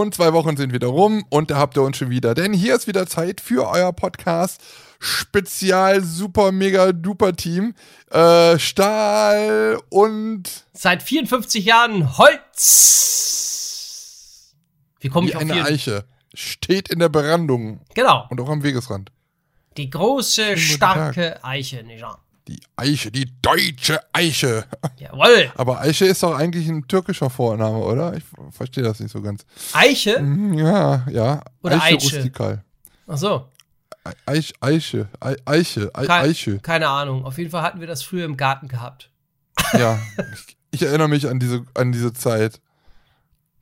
und zwei Wochen sind wieder rum und da habt ihr uns schon wieder. Denn hier ist wieder Zeit für euer Podcast. Spezial Super Mega Duper Team. Äh, Stahl und. Seit 54 Jahren Holz. Wie komme ich auf eine vier? Eiche. Steht in der Brandung Genau. und auch am Wegesrand. Die große, starke Eiche, nicht wahr? Die Eiche, die deutsche Eiche. Jawohl. Aber Eiche ist doch eigentlich ein türkischer Vorname, oder? Ich verstehe das nicht so ganz. Eiche? Hm, Ja, ja. Oder Eiche Eiche. rustikal. Ach so. Ei- Eich, Eiche, Ei- Eiche, Ei- Kein, Eiche. Keine Ahnung. Auf jeden Fall hatten wir das früher im Garten gehabt. Ja, ich, ich erinnere mich an diese, an diese Zeit.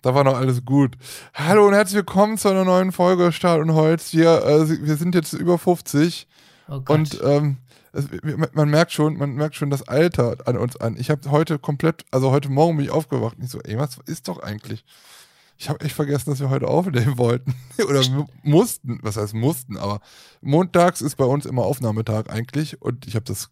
Da war noch alles gut. Hallo und herzlich willkommen zu einer neuen Folge Stahl und Holz. Wir, äh, wir sind jetzt über 50 Oh Gott. und ähm, es, man merkt schon, man merkt schon das Alter an uns an. Ich habe heute komplett, also heute Morgen bin ich aufgewacht und ich so, ey, was ist doch eigentlich? Ich habe echt vergessen, dass wir heute aufnehmen wollten oder mu- mussten. Was heißt mussten? Aber montags ist bei uns immer Aufnahmetag eigentlich und ich habe das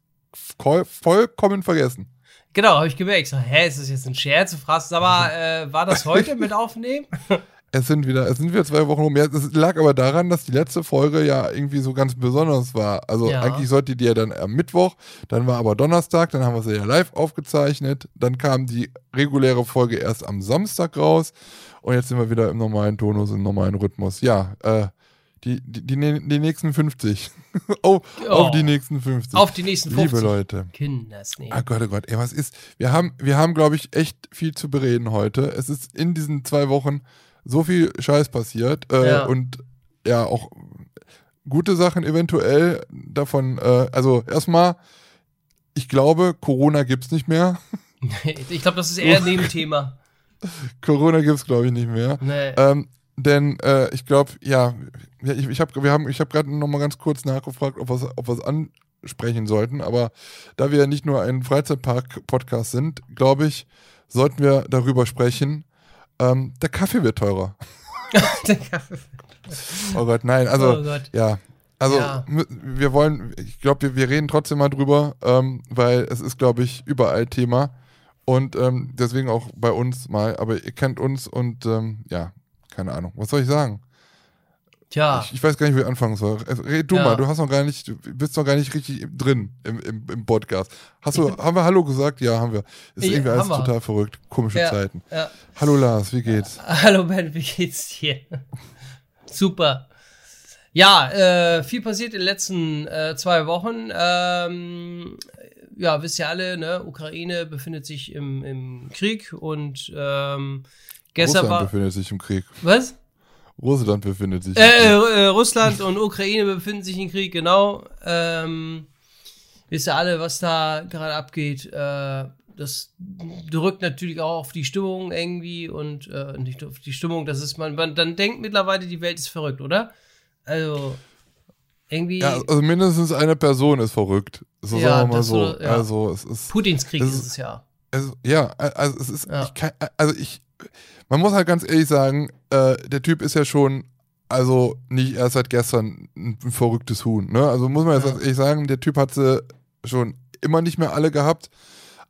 voll, vollkommen vergessen. genau, habe ich gemerkt. Ich so, hä, ist das jetzt ein Scherz? Du fragst, aber äh, war das heute mit Aufnehmen? Es sind wieder, es sind wieder zwei Wochen rum. Ja, es lag aber daran, dass die letzte Folge ja irgendwie so ganz besonders war. Also Ja. eigentlich sollte die ja dann am Mittwoch, dann war aber Donnerstag, dann haben wir sie ja live aufgezeichnet, dann kam die reguläre Folge erst am Samstag raus und jetzt sind wir wieder im normalen Tonus, im normalen Rhythmus. Ja, äh, die, die, die, die nächsten 50. oh, auf Oh. die nächsten 50. Auf die nächsten 50. Liebe Leute. Kinders, nee. Ah Gott, oh Gott, ey, was ist? Wir haben, wir haben, glaube ich, echt viel zu bereden heute. Es ist in diesen zwei Wochen so viel Scheiß passiert äh, Ja. und ja, auch gute Sachen eventuell davon. Äh, also erstmal, ich glaube, Corona gibt's nicht mehr. Ich glaube, das ist eher ein Nebenthema. Corona gibt's, glaube ich, nicht mehr. Nee. Ähm, denn äh, ich glaube, ja, ich, ich habe wir haben, ich hab gerade noch mal ganz kurz nachgefragt, ob wir ob wir's ansprechen sollten. Aber da wir ja nicht nur ein Freizeitpark-Podcast sind, glaube ich, sollten wir darüber sprechen. Ähm, der Kaffee wird teurer. Oh Gott, nein, also oh Gott. ja. Also Ja. wir wollen, ich glaube, wir, wir reden trotzdem mal drüber, ähm, weil es ist, glaube ich, überall Thema. Und ähm, deswegen auch bei uns mal, aber ihr kennt uns und ähm, ja, keine Ahnung. Was soll ich sagen? Tja. Ich, ich weiß gar nicht, wie ich anfangen soll. Also, Red du Ja. mal, du hast noch gar nicht, du bist noch gar nicht richtig drin im, im, im Podcast. Hast du, haben wir Hallo gesagt? Ja, haben wir. Ist Ja, irgendwie alles wir. total verrückt. Komische Ja. Zeiten. Ja. Hallo Lars, wie geht's? Hallo Ben, wie geht's dir? Super. Ja, äh, viel passiert in den letzten äh, zwei Wochen. Ähm, ja, wisst ihr alle, ne? Ukraine befindet sich im, im Krieg und ähm, gestern Russland war. befindet sich im Krieg. Was? Russland befindet sich Äh, Krieg. äh, Russland und Ukraine befinden sich im Krieg, genau. Ähm, wisst ihr alle, was da gerade abgeht? Äh, das drückt natürlich auch auf die Stimmung irgendwie und äh, nicht auf die Stimmung, das ist man, man dann denkt mittlerweile, die Welt ist verrückt, oder? Also irgendwie Ja, also mindestens eine Person ist verrückt. So Ja, sagen wir mal so. so, ja. Also es ist. Putins Krieg das ist ist- es ja. Also, ja, also es ist, Ja. ich kann, also ich, man muss halt ganz ehrlich sagen, äh, der Typ ist ja schon, also nicht erst seit gestern ein, ein verrücktes Huhn, ne? Also muss man jetzt Ja. ganz ehrlich sagen, der Typ hat sie schon immer nicht mehr alle gehabt,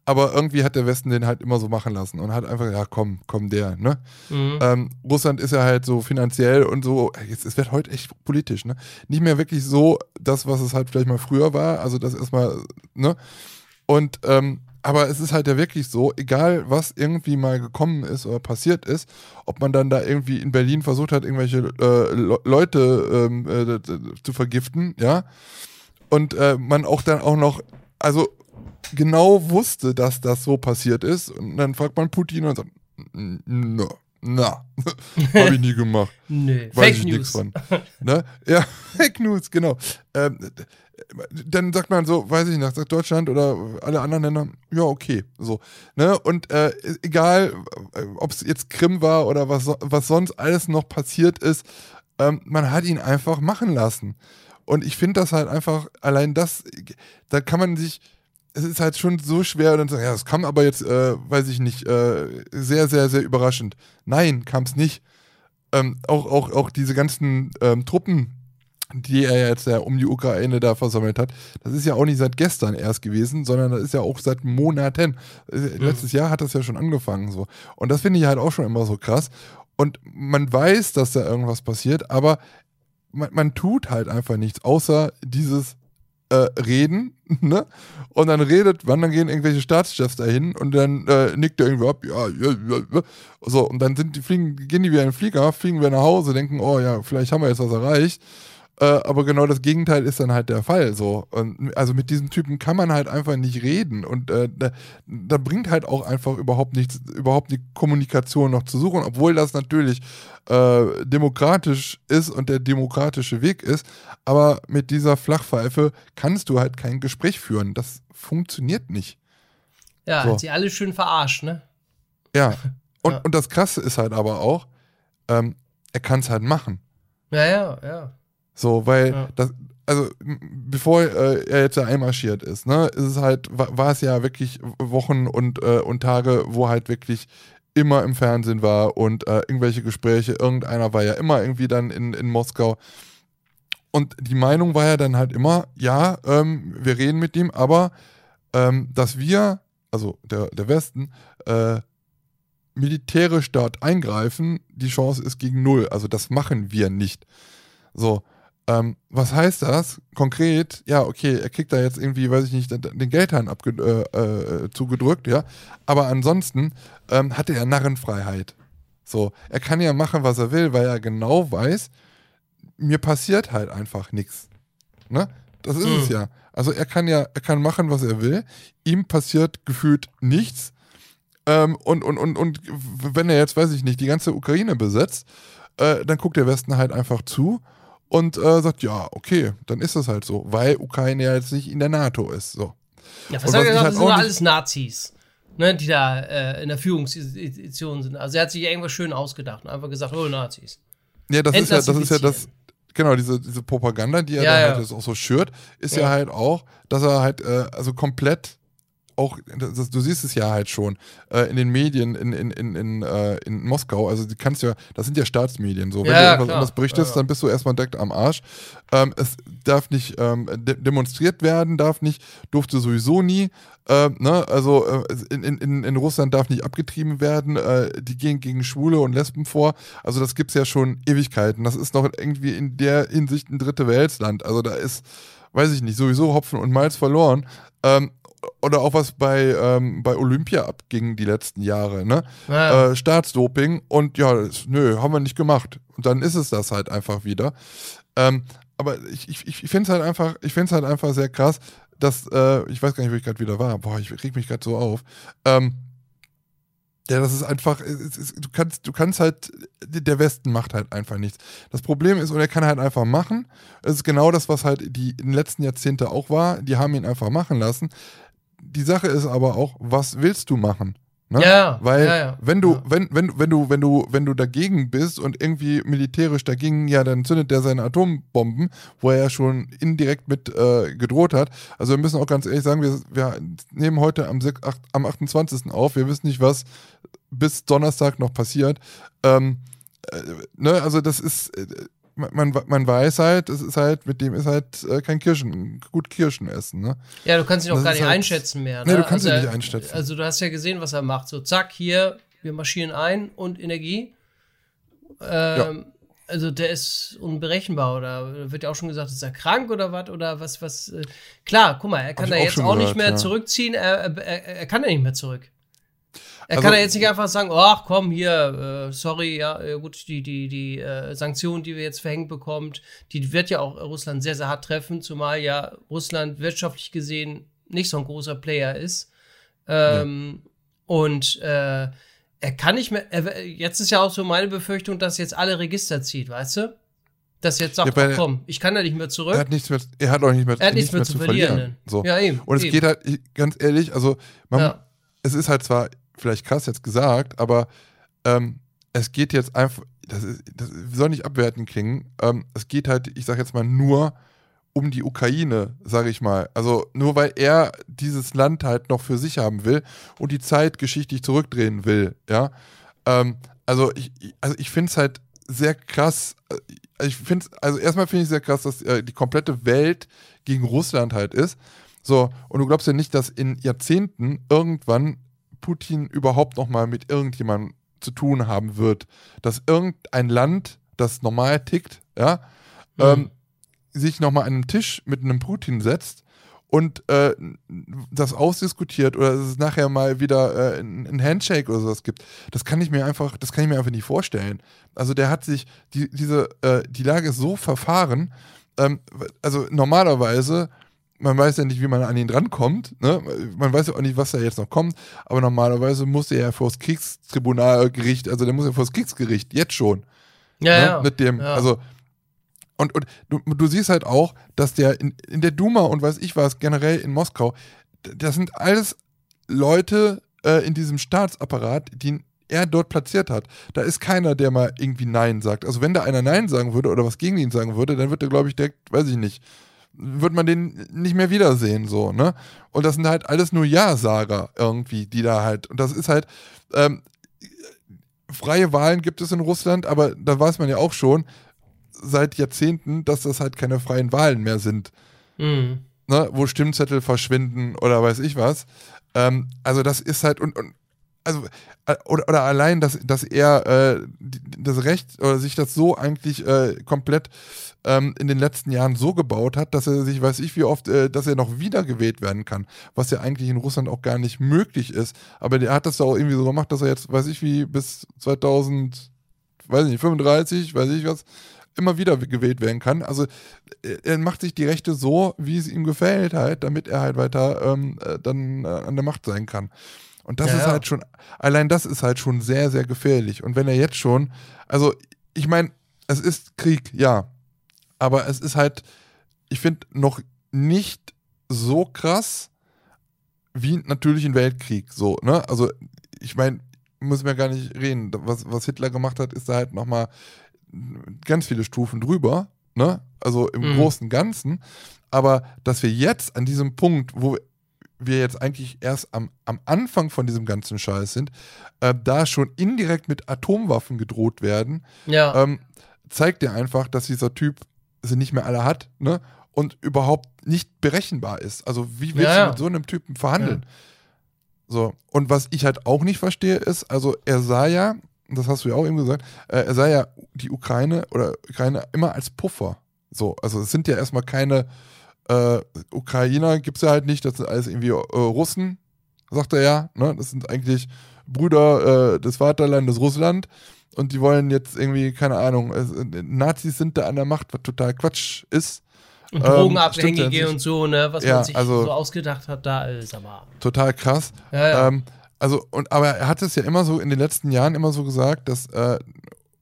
aber irgendwie hat der Westen den halt immer so machen lassen und hat einfach, ja komm, komm der, ne? Mhm. Ähm, Russland ist ja halt so finanziell und so, jetzt, es wird heute echt politisch, ne? Nicht mehr wirklich so das, was es halt vielleicht mal früher war, also das erstmal, ne? Und, ähm, aber es ist halt ja wirklich so, egal was irgendwie mal gekommen ist oder passiert ist, ob man dann da irgendwie in Berlin versucht hat, irgendwelche äh, Le Leute ähm, äh, zu vergiften, ja, und äh, man auch dann auch noch, also genau wusste, dass das so passiert ist, und dann fragt man Putin und sagt, "N- na, na, habe ich nie gemacht. Nö, Weiß Fake ich nichts von. Ne? Ja, Fake News, genau. Ähm, dann sagt man so, weiß ich nicht, sagt Deutschland oder alle anderen Länder, ja, okay, so. Ne? Und äh, egal, ob es jetzt Krim war oder was, was sonst alles noch passiert ist, ähm, man hat ihn einfach machen lassen. Und ich finde das halt einfach, allein das, da kann man sich, es ist halt schon so schwer, dann zu sagen, ja, das kam aber jetzt, äh, weiß ich nicht, äh, sehr, sehr, sehr überraschend. Nein, kam es nicht. Ähm, auch, auch, auch diese ganzen ähm, Truppen, die er jetzt ja um die Ukraine da versammelt hat, das ist ja auch nicht seit gestern erst gewesen, sondern das ist ja auch seit Monaten. Äh, Letztes Jahr hat das ja schon angefangen so. Und das finde ich halt auch schon immer so krass. und man weiß, dass da irgendwas passiert, aber man, man tut halt einfach nichts, außer dieses äh, Reden, ne? Und dann redet, wann dann gehen irgendwelche Staatschefs dahin und dann äh, nickt er irgendwie ab, ja, ja, ja, ja. So, und dann sind die fliegen, gehen die wieder in den Flieger, fliegen wir nach Hause, denken, oh ja, vielleicht haben wir jetzt was erreicht. Äh, aber genau das Gegenteil ist dann halt der Fall. So. Und also mit diesem Typen kann man halt einfach nicht reden. Und äh, da, da, bringt halt auch einfach überhaupt nichts, überhaupt die Kommunikation noch zu suchen, obwohl das natürlich äh, demokratisch ist und der demokratische Weg ist. Aber mit dieser Flachpfeife kannst du halt kein Gespräch führen. Das funktioniert nicht. Ja, so. hat sie alle schön verarscht, ne? Ja. Und, ja. und das Krasse ist halt aber auch, ähm, er kann es halt machen. Ja, ja, ja. So, weil ja. das, also bevor äh, er jetzt da einmarschiert ist, ne, ist es halt, war, war es ja wirklich Wochen und, äh, und Tage, wo halt wirklich immer im Fernsehen war und äh, irgendwelche Gespräche, irgendeiner war ja immer irgendwie dann in, in Moskau. Und die Meinung war ja dann halt immer, ja, ähm, wir reden mit ihm, aber ähm, dass wir, also der, der Westen, äh, militärisch dort eingreifen, die Chance ist gegen null. Also das machen wir nicht. So. Ähm, was heißt das konkret? Ja, okay, er kriegt da jetzt irgendwie, weiß ich nicht, den Geldhahn äh, äh, zugedrückt, ja. Aber ansonsten ähm, hatte er Narrenfreiheit. So, er kann ja machen, was er will, weil er genau weiß, mir passiert halt einfach nichts. Ne? Das ist mhm. es ja. Also er kann ja, er kann machen, was er will. Ihm passiert gefühlt nichts. Ähm, und, und, und, und wenn er jetzt, weiß ich nicht, die ganze Ukraine besetzt, äh, dann guckt der Westen halt einfach zu und äh, sagt, ja, okay, dann ist das halt so, weil Ukraine ja jetzt nicht in der NATO ist. So. Ja, was, was gesagt, halt das sind alles Nazis, ne, die da äh, in der Führungsinstitution sind. Also er hat sich irgendwas schön ausgedacht und einfach gesagt, oh, Nazis. Ja, das ist ja, das ist ja das, genau, diese, diese Propaganda, die er ja, da ja. halt auch so schürt, ist ja. ja. halt auch, dass er halt, äh, also komplett auch, das, du siehst es ja halt schon, äh, in den Medien in, in, in, in, äh, in Moskau, also die kannst ja, das sind ja Staatsmedien, so, wenn ja, du irgendwas anderes berichtest, ja, ja. dann bist du erstmal direkt am Arsch. Ähm, es darf nicht ähm, de demonstriert werden, darf nicht, durfte sowieso nie, äh, ne? also äh, in, in, in Russland darf nicht abgetrieben werden, äh, die gehen gegen Schwule und Lesben vor, also das gibt es ja schon Ewigkeiten, das ist noch irgendwie in der Hinsicht ein dritte Weltsland, also da ist weiß ich nicht, sowieso Hopfen und Malz verloren. Ähm, oder auch was bei, ähm, bei Olympia abging die letzten Jahre, ne? Ja. Äh, Staatsdoping und ja, das, nö, haben wir nicht gemacht. Und dann ist es das halt einfach wieder. Ähm, aber ich, ich, ich finde es halt einfach, ich finde es halt einfach sehr krass, dass, äh, ich weiß gar nicht, wo ich gerade wieder war, boah, ich reg mich gerade so auf. Ähm, ja, das ist einfach, es ist, du kannst, du kannst halt, der Westen macht halt einfach nichts. Das Problem ist, und er kann halt einfach machen. Es ist genau das, was halt die in den letzten Jahrzehnten auch war. Die haben ihn einfach machen lassen die Sache ist aber auch, was willst du machen? Ne? Ja, weil ja, ja. wenn du, wenn, wenn, wenn du, wenn du, wenn du dagegen bist und irgendwie militärisch dagegen, ja, dann zündet der seine Atombomben, wo er ja schon indirekt mit äh, gedroht hat. Also wir müssen auch ganz ehrlich sagen, wir, wir nehmen heute am, 6, 8, am 28. auf, wir wissen nicht, was bis Donnerstag noch passiert. Ähm, äh, ne, also das ist, äh, man, man weiß halt, es ist halt, mit dem ist halt äh, kein Kirschen, gut Kirschen essen, ne? Ja, du kannst ihn auch gar nicht halt, einschätzen mehr. Ne? Nee, du kannst also, ihn nicht einschätzen. Also du hast ja gesehen, was er macht. So, zack, hier, wir marschieren ein und Energie. Ähm, ja. Also der ist unberechenbar oder wird ja auch schon gesagt, ist er krank oder was oder was, was. Äh, klar, guck mal, er kann da jetzt auch gehört, nicht mehr ja. zurückziehen, er, er, er, kann ja nicht mehr zurück. Er also, kann ja jetzt nicht einfach sagen, ach komm, hier, äh, sorry, ja, äh, gut, die, die, die äh, Sanktionen, die wir jetzt verhängt bekommt, die wird ja auch Russland sehr, sehr hart treffen, zumal ja Russland wirtschaftlich gesehen nicht so ein großer Player ist. Ähm, ja. Und äh, er kann nicht mehr, er, jetzt ist ja auch so meine Befürchtung, dass jetzt alle Register zieht, weißt du? Dass jetzt sagt, ja, komm, ich kann da nicht mehr zurück. Er hat nichts mehr, er hat auch nicht mehr, er hat nichts, mehr, mehr, zu verlieren. verlieren. So. Ja, eben. Und es eben. geht halt, ganz ehrlich, also man, ja. es ist halt zwar vielleicht krass jetzt gesagt, aber ähm, es geht jetzt einfach, das, ist, das soll nicht abwertend klingen, ähm, es geht halt, ich sag jetzt mal, nur um die Ukraine, sage ich mal. Also nur weil er dieses Land halt noch für sich haben will und die Zeit geschichtlich zurückdrehen will, ja. Ähm, also ich, also ich finde es halt sehr krass. Äh, ich finde also erstmal finde ich sehr krass, dass äh, die komplette Welt gegen Russland halt ist. So, und du glaubst ja nicht, dass in Jahrzehnten irgendwann Putin überhaupt noch mal mit irgendjemandem zu tun haben wird, dass irgendein Land, das normal tickt, ja, mhm. ähm, sich nochmal an einen Tisch mit einem Putin setzt und äh, das ausdiskutiert oder dass es nachher mal wieder äh, ein Handshake oder sowas gibt, das kann ich mir einfach, das kann ich mir einfach nicht vorstellen. Also der hat sich, die, diese, äh, die Lage ist so verfahren, ähm, also normalerweise, man weiß ja nicht, wie man an ihn drankommt, ne? man weiß ja auch nicht, was da jetzt noch kommt, aber normalerweise muss er ja vor das Kriegstribunalgericht, also der muss ja vor das Kriegsgericht, jetzt schon. Ja, ne? ja. Mit dem, ja. also und, und du, du, siehst halt auch, dass der in, in der Duma und weiß ich was, generell in Moskau, das sind alles Leute äh, in diesem Staatsapparat, die er dort platziert hat. Da ist keiner, der mal irgendwie Nein sagt. Also wenn da einer Nein sagen würde oder was gegen ihn sagen würde, dann wird er, glaube ich, direkt, weiß ich nicht, wird man den nicht mehr wiedersehen, so, ne? Und das sind halt alles nur Ja-Sager irgendwie, die da halt, und das ist halt, ähm, freie Wahlen gibt es in Russland, aber da weiß man ja auch schon, seit Jahrzehnten, dass das halt keine freien Wahlen mehr sind. Mhm. Ne, wo Stimmzettel verschwinden oder weiß ich was. Ähm, also das ist halt und, und also äh, oder, oder allein, dass, dass er äh, das Recht oder sich das so eigentlich äh, komplett ähm, in den letzten Jahren so gebaut hat, dass er sich, weiß ich wie oft, äh, dass er noch wiedergewählt werden kann, was ja eigentlich in Russland auch gar nicht möglich ist. Aber der hat das auch irgendwie so gemacht, dass er jetzt, weiß ich wie, bis 2000, weiß ich nicht, 35, weiß ich was, immer wieder gewählt werden kann. Also er macht sich die Rechte so, wie es ihm gefällt, halt, damit er halt weiter ähm, äh, dann äh, an der Macht sein kann. Und das ja, ist halt schon, allein das ist halt schon sehr, sehr gefährlich. Und wenn er jetzt schon, also ich meine, es ist Krieg, ja. Aber es ist halt, ich finde, noch nicht so krass wie natürlich ein Weltkrieg. So, ne? Also, ich meine, muss mir gar nicht reden. Was, was Hitler gemacht hat, ist da halt nochmal ganz viele Stufen drüber, ne? Also im mhm. großen Ganzen. Aber dass wir jetzt an diesem Punkt, wo wir jetzt eigentlich erst am, am Anfang von diesem ganzen Scheiß sind, äh, da schon indirekt mit Atomwaffen gedroht werden, ja. ähm, zeigt dir einfach, dass dieser Typ sie nicht mehr alle hat, ne? Und überhaupt nicht berechenbar ist. Also, wie willst ja, du mit so einem Typen verhandeln? Ja. So, und was ich halt auch nicht verstehe, ist, also er sah ja, das hast du ja auch eben gesagt, äh, er sah ja die Ukraine oder Ukraine immer als Puffer. So, also es sind ja erstmal keine äh, Ukrainer, gibt es ja halt nicht, das sind alles irgendwie äh, Russen, sagt er ja, ne? Das sind eigentlich Brüder äh, des Vaterlandes Russland und die wollen jetzt irgendwie, keine Ahnung, Nazis sind da an der Macht, was total Quatsch ist. Und Drogenabhängige ähm, und so, ne, was ja, man sich also, so ausgedacht hat, da ist aber. Total krass. Ja, ja. Ähm, also, und, aber er hat es ja immer so in den letzten Jahren immer so gesagt, dass äh,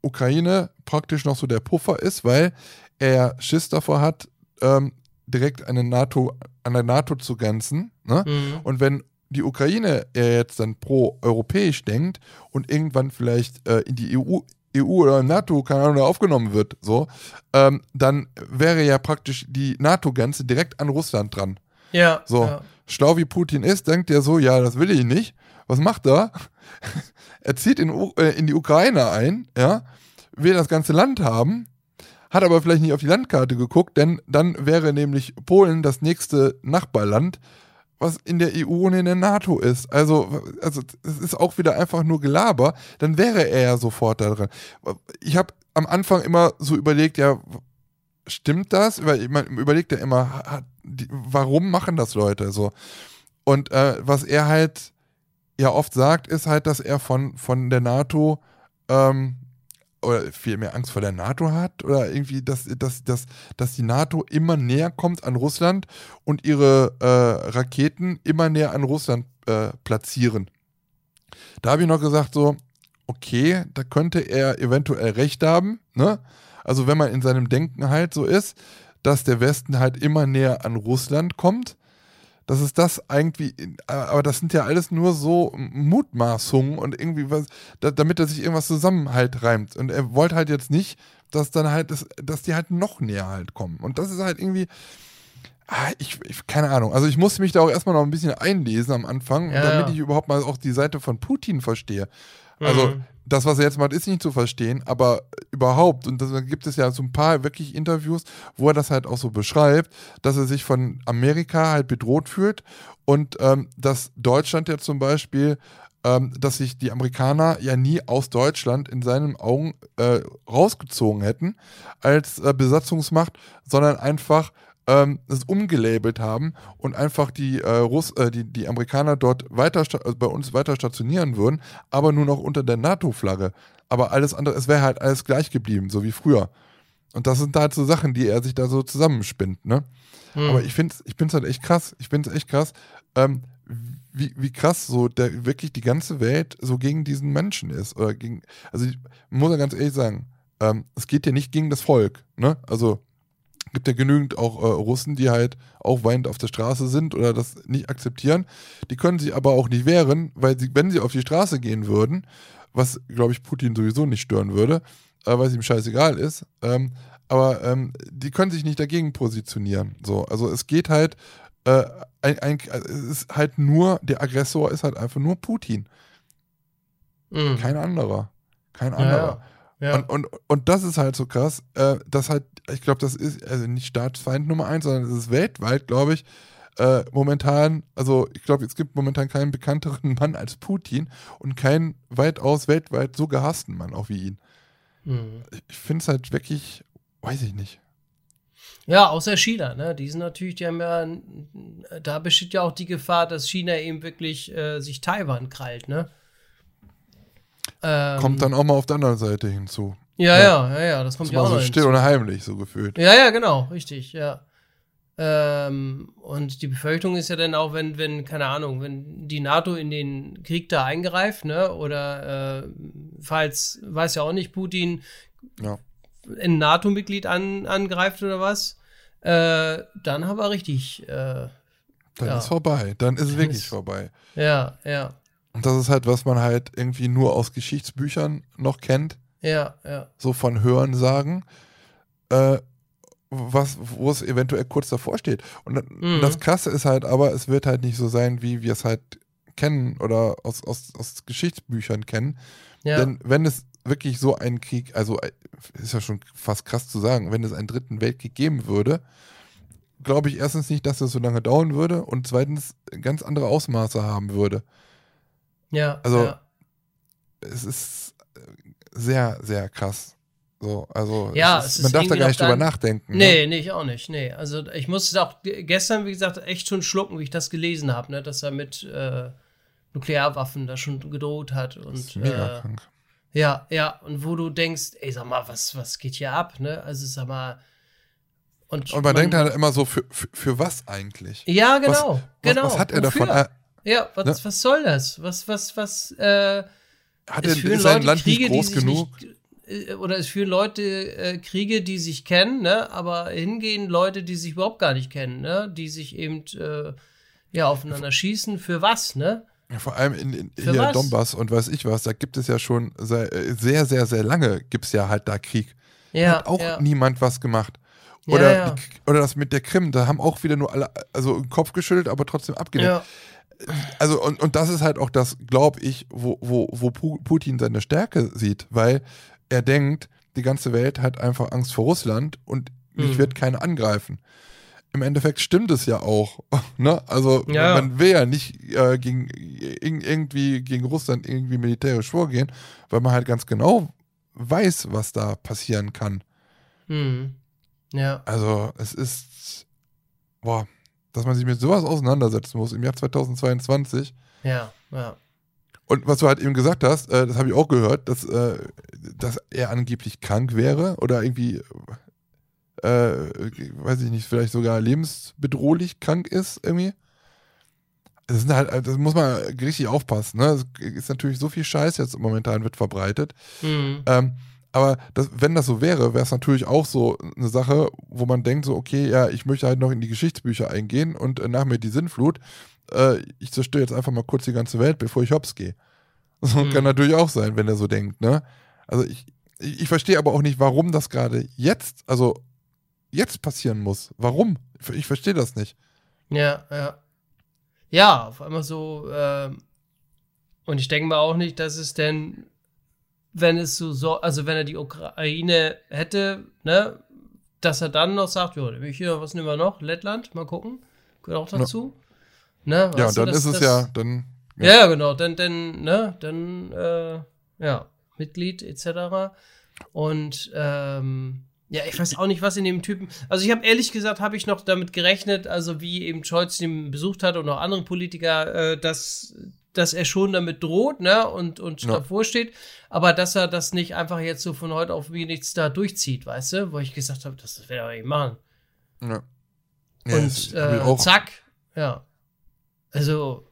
Ukraine praktisch noch so der Puffer ist, weil er Schiss davor hat, ähm, direkt eine NATO, an der NATO zu grenzen. Ne? Mhm. Und wenn die Ukraine jetzt dann pro-europäisch denkt und irgendwann vielleicht äh, in die EU, EU oder NATO, keine Ahnung, aufgenommen wird, so, ähm, dann wäre ja praktisch die NATO-Grenze direkt an Russland dran. Ja. So. Ja. Schlau wie Putin ist, denkt er so, ja, das will ich nicht. Was macht er? er zieht in, äh, in die Ukraine ein, ja, will das ganze Land haben, hat aber vielleicht nicht auf die Landkarte geguckt, denn dann wäre nämlich Polen das nächste Nachbarland, was in der EU und in der NATO ist. Also, also es ist auch wieder einfach nur Gelaber, dann wäre er ja sofort da dran. Ich habe am Anfang immer so überlegt, ja, stimmt das? Man überlegt ja immer, warum machen das Leute so? Und äh, was er halt ja oft sagt, ist halt, dass er von, von der NATO ähm, oder viel mehr Angst vor der NATO hat oder irgendwie, dass, dass, dass, dass die NATO immer näher kommt an Russland und ihre äh, Raketen immer näher an Russland äh, platzieren. Da habe ich noch gesagt, so, okay, da könnte er eventuell recht haben. Ne? Also wenn man in seinem Denken halt so ist, dass der Westen halt immer näher an Russland kommt dass es das irgendwie, aber das sind ja alles nur so Mutmaßungen und irgendwie was, damit er sich irgendwas zusammen halt reimt. Und er wollte halt jetzt nicht, dass dann halt, das, dass die halt noch näher halt kommen. Und das ist halt irgendwie, ah, ich, ich, keine Ahnung. Also ich musste mich da auch erstmal noch ein bisschen einlesen am Anfang, ja, damit ich überhaupt mal auch die Seite von Putin verstehe. Also mhm. das, was er jetzt macht, ist nicht zu verstehen, aber überhaupt, und da gibt es ja so ein paar wirklich Interviews, wo er das halt auch so beschreibt, dass er sich von Amerika halt bedroht fühlt und ähm, dass Deutschland ja zum Beispiel ähm, dass sich die Amerikaner ja nie aus Deutschland in seinen Augen äh, rausgezogen hätten als äh, Besatzungsmacht, sondern einfach ähm, es umgelabelt haben und einfach die, äh, Russ äh, die, die Amerikaner dort weiter also bei uns weiter stationieren würden, aber nur noch unter der NATO-Flagge. Aber alles andere, es wäre halt alles gleich geblieben, so wie früher. Und das sind halt so Sachen, die er sich da so zusammenspinnt, ne? Hm. Aber ich finde es ich halt echt krass. Ich finde es echt krass, ähm, wie, wie krass so der wirklich die ganze Welt so gegen diesen Menschen ist. Oder gegen, also ich muss ja ganz ehrlich sagen, ähm, es geht ja nicht gegen das Volk, ne? Also gibt ja genügend auch äh, Russen, die halt auch weinend auf der Straße sind oder das nicht akzeptieren. Die können sich aber auch nicht wehren, weil sie, wenn sie auf die Straße gehen würden, was glaube ich Putin sowieso nicht stören würde, äh, weil es ihm scheißegal ist, ähm, aber ähm, die können sich nicht dagegen positionieren. So, also es geht halt äh, ein, ein, es ist halt nur, der Aggressor ist halt einfach nur Putin. Mhm. Kein anderer. Kein anderer. Ja, ja. Und, und, und das ist halt so krass, äh, dass halt, ich glaube, das ist also nicht Staatsfeind Nummer eins, sondern es ist weltweit, glaube ich, äh, momentan, also ich glaube, es gibt momentan keinen bekannteren Mann als Putin und keinen weitaus weltweit so gehassten Mann auch wie ihn. Mhm. Ich finde es halt wirklich, weiß ich nicht. Ja, außer China, ne? Die sind natürlich, die haben ja, da besteht ja auch die Gefahr, dass China eben wirklich äh, sich Taiwan krallt, ne? Ähm, kommt dann auch mal auf der anderen Seite hinzu. Ja, ja, ja, ja, das kommt das ja auch so noch still hinzu. und heimlich so gefühlt. Ja, ja, genau, richtig, ja. Ähm, und die Befürchtung ist ja dann auch, wenn, wenn, keine Ahnung, wenn die NATO in den Krieg da eingreift, ne, oder äh, falls, weiß ja auch nicht, Putin ja ein NATO-Mitglied an, angreift oder was, äh, dann haben wir richtig. Äh, dann ja. ist vorbei. Dann ist es wirklich ist, vorbei. Ja, ja. Und das ist halt, was man halt irgendwie nur aus Geschichtsbüchern noch kennt. Ja, ja. So von Hören sagen. Äh, was, wo es eventuell kurz davor steht. Und mhm. das Krasse ist halt aber, es wird halt nicht so sein, wie wir es halt kennen oder aus, aus, aus Geschichtsbüchern kennen. Ja. Denn wenn es wirklich so einen Krieg, also äh, ist ja schon fast krass zu sagen, wenn es einen dritten Weltkrieg geben würde, glaube ich erstens nicht, dass das so lange dauern würde und zweitens ganz andere Ausmaße haben würde. Ja. Also ja. es ist sehr, sehr krass. So, also ja, ist, man darf da gar nicht drüber nachdenken. Nee, ne? nee, ich auch nicht. Nee. Also ich musste auch gestern, wie gesagt, echt schon schlucken, wie ich das gelesen habe, ne, dass er mit äh, Nuklearwaffen da schon gedroht hat. Und, das ist mega äh, krank. Ja, ja, und wo du denkst, ey, sag mal, was, was geht hier ab, ne? Also sag mal. Und, und man, man denkt halt immer so, für, für, für was eigentlich? Ja, genau, was, genau. Was, was hat er Wofür? davon? Ja, was, ne? was soll das? Was, was, was, äh, hat ist sein Land Kriege, nicht groß genug? Nicht, äh, oder es führen Leute äh, Kriege, die sich kennen, ne? aber hingehen Leute, die sich überhaupt gar nicht kennen, ne? die sich eben äh, ja aufeinander schießen. Für was, ne? Ja, vor allem in, in hier was? Donbass und weiß ich was, da gibt es ja schon sehr, sehr, sehr, sehr lange gibt es ja halt da Krieg. Ja, da hat auch ja. niemand was gemacht. Oder, ja, ja. oder das mit der Krim, da haben auch wieder nur alle, also den Kopf geschüttelt, aber trotzdem abgelehnt. Also, und, und das ist halt auch das, glaube ich, wo, wo, wo Putin seine Stärke sieht, weil er denkt, die ganze Welt hat einfach Angst vor Russland und mich mhm. wird keiner angreifen im Endeffekt stimmt es ja auch. Ne? Also ja. man will ja nicht äh, gegen, irgendwie gegen Russland irgendwie militärisch vorgehen, weil man halt ganz genau weiß, was da passieren kann. Mhm. Ja. Also es ist, boah, dass man sich mit sowas auseinandersetzen muss im Jahr 2022. Ja, ja. Und was du halt eben gesagt hast, äh, das habe ich auch gehört, dass, äh, dass er angeblich krank wäre oder irgendwie äh, weiß ich nicht, vielleicht sogar lebensbedrohlich krank ist irgendwie. Das, sind halt, das muss man richtig aufpassen. Ne? Es ist natürlich so viel Scheiß jetzt momentan wird verbreitet. Mhm. Ähm, aber das, wenn das so wäre, wäre es natürlich auch so eine Sache, wo man denkt, so, okay, ja, ich möchte halt noch in die Geschichtsbücher eingehen und äh, nach mir die Sinnflut. Äh, ich zerstöre jetzt einfach mal kurz die ganze Welt, bevor ich hops gehe. So mhm. kann natürlich auch sein, wenn er so denkt, ne? Also ich, ich, ich verstehe aber auch nicht, warum das gerade jetzt, also jetzt passieren muss. Warum? Ich verstehe das nicht. Ja, ja. Ja, auf einmal so, äh, und ich denke mal auch nicht, dass es denn, wenn es so, so, also wenn er die Ukraine hätte, ne, dass er dann noch sagt, ja, hier, was nehmen wir noch? Lettland, mal gucken. Gehört auch dazu. Ja, ne, ja dann du, das, ist es ja, dann Ja, ja, genau. Dann, dann, ne, dann, äh, ja, Mitglied etc. Und ähm, ja, ich weiß auch nicht, was in dem Typen. Also ich habe ehrlich gesagt, habe ich noch damit gerechnet, also wie eben Scholz ihn besucht hat und auch andere Politiker, äh, dass, dass er schon damit droht, ne, und, und Ja. davor steht, aber dass er das nicht einfach jetzt so von heute auf wie nichts da durchzieht, weißt du? Wo ich gesagt habe, das, er aber nicht machen. Ja. Ja, und ich äh, zack, ja. Also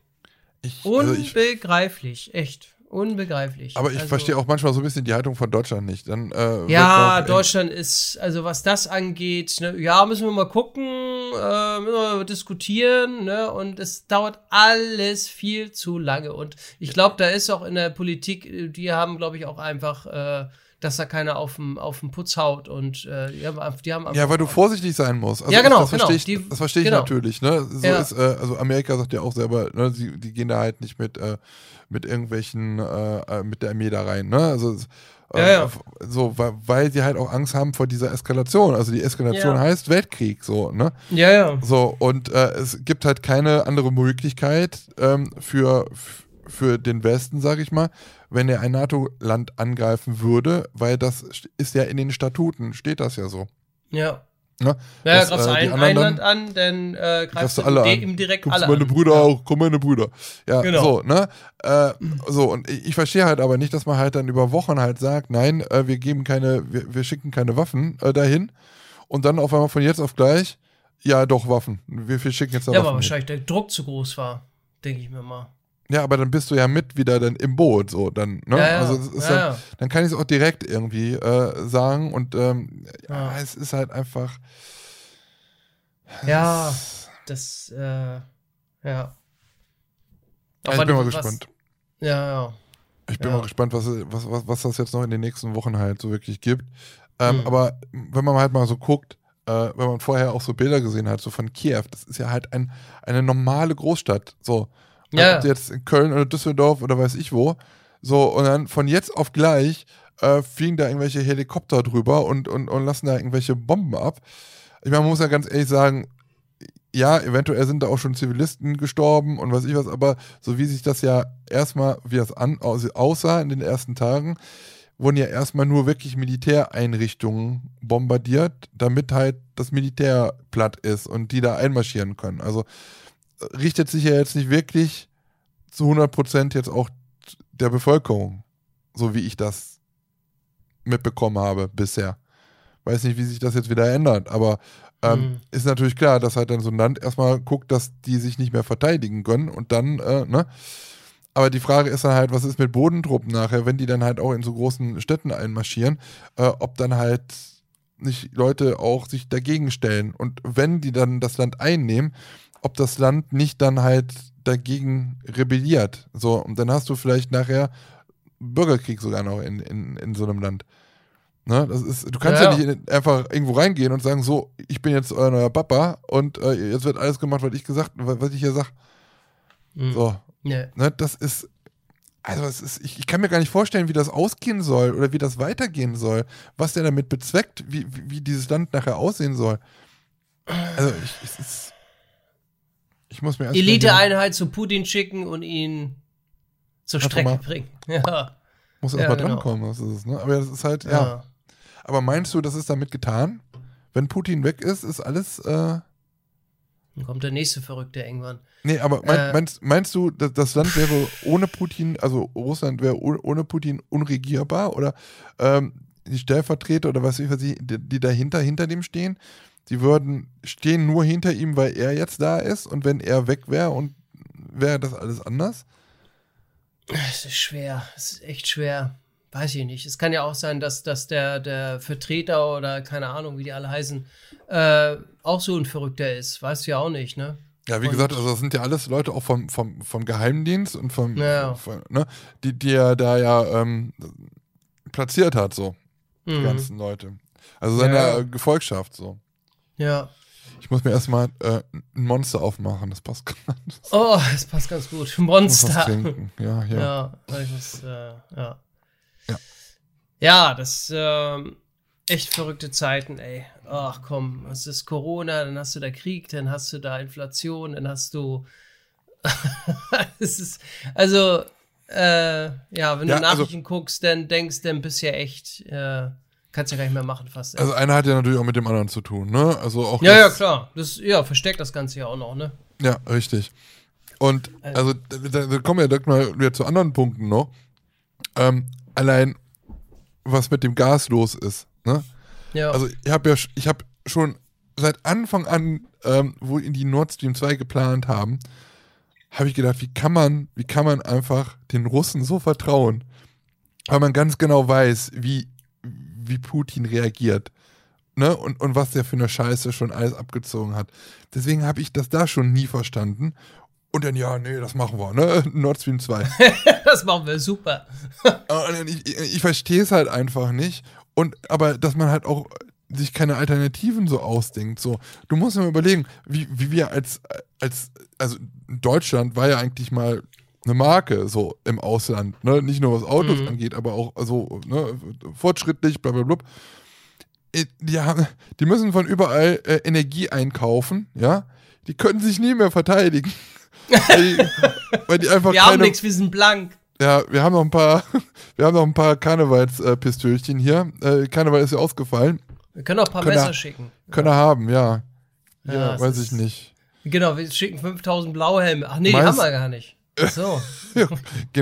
Ich, also ich, unbegreiflich, echt. Unbegreiflich. aber ich also, verstehe auch manchmal so ein bisschen die Haltung von Deutschland nicht. Dann, äh, Ja, Deutschland ist, also was das angeht, ne, ja, müssen wir mal gucken, äh, müssen wir mal diskutieren, ne, und es dauert alles viel zu lange. Und ich glaube, da ist auch in der Politik, äh, die haben, glaube ich, auch einfach, äh, dass da keiner auf den auf den Putz haut und äh, die haben, die haben Ja, weil du vorsichtig sein musst. Also Ja, genau, Das verstehe ich, genau. Die- das verstehe ich genau. natürlich. Ne? So Ja. ist, äh, also Amerika sagt ja auch selber, ne, sie, die gehen da halt nicht mit, äh, mit irgendwelchen, äh, äh, mit der Armee da rein. Ne? Also, äh, Ja, ja. So, weil, weil sie halt auch Angst haben vor dieser Eskalation. Also die Eskalation Ja. heißt Weltkrieg, so, ne? Ja, ja. So, und es gibt halt keine andere Möglichkeit ähm, für, für den Westen, sage ich mal, wenn er ein NATO-Land angreifen würde, weil das st- ist ja in den Statuten, steht das ja so. Ja. Ne? Ja, Das, greifst du äh, die ein, ein Land an, dann äh, greifst du du alle di- an. direkt Guckst alle meine an. Brüder ja. auch, komm meine Brüder. Ja, Genau. so, ne? Äh, so, und ich, ich verstehe halt aber nicht, dass man halt dann über Wochen halt sagt, nein, äh, wir geben keine, wir, wir schicken keine Waffen äh, dahin und dann auf einmal von jetzt auf gleich, ja doch, Waffen. Wir, wir schicken jetzt da Ja, Waffen. aber hin. wahrscheinlich der Druck zu groß war, denke ich mir mal. Ja, aber dann bist du ja mit wieder dann im Boot, so dann, ne? Ja, ja. Also Ja, dann, dann kann ich es auch direkt irgendwie äh, sagen und ähm, ja. Es ist halt einfach. Ja, das, äh, ja. Ja, ich bin mal was- gespannt. Ja, ja. Ich bin mal gespannt, was, was, was, was das jetzt noch in den nächsten Wochen halt so wirklich gibt. Ähm, Mhm. Aber wenn man halt mal so guckt, äh, wenn man vorher auch so Bilder gesehen hat, so von Kiew, das ist ja halt ein, eine normale Großstadt. So. Ja. Ob jetzt in Köln oder Düsseldorf oder weiß ich wo. So, und dann von jetzt auf gleich äh, fliegen da irgendwelche Helikopter drüber und, und, und lassen da irgendwelche Bomben ab. Ich meine, man muss ja ganz ehrlich sagen, ja, eventuell sind da auch schon Zivilisten gestorben und weiß ich was, aber so wie sich das ja erstmal, wie das an, aus- aussah in den ersten Tagen, wurden ja erstmal nur wirklich Militäreinrichtungen bombardiert, damit halt das Militär platt ist und die da einmarschieren können. Also richtet sich ja jetzt nicht wirklich zu 100% jetzt auch der Bevölkerung, so wie ich das mitbekommen habe bisher. Weiß nicht, wie sich das jetzt wieder ändert, aber ähm, Mhm. ist natürlich klar, dass halt dann so ein Land erstmal guckt, dass die sich nicht mehr verteidigen können und dann, äh, ne? Aber die Frage ist dann halt, was ist mit Bodentruppen nachher, wenn die dann halt auch in so großen Städten einmarschieren, äh, ob dann halt nicht Leute auch sich dagegen stellen und wenn die dann das Land einnehmen, ob das Land nicht dann halt dagegen rebelliert. So, und dann hast du vielleicht nachher Bürgerkrieg sogar noch in, in, in so einem Land. Ne, das ist, du kannst ja, Ja. nicht in, einfach irgendwo reingehen und sagen, so, ich bin jetzt euer neuer Papa und äh, jetzt wird alles gemacht, was ich gesagt, was was ich hier sag. Mhm. So, Ja. ne, das ist, also es ist, ich, ich kann mir gar nicht vorstellen, wie das ausgehen soll oder wie das weitergehen soll, was der damit bezweckt, wie, wie, wie dieses Land nachher aussehen soll. Also ich, es ist, ich muss mir erst Eliteeinheit zu Putin schicken und ihn zur Strecke bringen. Ja. muss Ja, erst mal genau. drankommen, das ist es, ne? Aber das ist halt, ja. ja. Aber meinst du, das ist damit getan? Wenn Putin weg ist, ist alles, äh, Dann kommt der nächste Verrückte irgendwann. Nee, aber mein, Äh. meinst, meinst du, dass das Land wäre ohne Putin, also Russland wäre oh- ohne Putin unregierbar oder ähm, die Stellvertreter oder was weiß ich was, die, die dahinter hinter dem stehen, die würden stehen nur hinter ihm, weil er jetzt da ist und wenn er weg wäre und wäre das alles anders? Es ist schwer. Es ist echt schwer. Weiß ich nicht. Es kann ja auch sein, dass, dass der, der Vertreter oder keine Ahnung, wie die alle heißen, äh, auch so ein Verrückter ist. Weißt du ja auch nicht, ne? Ja, wie Und- gesagt, also das sind ja alles Leute auch vom, vom, vom Geheimdienst und vom, Ja. von, ne, die, die er da ja ähm, platziert hat, so, die Mhm. ganzen Leute. Also seine Ja, Gefolgschaft, so. Ja. Ich muss mir erstmal äh, ein Monster aufmachen, das passt gerade. Oh, das passt ganz gut. Ich muss was Monster. Ja, ja. Ja, ich muss, äh, ja. Ja. Ja, das ähm, echt verrückte Zeiten, ey. Ach komm, es ist Corona, dann hast du da Krieg, dann hast du da Inflation, dann hast du es ist, also, äh, ja, wenn Ja, du also- Nachrichten guckst, dann denkst, dann bist du ja echt, äh, kannst ja gar nicht mehr machen fast. Also einer hat ja natürlich auch mit dem anderen zu tun, ne? Also auch ja, ja, klar. Das, ja, versteckt das Ganze ja auch noch, ne? Ja, richtig. Und also da, da kommen wir direkt mal wieder zu anderen Punkten noch. Ähm, allein was mit dem Gas los ist, ne? Ja. Also ich habe ja, ich habe schon seit Anfang an, ähm, wo in die Nord Stream 2 geplant haben, habe ich gedacht, wie kann man, wie kann man einfach den Russen so vertrauen? Weil man ganz genau weiß, wie, wie Putin reagiert. Ne? Und, und was der für eine Scheiße schon alles abgezogen hat. Deswegen habe ich das da schon nie verstanden. Und dann, ja, nee, das machen wir, ne? Nord Stream 2. das machen wir super. Und ich, ich, ich verstehe es halt einfach nicht. Und aber dass man halt auch sich keine Alternativen so ausdenkt. So, du musst dir mal überlegen, wie, wie wir als, als, also Deutschland war ja eigentlich mal eine Marke so im Ausland, ne? Nicht nur was Autos Mhm. angeht, aber auch so ne, fortschrittlich, bla bla bla. Äh, Die, haben, die müssen von überall äh, Energie einkaufen, ja. Die können sich nie mehr verteidigen. weil, die, weil die einfach Wir haben keine, nichts, wir sind blank. ja, wir haben noch ein paar, wir haben noch ein paar Karnevalspistölchen hier. Äh, Karneval ist ja ausgefallen. Wir können auch ein paar Können Messer wir- schicken. Können wir haben, ja. Ja, Ja, weiß ich nicht. Genau, wir schicken 5000 blaue Helme. Ach nee, die Meist- haben wir gar nicht. Ach so.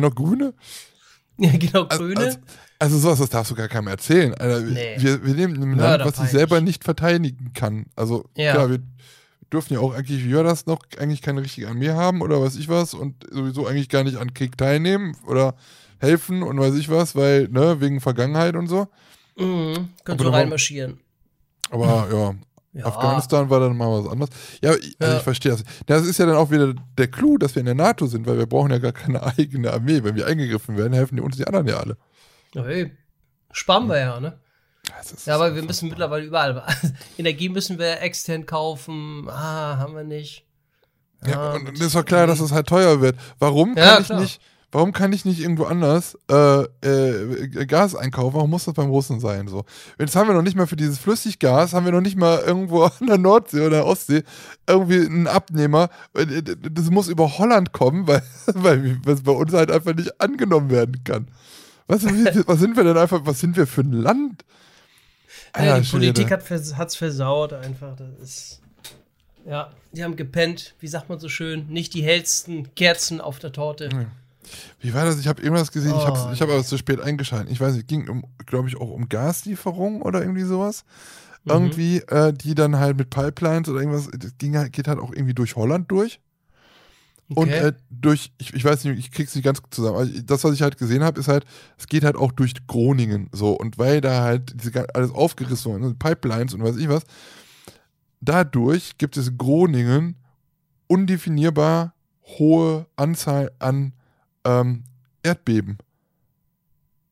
Noch grüne? Ja, genau, Also, grüne. also, also sowas, das darfst du gar keinem erzählen. Alter, Nee. wir, wir leben in einem Land, was sich selber nicht verteidigen kann. Also Ja. klar, wir dürfen ja auch eigentlich, wie war das noch, eigentlich keine richtige Armee haben oder weiß ich was und sowieso eigentlich gar nicht an Krieg teilnehmen oder helfen und weiß ich was, weil, ne, wegen Vergangenheit und so. Mhm. Könnt Aber so reinmarschieren. Aber ja, Ja. Afghanistan war dann mal was anderes. Ja, ich, also Ja. ich verstehe das. Das ist ja dann auch wieder der Clou, dass wir in der NATO sind, weil wir brauchen ja gar keine eigene Armee. Wenn wir eingegriffen werden, helfen die uns die anderen ja alle. Hey. Sparen wir ja, ne? Ja, aber wir müssen mittlerweile überall. Energie müssen wir extern kaufen. Ah, haben wir nicht. Ja, Ah, und und ist doch klar, dass es halt teuer wird. Warum kann Ja, ich klar. nicht, warum kann ich nicht irgendwo anders äh, äh, Gas einkaufen? Warum muss das beim Russen sein? So. Jetzt haben wir noch nicht mal für dieses Flüssiggas, haben wir noch nicht mal irgendwo an der Nordsee oder Ostsee irgendwie einen Abnehmer. Äh, Das muss über Holland kommen, weil, weil es bei uns halt einfach nicht angenommen werden kann. Was, was sind wir denn einfach, was sind wir für ein Land? Ja, Alter die Politik Schwede. hat vers hat's versaut einfach. Das ist. Ja, die haben gepennt. Wie sagt man so schön? Nicht die hellsten Kerzen auf der Torte. Wie war das? Ich habe irgendwas gesehen, ich Oh, habe ich hab aber zu spät eingeschaltet. Ich weiß nicht, ging, um, glaube ich, auch um Gaslieferung oder irgendwie sowas. Mhm. Irgendwie, äh, die dann halt mit Pipelines oder irgendwas, das ging halt, geht halt auch irgendwie durch Holland durch. Und Okay. äh, durch, ich, ich weiß nicht, ich krieg's nicht ganz zusammen. Also das, was ich halt gesehen habe, ist halt, es geht halt auch durch Groningen so. Und weil da halt diese, alles aufgerissen wurde, ne, Pipelines und weiß ich was, dadurch gibt es in Groningen undefinierbar hohe Anzahl an ähm, Erdbeben.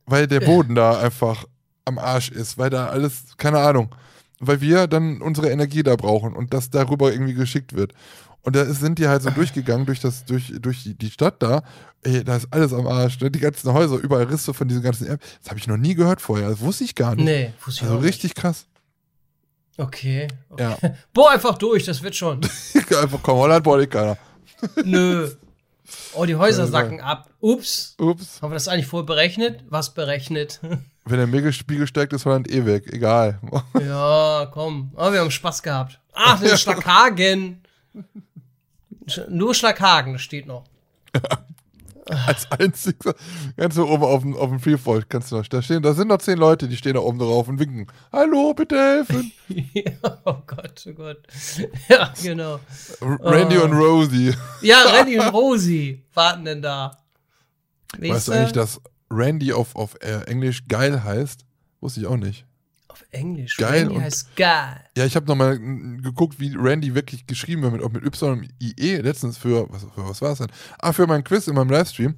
Weil der Boden da einfach am Arsch ist, weil da alles, keine Ahnung, weil wir dann unsere Energie da brauchen und das darüber irgendwie geschickt wird. Und da sind die halt so durchgegangen durch das, durch, durch die, Stadt da. Ey, da ist alles am Arsch. Ne? Die ganzen Häuser, überall Risse von diesen ganzen Erd Das habe ich noch nie gehört vorher. Das wusste ich gar nicht. Nee, wusste ich Also nicht. richtig krass. Okay. okay. Ja. Boah, einfach durch, das wird schon. Einfach komm, Holland braucht eh keiner. Nö. Oh, die Häuser Ja, sacken ab. Ups. Ups. Haben wir das eigentlich vorher berechnet? Was berechnet? Wenn der Megaspiegel steigt, ist Holland eh weg. Egal. ja, komm. Aber wir haben Spaß gehabt. Ach, das ist Schlaghagen. Sch- Nur Schlaghagen, das steht noch. Als einziger. Ganz so oben auf dem, auf dem Freefall kannst du noch. Da, stehen, da sind noch zehn Leute, die stehen da oben drauf und winken. Hallo, bitte helfen. oh Gott, oh Gott. Ja, genau. Randy Oh. und Rosie. Ja, Randy und Rosi warten denn da. Weißt du eigentlich, dass Randy auf, auf äh, Englisch geil heißt? Wusste ich auch nicht. Auf Englisch. Geil Randy und- heißt geil. Ja, ich habe nochmal geguckt, wie Randy wirklich geschrieben wird, mit, auch mit Y und IE, letztens für, was, für was war es denn? Ah, für meinen Quiz in meinem Livestream.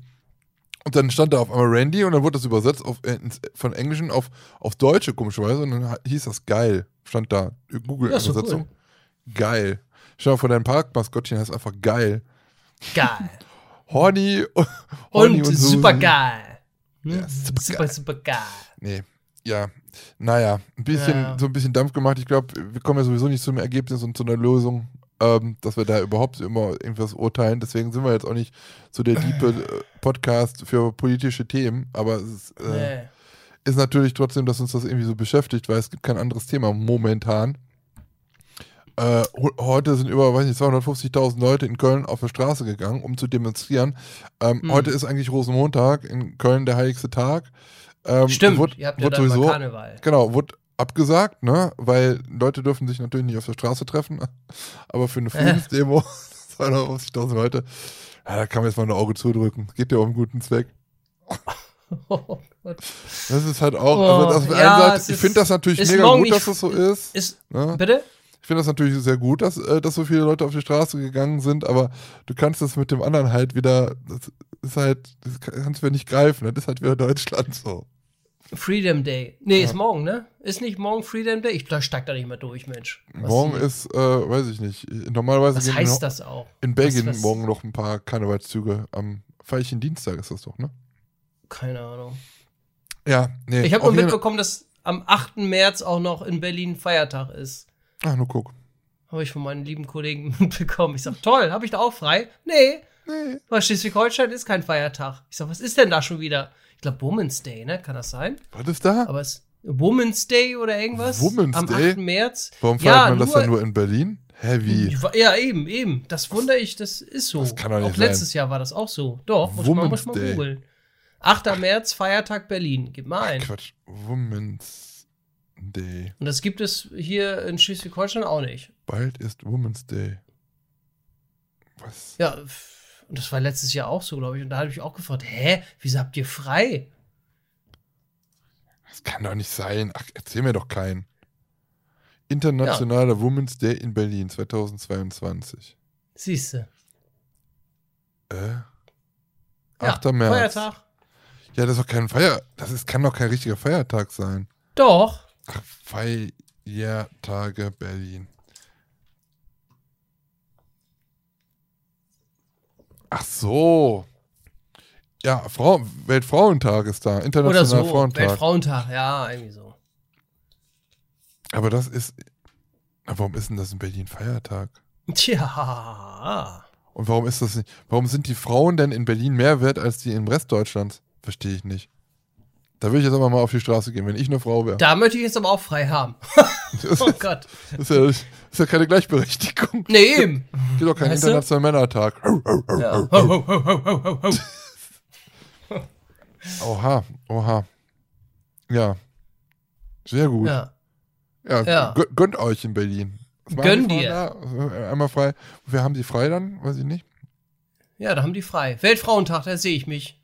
Und dann stand da auf einmal Randy und dann wurde das übersetzt auf, äh, ins, von Englischen auf, auf Deutsche, komischerweise. Und dann hieß das geil. Stand da. Google-Übersetzung. Geil. Schau mal, von deinem Parkmaskottchen heißt einfach geil. Geil. Horny, Und, Horny Susi. super geil. Hm? Ja, supergeil. super, super geil. Nee, ja. Naja, ein bisschen, Ja. so ein bisschen Dampf gemacht. Ich glaube, wir kommen ja sowieso nicht zum Ergebnis und zu einer Lösung. ähm, dass wir da überhaupt immer irgendwas urteilen. Deswegen sind wir jetzt auch nicht so der diepe äh, Podcast für politische Themen, aber es ist, äh, Nee. ist natürlich trotzdem, dass uns das irgendwie so beschäftigt, weil es gibt kein anderes Thema momentan. Äh, heute sind über, weiß nicht, 250.000 Leute in Köln auf der Straße gegangen, um zu demonstrieren. Ähm, Hm. Heute ist eigentlich Rosenmontag, in Köln der heiligste Tag. Ähm, Stimmt, wurde- ihr habt ja dann sowieso- Karneval. Genau, wurde abgesagt, ne? Weil Leute dürfen sich natürlich nicht auf der Straße treffen, aber für eine Friedensdemo 250.000 Leute, ja, da kann man jetzt mal ein Auge zudrücken. Geht ja um einen guten Zweck. Oh Gott. Das ist halt auch, Oh, also das auf der ja, Seite, es ich ist- finde das natürlich ist mega gut, dass das so ist. Ist, Ne? bitte? Ich finde das natürlich sehr gut, dass, äh, dass so viele Leute auf die Straße gegangen sind, aber du kannst das mit dem anderen halt wieder, das ist halt, das kannst du wieder nicht greifen, das ist halt wieder Deutschland so. Freedom Day. Nee, Ja. ist morgen, ne? Ist nicht morgen Freedom Day? Ich da steig da nicht mehr durch, Mensch. Was morgen hier- ist, äh, weiß ich nicht, normalerweise Was heißt in, das auch? in Belgien Was- was- morgen noch ein paar Karnevalszüge. Am Feierchen Dienstag ist das doch, ne? Keine Ahnung. Ja, nee. Ich habe nur mitbekommen, dass am 8. März auch noch in Berlin Feiertag ist. Ach, nur guck. Habe ich von meinen lieben Kollegen mitbekommen. Ich sag, toll, habe ich da auch frei? Nee, Nee. weil Schleswig-Holstein ist kein Feiertag. Ich sag, was ist denn da schon wieder? Ich glaube, Women's Day, ne? Kann das sein? Was ist da? Aber es Women's Day oder irgendwas? Women's Am Day? 8. März. Warum feiert ja, man das dann nur in Berlin? Wie? Ja, eben, eben. Das wundere ich, das ist so. Das kann doch nicht auch letztes Jahr war das auch so. Doch, muss man, muss man Day. googeln. 8. März, Feiertag Berlin. Gib mal ein. Quatsch. Women's Day. Und das gibt es hier in Schleswig-Holstein auch nicht. Bald ist Women's Day. Was? Ja, und das war letztes Jahr auch so, glaube ich. Und da habe ich auch gefragt, hä, wieso habt ihr frei? Das kann doch nicht sein. Ach, erzähl mir doch keinen. Internationaler Women's Day in Berlin 2022. Siehste. Äh? Ja, 8. März. Feiertag. Ja, das ist doch kein Feier. Das ist, kann doch kein richtiger Feiertag sein. Doch. Ach, Feiertage Berlin. Ach so. Ja, Frau, Weltfrauentag ist da. Oder Internationaler so. Frauentag. Weltfrauentag, ja, irgendwie so. Aber das ist. Warum ist denn das in Berlin Feiertag? Tja. Und warum ist das nicht? Warum sind die Frauen denn in Berlin mehr wert als die im Rest Deutschlands? Verstehe ich nicht. Da würde ich jetzt aber mal auf die Straße gehen, wenn ich eine Frau wäre. Da möchte ich jetzt aber auch frei haben. Oh Gott. das ist, ja, das ist ja keine Gleichberechtigung. Nee, eben. Gibt doch keinen Weißt du? internationalen Männertag. Ja. Oha, oha. Ja. Sehr gut. Ja, Ja. Ja. gö- Gönnt euch in Berlin. Was machen Gönn die Frauen Da? Einmal frei. Wofür haben die frei dann? Weiß ich nicht. ja, da haben die frei. Weltfrauentag, da sehe ich mich.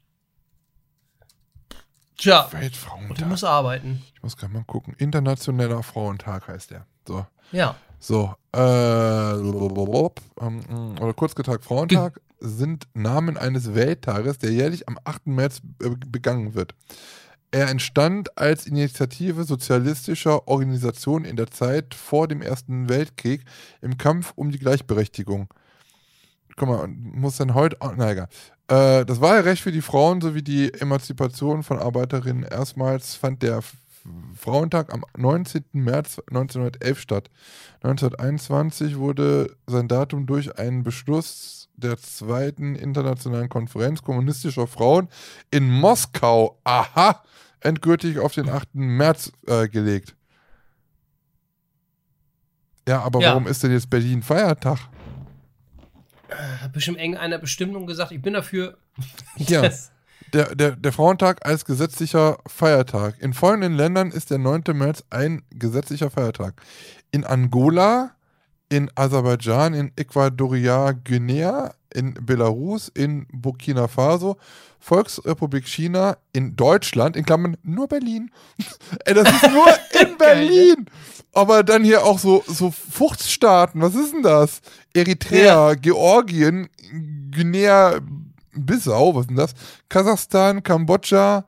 Tja. Weltfrauentag. muss arbeiten. Ich muss gerade mal gucken. Internationaler Frauentag heißt der. So. Ja. So, äh, ähm, oder Kurzgetag Frauentag sind Namen eines Welttages, der jährlich am 8. März begangen wird. Er entstand als Initiative sozialistischer Organisationen in der Zeit vor dem Ersten Weltkrieg im Kampf um die Gleichberechtigung. Guck mal, muss dann heute, oh, na egal. Äh, das Wahlrecht für die Frauen sowie die Emanzipation von Arbeiterinnen erstmals fand der Frauentag am 19. März 1911 statt. 1921 wurde sein Datum durch einen Beschluss der zweiten internationalen Konferenz kommunistischer Frauen in Moskau, aha, endgültig auf den 8. März äh, gelegt. Ja, aber Ja. warum ist denn jetzt Berlin Feiertag? Hat bestimmt irgendeiner Bestimmung gesagt, ich bin dafür. Ja. Der, der, der Frauentag als gesetzlicher Feiertag. In folgenden Ländern ist der 9. März ein gesetzlicher Feiertag. In Angola, in Aserbaidschan, in Äquatorial Guinea, in Belarus, in Burkina Faso, Volksrepublik China, in Deutschland, in Klammern nur Berlin. Ey, das ist nur in Berlin. Aber dann hier auch so, so Fuchtstaaten. Was ist denn das? Eritrea, Georgien, Guinea, Bissau, was ist denn das? Kasachstan, Kambodscha,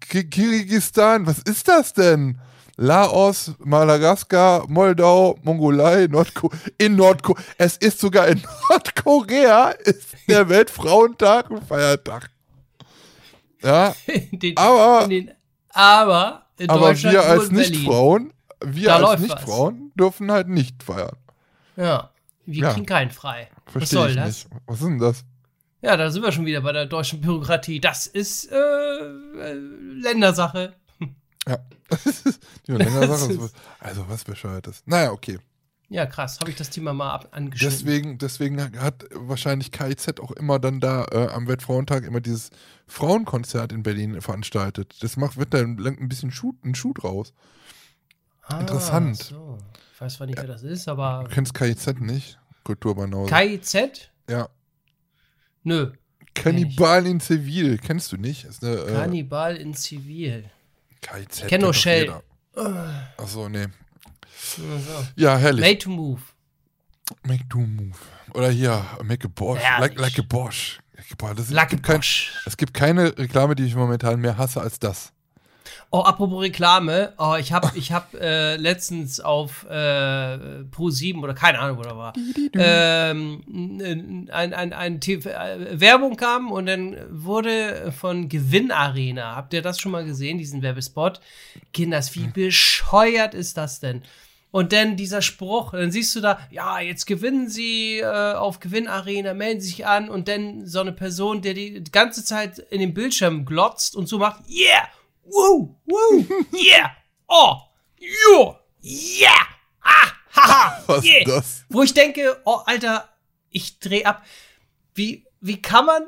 Ki- Kirgisistan, was ist das denn? Laos, Madagaskar, Moldau, Mongolei, Nordkorea. In Nordkorea. Es ist sogar in Nordkorea ist der Weltfrauentag ein Feiertag. Ja, den, aber, den, aber aber wir als. Nichtfrauen, wir Da als was. Nichtfrauen dürfen halt nicht feiern. Ja. Wir Ja. kriegen keinen frei. Was Verstehe soll ich das? nicht. Was ist denn das? Ja, da sind wir schon wieder bei der deutschen Bürokratie. Das ist äh, äh, Ländersache. Ja. Die längere Das Sache also was bescheuertes. Naja, okay. Ja, krass. Habe ich das Thema mal ab angeschnitten. Deswegen, deswegen hat wahrscheinlich KIZ auch immer dann da äh, am Weltfrauentag immer dieses Frauenkonzert in Berlin veranstaltet. Das macht, wird da ein bisschen Schuh, ein Schuh draus. Ah, interessant. So. Ich weiß zwar nicht, wer das ist, aber. Du kennst KIZ nicht? Kulturbanause. KIZ? ja. Nö. Kannibal in Zivil. Kennst du nicht? Ist eine, äh, Kannibal in Zivil. KIZ. kenn kennt nur Shell. Achso, nee. Ja, herrlich. Made to move. Make do move. Oder hier, make a Bosch. Herrlich. Like, like a Bosch. Boah, das, es, Lucky gibt kein, Bosch. es gibt keine Reklame, die ich momentan mehr hasse als das. Oh, apropos Reklame. Oh, ich habe ich hab, äh, letztens auf äh, Pro7 oder keine Ahnung, wo da war, ähm, ein, ein, ein TV, äh, Werbung kam und dann wurde von Gewinnarena. Habt ihr das schon mal gesehen, diesen Werbespot? Kinders, wie bescheuert ist das denn? Und dann dieser Spruch, dann siehst du da, ja, jetzt gewinnen sie äh, auf Gewinnarena, melden sich an und dann so eine Person, der die ganze Zeit in den Bildschirm glotzt und so macht, yeah, woo, woo, yeah, oh, jo, yeah, ah, haha, Was yeah. ist das? Wo ich denke, oh, Alter, ich dreh ab. Wie, wie kann man,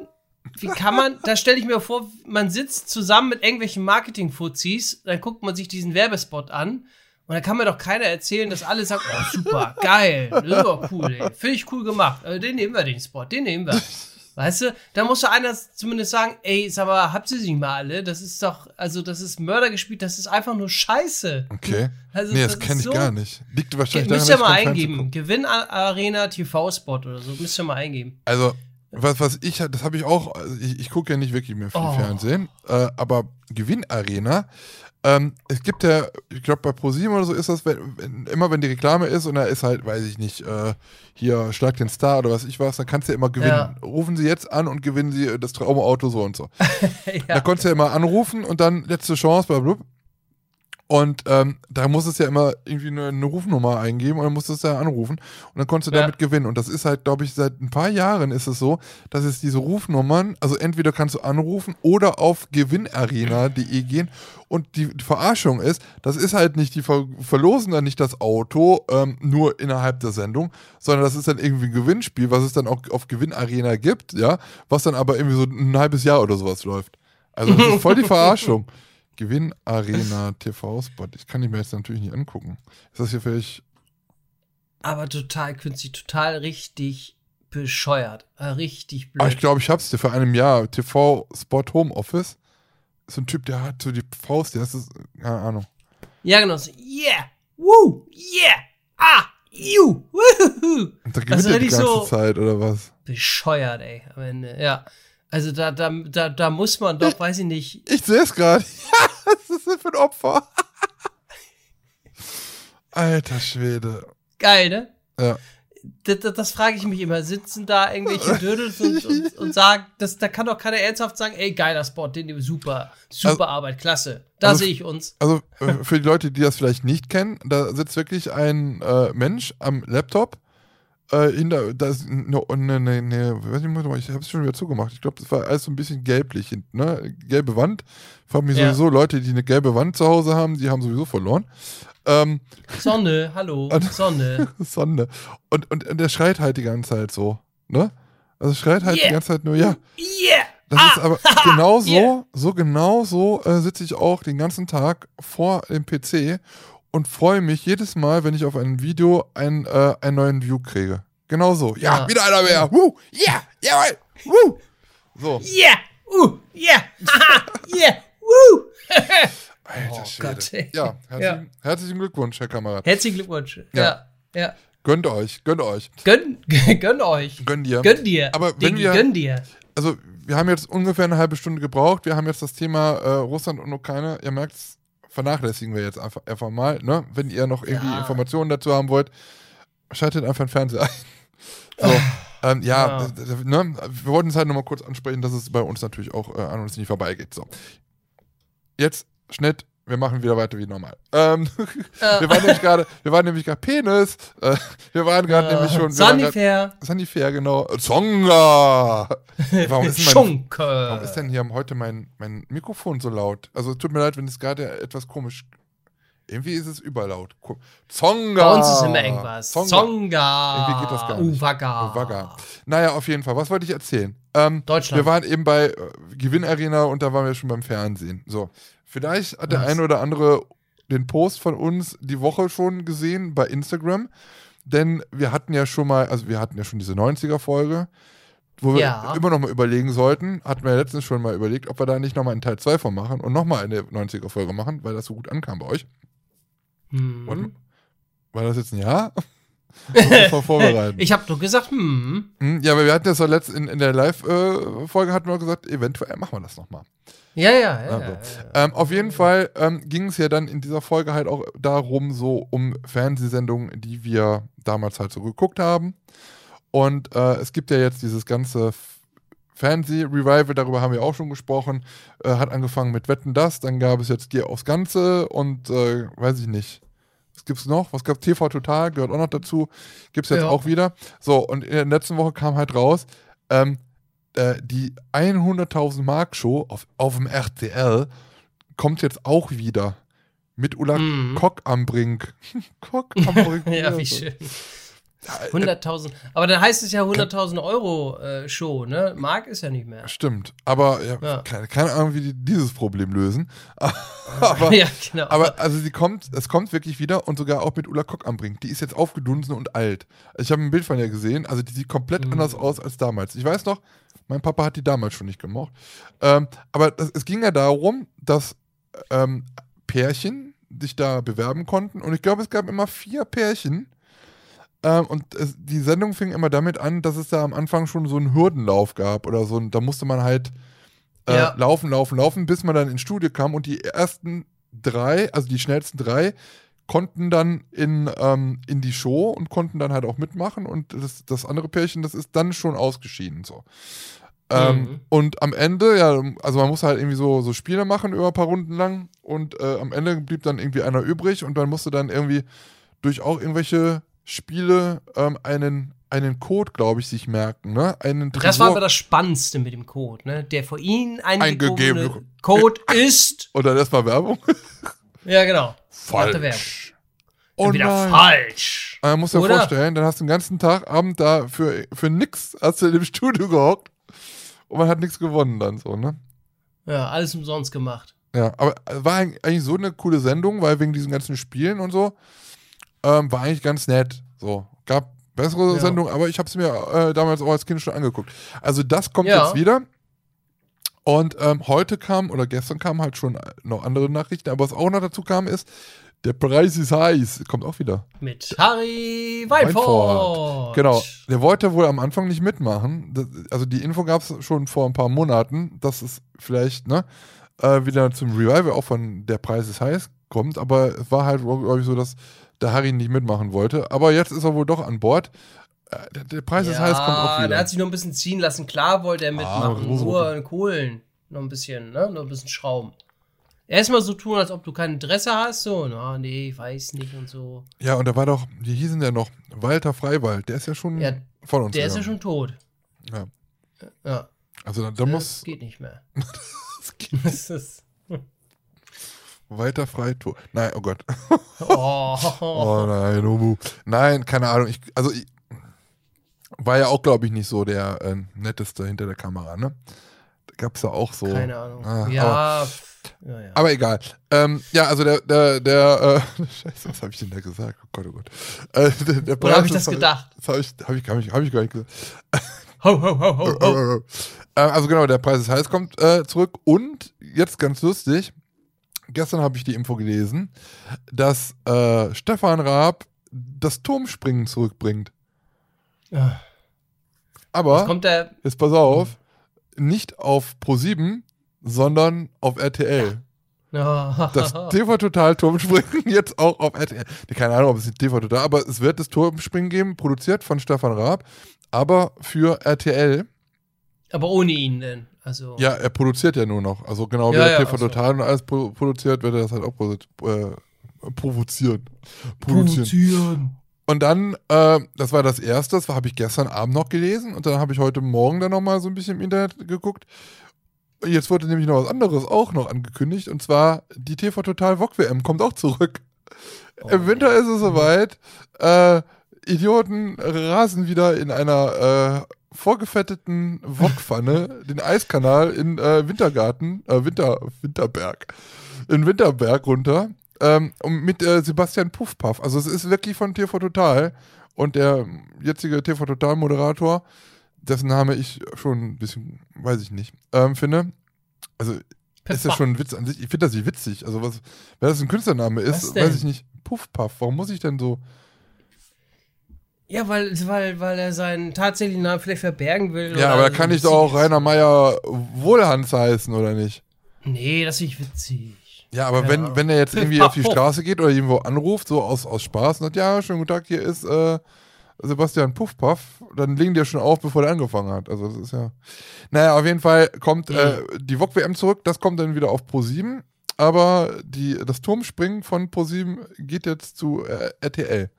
wie kann man, da stelle ich mir vor, man sitzt zusammen mit irgendwelchen Marketing-Fuzis, dann guckt man sich diesen Werbespot an und dann kann mir doch keiner erzählen, dass alle sagen, oh, super, geil, das ist doch cool, ey. Finde ich cool gemacht. Also, den nehmen wir, den Spot, den nehmen wir. Weißt du, da muss doch einer zumindest sagen, ey, sag mal, habt ihr sie nicht mal alle? Das ist doch, also das ist Mörder gespielt, das ist einfach nur Scheiße. Okay. Also, nee, das das kenne ich so- gar nicht. Liegt wahrscheinlich Müsst ihr daran, mal eingeben. Gewinn-Arena TV-Spot oder so. Müsst ihr mal eingeben. Also, was, was ich, das habe ich auch, also ich, ich gucke ja nicht wirklich mehr viel Oh. Fernsehen, äh, aber Gewinnarena, ähm, es gibt ja, ich glaube bei ProSieben oder so ist das, wenn, wenn, immer wenn die Reklame ist und da ist halt, weiß ich nicht, äh, hier Schlag den Star oder was ich was, dann kannst du ja immer gewinnen. Ja. Rufen sie jetzt an und gewinnen sie das Traumauto so und so. Da ja. konntest du ja immer anrufen und dann letzte Chance, bla bla. Und ähm, da musst es ja immer irgendwie eine, eine Rufnummer eingeben und dann musst du es ja anrufen und dann konntest du Ja. damit gewinnen. Und das ist halt, glaube ich, seit ein paar Jahren ist es so, dass es diese Rufnummern, also entweder kannst du anrufen oder auf gewinnarena.de gehen. Und die Verarschung ist, das ist halt nicht, die ver verlosen dann nicht das Auto ähm, nur innerhalb der Sendung, sondern das ist dann irgendwie ein Gewinnspiel, was es dann auch auf Gewinnarena gibt, ja, was dann aber irgendwie so ein halbes Jahr oder sowas läuft. Also das ist voll die Verarschung. Gewinnarena TV-Spot. Ich kann die mir jetzt natürlich nicht angucken. Ist das hier vielleicht. Aber total künstlich, total richtig bescheuert. Äh, richtig blöd. Ah, ich glaube, ich hab's dir vor einem Jahr. TV-Spot Homeoffice. So ein Typ, der hat so die Faust, das ist. Keine Ahnung. ja, genau. So, yeah, woo, yeah, ah, you, woohoo. Und da gewinnt ist er die ganze so- Zeit, oder was? Bescheuert, ey, am Ende. Ja. Also da, da, da, da muss man doch, weiß ich nicht, Ich sehe es gerade. Ja, was ist das für ein Opfer? Alter Schwede. geil, ne? Ja. Das, das, das frage ich mich immer. Sitzen da irgendwelche Dödels und, und, und sagen, das, da kann doch keiner ernsthaft sagen, ey, geiler Spot, den super, super Also- Arbeit, klasse. Da also- sehe ich uns. Also äh, für die Leute, die das vielleicht nicht kennen, da sitzt wirklich ein äh, Mensch am Laptop. Äh, hinter, da ist eine, eine, eine, eine weiß nicht, ich habe es schon wieder zugemacht. Ich glaube, das war alles so ein bisschen gelblich, hinten, ne? Gelbe Wand. Frag mich Ja. sowieso, Leute, die eine gelbe Wand zu Hause haben, die haben sowieso verloren. Ähm, Sonne, hallo, Und- Sonne. Sonne. Und, und, und der schreit halt die ganze Zeit so, ne? Also schreit halt Yeah. die ganze Zeit nur, ja. Yeah! Das Ah, ist aber genau so, yeah. so genau so äh, sitze ich auch den ganzen Tag vor dem PC und freue mich jedes Mal, wenn ich auf ein Video ein, äh, einen neuen View kriege. Genau so. Ja, Ja. wieder einer mehr. Woo, yeah, jawohl, woo. So, Yeah! Uh! Yeah! Haha! yeah! Woo! alter Oh Schwede. Gott, ey. Ja, herzlichen, herzlichen Glückwunsch, Herr Kamerad. Herzlichen Glückwunsch. Ja. Ja. Ja. Gönnt euch, gönnt euch. Gönn, gönn euch. Gönn dir. Gönn dir. Aber wenn Diggi, wir- gönn dir. Also, wir haben jetzt ungefähr eine halbe Stunde gebraucht. Wir haben jetzt das Thema äh, Russland und Ukraine. Ihr merkt vernachlässigen wir jetzt einfach, einfach mal. Ne? Wenn ihr noch irgendwie Ja. Informationen dazu haben wollt, schaltet einfach den Fernseher ein. So, ähm, ja, Ja. ne? wir wollten es halt nochmal kurz ansprechen, dass es bei uns natürlich auch äh, an uns nicht vorbeigeht. So. Jetzt Schnitt, wir machen wieder weiter wie normal. Ähm, wir waren nämlich gerade, wir waren nämlich gerade Penis. Äh, wir waren gerade Äh, nämlich schon. Sanifair. Sanifair, genau. Zonga! Warum ist, denn mein, warum ist denn hier heute mein, mein Mikrofon so laut? Also es tut mir leid, wenn es gerade etwas komisch. Irgendwie ist es überlaut. Zonga! Bei uns ist immer irgendwas. Zonga. Zonga. Irgendwie geht das gar nicht. Uwaga. Wagga. Naja, auf jeden Fall. Was wollte ich erzählen? Ähm, Deutschland. Wir waren eben bei äh, Gewinnarena und da waren wir schon beim Fernsehen. So. Vielleicht hat der Was? eine oder andere den Post von uns die Woche schon gesehen bei Instagram. Denn wir hatten ja schon mal, also wir hatten ja schon diese 90er-Folge, wo wir Ja. immer noch mal überlegen sollten, hatten wir ja letztens schon mal überlegt, ob wir da nicht nochmal einen Teil 2 von machen und nochmal eine 90er-Folge machen, weil das so gut ankam bei euch. Hm. Und, war das jetzt ein Ja? Muss man vorbereiten. Ich habe doch gesagt, hm. Hm, Ja, aber wir hatten das ja letzt in, in der Live-Folge hatten wir gesagt, eventuell machen wir das nochmal. Ja, ja, ja. Also, ja, ja. Ähm, auf jeden Fall ähm, ging es ja dann in dieser Folge halt auch darum, so um Fernsehsendungen, die wir damals halt so geguckt haben. Und äh, es gibt ja jetzt dieses ganze Fernseh-Revival, darüber haben wir auch schon gesprochen. Äh, hat angefangen mit Wetten das, dann gab es jetzt Gier aufs Ganze und äh, weiß ich nicht. Was gibt's noch? Was gab TV Total? Gehört auch noch dazu. Gibt's jetzt Ja. auch wieder. So, und in der letzten Woche kam halt raus, ähm, äh, die 100.000 Mark Show auf, auf dem RTL kommt jetzt auch wieder. Mit Ulla Mhm. Kock am Brink. Kock am Brink. Ja, wie schön. Ja, äh, 100.000. Aber dann heißt es ja 100.000 Euro äh, Show, ne? Mark ist ja nicht mehr. Stimmt. Aber ja, Ja. Keine, keine Ahnung, wie die dieses Problem lösen. Aber, ja, genau. aber also sie kommt, es kommt wirklich wieder und sogar auch mit Ulla Kock am Brink. Die ist jetzt aufgedunsen und alt. Ich habe ein Bild von ihr gesehen, also die sieht komplett Mhm. anders aus als damals. Ich weiß noch, mein Papa hat die damals schon nicht gemocht. Ähm, aber das, es ging ja darum, dass ähm, Pärchen sich da bewerben konnten und ich glaube, es gab immer vier Pärchen. Ähm, und es, die Sendung fing immer damit an, dass es da am Anfang schon so einen Hürdenlauf gab oder so. Und da musste man halt äh, Ja. laufen, laufen, laufen, bis man dann ins Studio kam und die ersten drei, also die schnellsten drei, konnten dann in, ähm, in die Show und konnten dann halt auch mitmachen und das, das andere Pärchen, das ist dann schon ausgeschieden so. Ähm, Mhm. Und am Ende, ja, also man muss halt irgendwie so, so Spiele machen über ein paar Runden lang und äh, am Ende blieb dann irgendwie einer übrig und man musste dann irgendwie durch auch irgendwelche Spiele ähm, einen, einen Code, glaube ich, sich merken, ne? Einen das war Tresor- aber das Spannendste mit dem Code, ne? Der vor Ihnen Eingegeben. eingegebene Code ist. Und dann erstmal Werbung. Ja, genau. Falsch. Oh wieder nein. falsch. Man muss Oder? vorstellen, dann hast du den ganzen Tag, Abend da für, für nix, hast du in dem Studio gehockt und man hat nichts gewonnen dann so, ne? Ja, alles umsonst gemacht. Ja, aber war eig- eigentlich so eine coole Sendung, weil wegen diesen ganzen Spielen und so, ähm, war eigentlich ganz nett. So, gab bessere Ja. Sendungen, aber ich habe es mir äh, damals auch als Kind schon angeguckt. Also das kommt Ja. jetzt wieder. Und ähm, heute kam, oder gestern kamen halt schon noch andere Nachrichten, aber was auch noch dazu kam, ist, der Preis ist heiß. Kommt auch wieder. Mit Harry Weinfurt. Genau. Der wollte wohl am Anfang nicht mitmachen. Das, also die Info gab es schon vor ein paar Monaten, dass es vielleicht ne, äh, wieder zum Revival auch von Der Preis ist heiß kommt. Aber es war halt, glaube ich, so, dass der Harry nicht mitmachen wollte. Aber jetzt ist er wohl doch an Bord. Äh, der, der Preis ist heiß kommt auch Der wieder. hat sich noch ein bisschen ziehen lassen. Klar wollte er mitmachen. so. nur in Kohlen. Noch ein bisschen, ne? Noch ein bisschen Schrauben. Erstmal so tun, als ob du kein Interesse hast. So, na, nee, ich weiß nicht und so. Ja, und da war doch, wie hießen der noch? Walter Freiwald. Der ist ja schon Ja, von uns. Der ist ja gegangen. schon tot. Ja. Ja. Also da, da das muss geht nicht mehr. das geht- Das ist. Walter Freito. Nein, oh Gott. Oh. Oh nein, Ubu. Nein, keine Ahnung. Ich, also ich war ja auch, glaube ich, nicht so der äh, netteste hinter der Kamera, ne? Da gab es ja auch so. Keine Ahnung. Ah, ja, pf, ja, ja. Aber egal. Ähm, ja, also der, der, der, äh, Scheiße, was habe ich denn da gesagt? Oh Gott, oh Gott. Äh, der, der Oder habe ich das gedacht? Das habe ich, hab ich, hab ich, hab ich gar nicht gesagt. Ho, ho, ho, ho, ho. Äh, also genau, der Preis ist heiß kommt äh, zurück und jetzt ganz lustig, gestern habe ich die Info gelesen, dass äh, Stefan Raab das Turmspringen zurückbringt. Ja. Aber, Jetzt kommt der. jetzt pass auf, nicht auf Pro7, sondern auf RTL. Oh. Das TV Total Turmspringen jetzt auch auf RTL. Keine Ahnung, ob es TV Total, aber es wird das Turmspringen geben, produziert von Stefan Raab, aber für RTL. Aber ohne ihn denn. Also, Ja, er produziert ja nur noch. Also genau wie Ja, ja, TV ach so. Total und alles pro produziert, wird er das halt auch äh, provozieren. Produzieren. Und dann, äh, das war das erste, das habe ich gestern Abend noch gelesen und dann habe ich heute Morgen dann nochmal so ein bisschen im Internet geguckt. Jetzt wurde nämlich noch was anderes auch noch angekündigt und zwar die TV Total VOG WM kommt auch zurück. Im Winter ist es soweit. Äh, Idioten rasen wieder in einer äh, vorgefetteten Wokpfanne den Eiskanal in äh, Wintergarten, äh, Winter, Winterberg, in Winterberg runter. Ähm, mit äh, Sebastian Puffpaff. Also es ist wirklich von TV Total. Und der jetzige TV Total Moderator, dessen Name ich schon ein bisschen, weiß ich nicht, ähm, finde. Also ist ja schon ein Witz an sich. Ich finde das nicht witzig. Also was, wenn das ein Künstlername ist, weiß ich nicht. Puffpaff. Warum muss ich denn so? Ja, weil, weil, weil er seinen tatsächlichen Namen vielleicht verbergen will. Ja, aber da kann ich doch auch. Rainer Meier Wohlhans heißen, oder nicht? Nee, das ist nicht witzig. Ja, aber Keine wenn, wenn er jetzt irgendwie auf die? Straße geht oder irgendwo anruft, so aus, aus Spaß und sagt, ja, schönen guten Tag, hier ist äh, Sebastian Puffpaff, dann legen die ja schon auf, bevor der angefangen hat. Also das ist ja. Naja, auf jeden Fall kommt äh, die VOG WM zurück, das kommt dann wieder auf Pro7, aber die, das Turmspringen von Pro7 geht jetzt zu äh, RTL.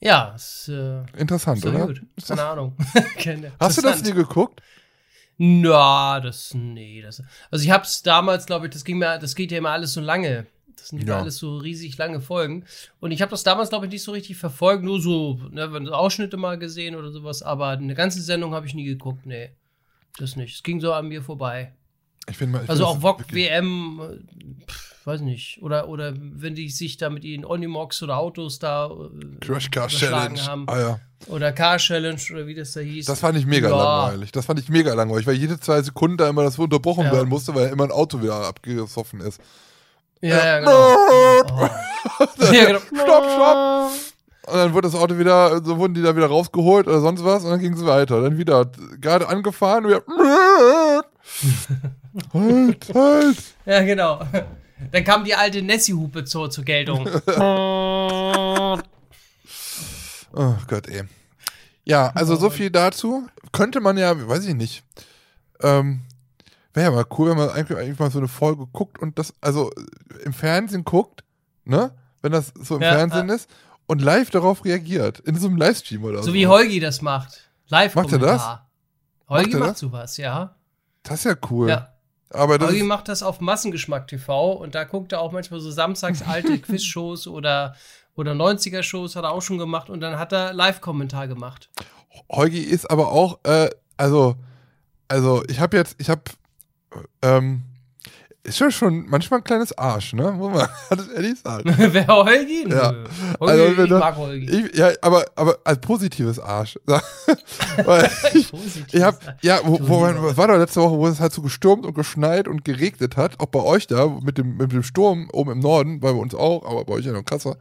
Ja, ist, äh, Interessant, oder? gut. Keine Ahnung. Hast du das nie geguckt? Na, das, nee, das. Also ich hab's damals, glaube ich, das ging mir, das geht ja immer alles so lange. Das sind ja alles so riesig lange Folgen. Und ich habe das damals, glaube ich, nicht so richtig verfolgt, nur so, ne, wenn Ausschnitte mal gesehen oder sowas, aber eine ganze Sendung habe ich nie geguckt, nee. Das nicht. Es ging so an mir vorbei. Ich finde mal. Ich Also auch wirklich- WM, äh, pff, weiß nicht. Oder, oder wenn die sich da mit ihren Onimox oder Autos da äh, Crash Car Challenge. haben. Ah ja. Oder Car Challenge oder wie das da hieß. Das fand ich mega Ja. langweilig. Das fand ich mega langweilig, weil jede zwei Sekunden da immer das unterbrochen Ja. werden musste, weil immer ein Auto wieder abgesoffen ist. ja, ja, genau. Oh. ja, genau. Stopp, stopp. Und dann wurde das Auto wieder, so wurden die da wieder rausgeholt oder sonst was und dann ging es weiter. Dann wieder gerade angefahren und wieder. halt, halt. Ja, genau. Dann kam die alte Nessie-Hupe zur, zur Geltung. Oh Gott, ey. Ja, also so viel dazu. Könnte man ja, weiß ich nicht. Ähm, Wäre ja mal cool, wenn man eigentlich, eigentlich mal so eine Folge guckt und das, also im Fernsehen guckt, ne? Wenn das so im Ja, Fernsehen ist und live darauf reagiert. In so einem Livestream oder so. so wie Holgi das macht. live Macht er das? Holgi Macht macht das? sowas, ja. Das ist ja cool. Ja. Aber das ist, macht das auf Massengeschmack TV und da guckt er auch manchmal so samstags alte Quizshows oder, oder 90er-Shows hat er auch schon gemacht und dann hat er Live-Kommentar gemacht. Holgi ist aber auch, äh, also, also ich habe jetzt, ich habe, ähm, ist schon schon manchmal ein kleines Arsch, ne? Muss man das ehrlich sagen. Wer Holgi? Ja. Holgi, Also, ich du- mag Holgi. Ich, ja, aber, aber als positives Arsch. Ich, ich hab, ja, wo, wo man, war da letzte Woche, wo es halt so gestürmt und geschneit und geregnet hat, auch bei euch da, mit dem, mit dem Sturm oben im Norden, bei uns auch, aber bei euch ja noch krasser.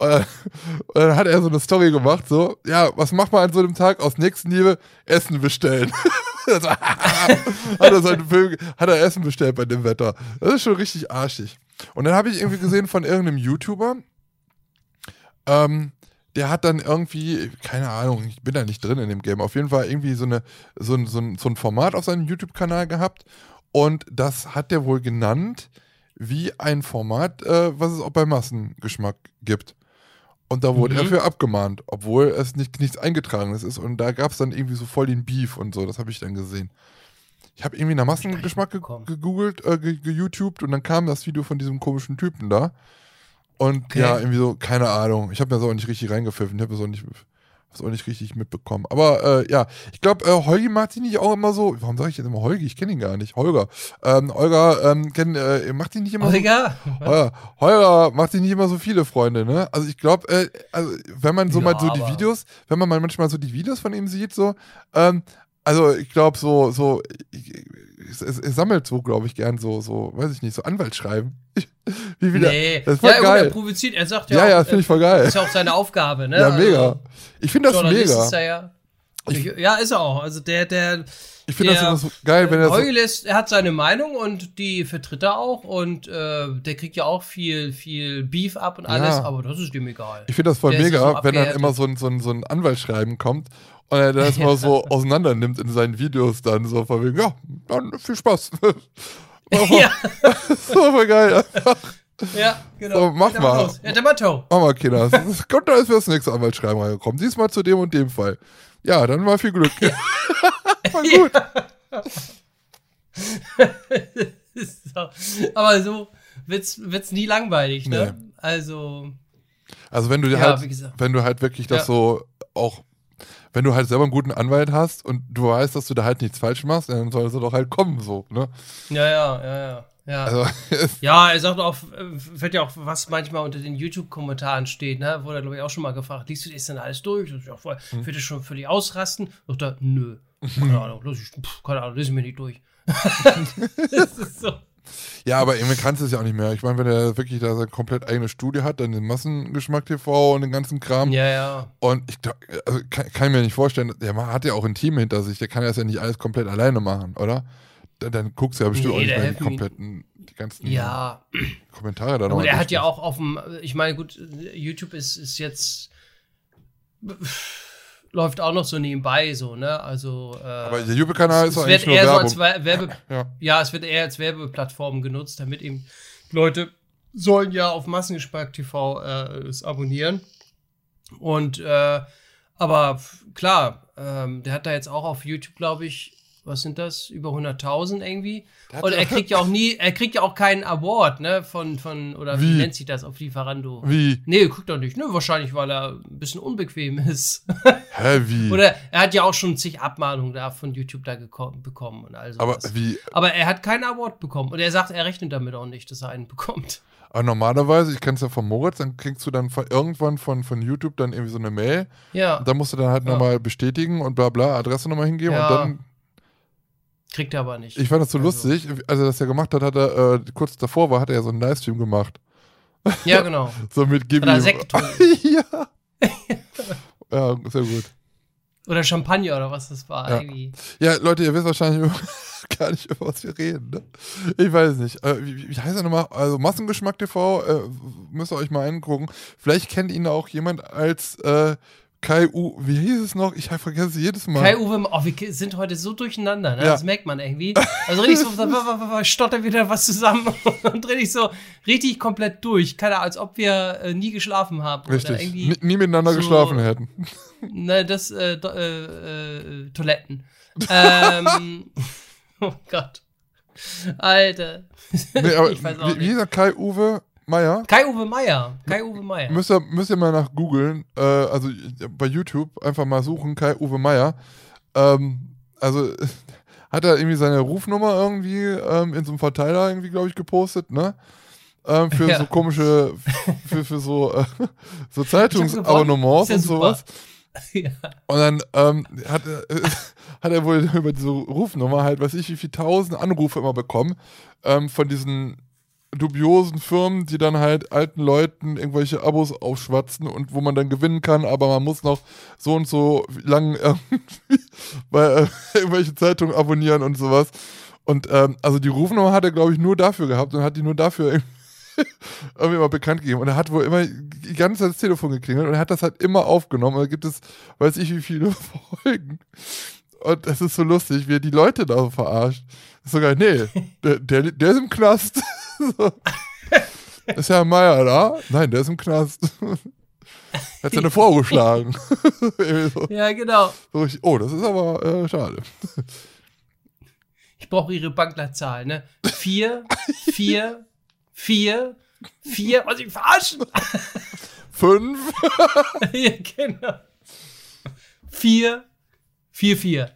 Äh, und dann hat er so eine Story gemacht, so, ja, was macht man an so einem Tag? Aus Nächstenliebe Essen bestellen. Also, hat, er seinen Film, hat er Essen bestellt bei dem Wetter. Das ist schon richtig arschig. Und dann habe ich irgendwie gesehen von irgendeinem YouTuber, ähm, der hat dann irgendwie, keine Ahnung, ich bin da nicht drin in dem Game, auf jeden Fall irgendwie so, eine, so, ein, so, ein, so ein Format auf seinem YouTube-Kanal gehabt und das hat der wohl genannt wie ein Format, äh, was es auch bei Massengeschmack gibt. Und da wurde Mhm. er für abgemahnt, obwohl es nicht, nichts Eingetragenes ist. Und da gab es dann irgendwie so voll den Beef und so, das habe ich dann gesehen. Ich habe irgendwie nach Massengeschmack ge gegoogelt, äh, ge geYouTubed und dann kam das Video von diesem komischen Typen da. Und Okay. ja, irgendwie so, keine Ahnung. Ich habe mir das auch nicht richtig reingepfiffen. Ich habe das auch nicht, das auch nicht richtig mitbekommen. Aber äh, ja, ich glaube, äh, Holgi macht sich nicht auch immer so. Warum sage ich jetzt immer Holgi? Ich kenne ihn gar nicht. Holger. Ähm, Holger ähm, kenn, äh, macht sich nicht immer so. Holger? Holger, Holger macht sich nicht immer so viele Freunde, ne? Also ich glaube, äh, also wenn man so Ja, mal so die Videos, wenn man mal manchmal so die Videos von ihm sieht, so, ähm, also ich glaube so, so, es, es sammelt so, glaube ich, gern so, so, weiß ich nicht, so Anwaltsschreiben. Wie wieder. Nee. Das ist voll ja, gut, geil. er provoziert, er sagt ja, Ja, auch, ja, finde ich voll äh, geil. Ist ja auch seine Aufgabe, ne? Ja, Also, mega. Ich finde das Journalist mega. Ist er ja. Ich, ja, ist er auch. Also der, der. Ich finde das immer so geil, wenn er so, Heugel ist, er hat seine Meinung und die vertritt er auch und äh, der kriegt ja auch viel, viel Beef ab und alles, Ja. aber das ist ihm egal. Ich finde das voll Der mega, so wenn dann immer so ein, so ein, so ein Anwaltsschreiben kommt und er das mal so auseinander nimmt in seinen Videos dann so von wegen, ja, dann viel Spaß. ja, so voll geil. ja, genau. So, mach mal. los. Ja, der Matto. Mach mal, Kinder. Kommt da ist das nächste Anwaltsschreiben reingekommen. Diesmal zu dem und dem Fall. Ja, dann mal viel Glück. Voll gut. so. Aber so wird's, wird's nie langweilig, ne? Nee. Also, Also wenn du dir Ja, halt, wenn du halt wirklich das Ja. so auch, wenn du halt selber einen guten Anwalt hast und du weißt, dass du da halt nichts falsch machst, dann soll es doch halt kommen so, ne? ja, ja, ja, ja. Ja. Also es- Ja, er sagt auch, wird ja auch, was manchmal unter den YouTube-Kommentaren steht, ne? Wurde er, glaube ich, auch schon mal gefragt, liest du das denn alles durch? Ist ja voll, Hm. Wird das schon für die ausrasten? Sagt er, nö. Keine Ahnung, lass ich, pff, keine Ahnung, lese ich mir nicht durch. das ist so. ja, aber irgendwie kannst du es ja auch nicht mehr. Ich meine, wenn er wirklich da seine komplett eigene Studie hat, dann den Massengeschmack TV und den ganzen Kram. Ja, ja. Und ich also kann, kann ich mir nicht vorstellen, der hat ja auch ein Team hinter sich, der kann das ja nicht alles komplett alleine machen, oder? Dann, dann guckst du ja bestimmt Nee, auch nicht mehr die kompletten, die ganzen Ja, Kommentare da noch und er hat ja auch auf dem, ich meine, gut, YouTube ist, ist jetzt, läuft auch noch so nebenbei, so, ne? Also, äh, Aber der YouTube-Kanal ist es eigentlich wird nur eher so als Wer- Werbe, ja. Ja, es wird eher als Werbeplattform genutzt, damit eben Leute sollen ja auf Massengeschmack TV äh, es abonnieren. Und äh, aber klar, ähm, der hat da jetzt auch auf YouTube, glaube ich, was sind das? Über 100.000 irgendwie. Und er kriegt ja auch nie, er kriegt ja auch keinen Award, ne, von, von, oder wie, Wie? nennt sich das auf Lieferando? Wie? Nee, kriegt er nicht, ne, wahrscheinlich, weil er ein bisschen unbequem ist. Hä, wie? oder er hat ja auch schon zig Abmahnungen da von YouTube da bekommen und all aber wie? Aber er hat keinen Award bekommen. Und er sagt, er rechnet damit auch nicht, dass er einen bekommt. Aber normalerweise, ich kenne es ja von Moritz, dann kriegst du dann von, irgendwann von, von YouTube dann irgendwie so eine Mail. Ja, dann musst du dann halt Ja. nochmal bestätigen und bla bla, Adresse nochmal hingeben. Ja. Und dann, kriegt er aber nicht. ich fand das so Also- lustig, als er das ja gemacht hat, hat er, äh, kurz davor war, hat er ja so einen Livestream gemacht. ja, genau. So mit Gib Oder Sekt ja. ja, sehr gut. Oder Champagner oder was das war. Ja. Irgendwie. Ja, Leute, ihr wisst wahrscheinlich gar nicht, über was wir reden. Ne? Ich weiß nicht. Äh, wie, wie heißt er nochmal? Also Massengeschmack TV, äh, müsst ihr euch mal angucken. Vielleicht kennt ihn auch jemand als äh, Kai U. Wie hieß es noch? Ich vergesse es jedes Mal. Kai-Uwe, oh, wir sind heute so durcheinander, ne? Ja. Das merkt man irgendwie. Also richtig so, stottert wieder was zusammen und richtig so, richtig komplett durch. Keine Ahnung, als ob wir äh, nie geschlafen haben. Oder Richtig. irgendwie, Nie, nie miteinander so- geschlafen hätten. ne, das, äh, äh, äh, Toiletten. ähm, oh Gott. Alter. Nee, aber wie, wie nicht. hieß er? Kai Uwe Meier? Kai-Uwe Meier. Kai-Uwe Meier. Müsst ihr, müsst ihr mal nach googeln, äh, also bei YouTube einfach mal suchen, Kai Uwe Meier. Ähm, also hat er irgendwie seine Rufnummer irgendwie ähm, in so einem Verteiler irgendwie, glaube ich, gepostet, ne? Ähm, für Ja. so komische, für, für so, äh, so Zeitungsabonnements. Ist und ja sowas. ja. Und dann ähm, hat, er, hat er wohl über diese Rufnummer halt, weiß ich, wie viele tausend Anrufe immer bekommen ähm, von diesen dubiosen Firmen, die dann halt alten Leuten irgendwelche Abos aufschwatzen und wo man dann gewinnen kann, aber man muss noch so und so lang irgendwie bei äh, irgendwelche Zeitungen abonnieren und sowas. Und ähm, also die Rufnummer hat er, glaube ich, nur dafür gehabt und hat die nur dafür irgendwie mal bekannt gegeben. Und er hat wohl immer die ganze Zeit das Telefon geklingelt und er hat das halt immer aufgenommen. Und da gibt es, weiß ich wie viele Folgen. Und das ist so lustig, wie er die Leute da so verarscht. Ist sogar, nee, der, der, der ist im Knast. So. Ist Herr Meier da? Nein, der ist im Knast. Hat seine Frau geschlagen. So, ja, genau. so richtig, oh, das ist aber äh, schade. Ich brauche ihre Bankleitzahl, ne? Vier, vier, vier, vier. Was ich verarschen? Fünf. ja, genau. Vier, vier, vier.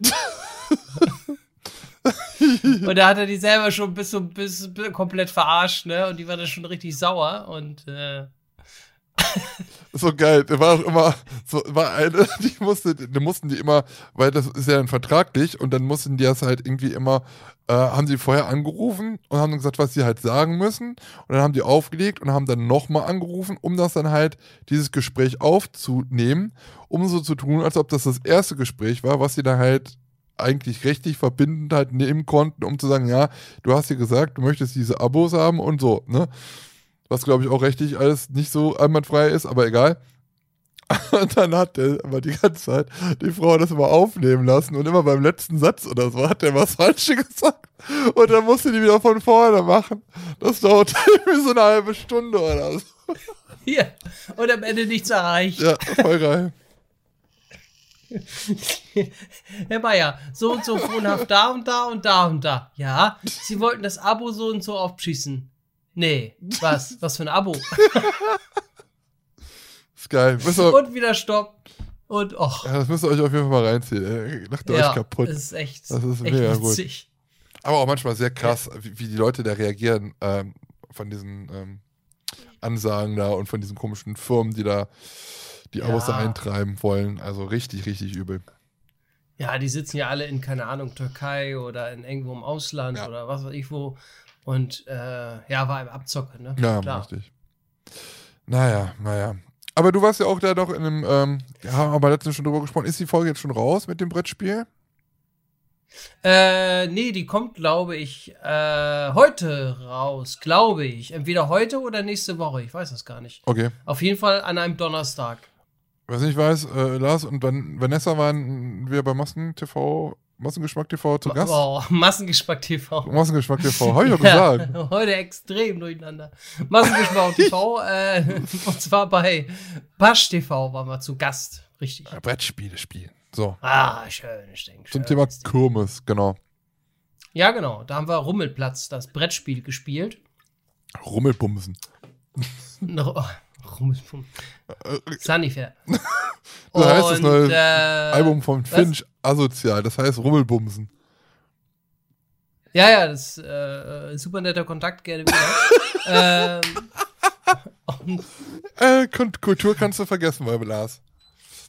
und da hat er die selber schon bis, so, bis, bis komplett verarscht, ne? Und die war dann schon richtig sauer und äh, so geil. Der war auch immer, so, war eine, die musste, die mussten die immer, weil das ist ja dann vertraglich und dann mussten die das halt irgendwie immer, äh, haben sie vorher angerufen und haben gesagt, was sie halt sagen müssen. Und dann haben die aufgelegt und haben dann nochmal angerufen, um das dann halt, dieses Gespräch aufzunehmen, um so zu tun, als ob das das erste Gespräch war, was sie dann halt eigentlich rechtlich verbindend halt nehmen konnten, um zu sagen, ja, du hast dir gesagt, du möchtest diese Abos haben und so, ne? Was glaube ich auch rechtlich alles nicht so einwandfrei ist, aber egal. Und dann hat der aber die ganze Zeit die Frau das immer aufnehmen lassen und immer beim letzten Satz oder so hat der was Falsches gesagt. Und dann musste die wieder von vorne machen. Das dauert irgendwie so eine halbe Stunde oder so. Ja, und am Ende nichts erreicht. Ja, voll geil. Herr Bayer, so und so wohnhaft da und da und da und da. Ja, Sie wollten das Abo so und so aufschießen. Nee, was? Was für ein Abo? Ist geil. Ihr, Und wieder Stopp. Und och. ja, das müsst ihr euch auf jeden Fall mal reinziehen. Lacht ihr Ja, euch kaputt. Das ist echt, Das ist echt mega gut. witzig. Aber auch manchmal sehr krass, wie, wie die Leute da reagieren ähm, von diesen ähm, Ansagen da und von diesen komischen Firmen, die da die Ja. eintreiben wollen. Also richtig, richtig übel. Ja, die sitzen ja alle in, keine Ahnung, Türkei oder in irgendwo im Ausland Ja. oder was weiß ich wo. Und äh, ja, war im Abzocken, ne? Ja, Klar. richtig. Naja, naja. Aber du warst ja auch da noch in einem, ähm, ja, haben aber letztens schon drüber gesprochen. Ist die Folge jetzt schon raus mit dem Brettspiel? Äh, nee, die kommt, glaube ich, äh, heute raus, glaube ich. Entweder heute oder nächste Woche, ich weiß das gar nicht. Okay. Auf jeden Fall an einem Donnerstag. Was ich weiß, äh, Lars und Van Vanessa waren wir bei Masken TV, Massengeschmack TV zu Gast. Oh, Massengeschmack TV. Massengeschmack TV, habe ich doch gesagt. Ja, heute extrem durcheinander. Massengeschmack TV, äh, und zwar bei Basch TV waren wir zu Gast. Richtig. Ja, Brettspiele spielen. So. Ah, schön, ich denke. Zum Thema Kirmes, genau. Ja, genau. Da haben wir Rummelplatz, das Brettspiel gespielt. Rummelbumsen. No, oh, Rummelplatz. Sunnyfair. So heißt das neue äh, Album von was? Finch Asozial, das heißt Rummelbumsen. Ja, ja, das ist äh, super netter Kontakt, gerne wieder. ähm, Äh, Kult- Kultur kannst du vergessen, weil Lars.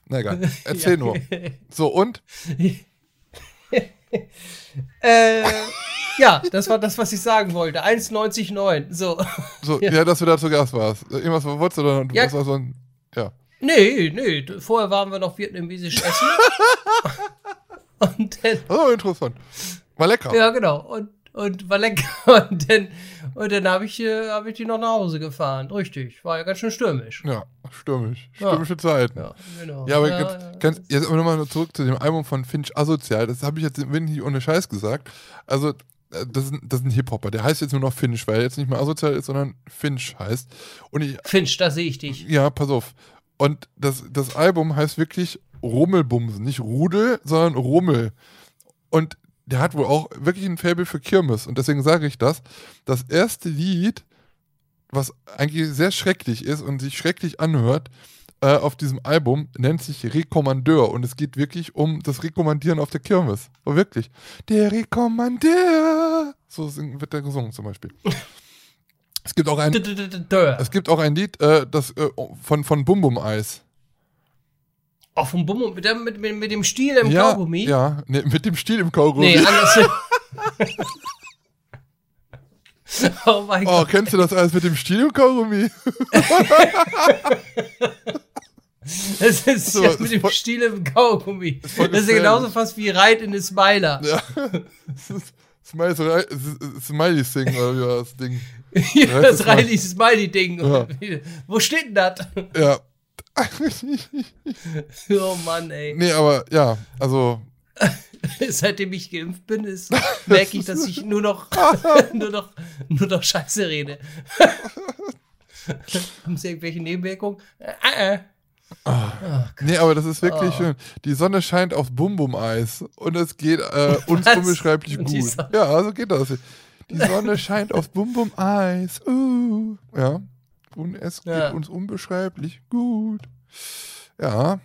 Na egal, erzähl Ja. nur. So, und? äh, ja, das war das, was ich sagen wollte. 1,99. So. So, ja. dass du da zu Gast warst. Irgendwas wolltest du da? Du Ja. warst also ein, ja. Nee, nee. Vorher waren wir noch vietnamesisch essen. und dann, Oh, interessant. War lecker. ja, genau. Und, und war lecker. Und dann, und dann habe ich, äh, hab ich die noch nach Hause gefahren. Richtig. War ja ganz schön stürmisch. Ja, stürmisch. Ja. Stürmische Zeiten. Ja, genau. Ja, aber ja, ganz, ja. ganz, jetzt nochmal zurück zu dem Album von Finch Asozial. Das habe ich jetzt wirklich ohne Scheiß gesagt. Also, das ist, ein- das ist ein Hip-Hopper. Der heißt jetzt nur noch Finch, weil er jetzt nicht mehr asozial ist, sondern Finch heißt. Und ich, Finch, da sehe ich dich. ja, pass auf. Und das, das Album heißt wirklich Rummelbumsen. Nicht Rudel, sondern Rummel. Und der hat wohl auch wirklich ein Faible für Kirmes. Und deswegen sage ich das. Das erste Lied, was eigentlich sehr schrecklich ist und sich schrecklich anhört, äh, auf diesem Album, nennt sich Rekommandeur. Und es geht wirklich um das Rekommandieren auf der Kirmes. So wirklich. Der Rekommandeur. So wird der gesungen zum Beispiel. Es gibt auch ein, es gibt auch ein Lied äh, das, äh, von, von Bum Bum Eis. Auch vom Bum mit, dem- mit, mit, mit dem Stiel im ja, Kaugummi? Ja, nee, mit dem Stiel im Kaugummi. Nee, anders. oh mein oh, Gott. kennst du das alles mit dem Stiel im Kaugummi? Das ist So, ist mit dem Stiel im Kaugummi. voll Das ist ja genauso fast wie Reit in den Smiler. Ja. Das ist- Smiley, Smiley Sing oder wie war das Ding? Ja, das das Riley Smiley-Ding. Ja. Wo steht denn das? Ja. Oh Mann, ey. nee, aber ja, also Seitdem ich geimpft bin, ist, merke ich, dass ich nur noch, nur noch, nur noch Scheiße rede. Haben Sie irgendwelche Nebenwirkungen? Äh, äh. Nee, aber das ist wirklich Oh. schön. Die Sonne scheint aufs Bum-Bum-Eis und es geht äh, uns Was? unbeschreiblich gut. Ja, also geht das. Die Sonne scheint aufs Bum-Bum-Eis. Uh, ja. Und es geht Ja. uns unbeschreiblich gut. Ja,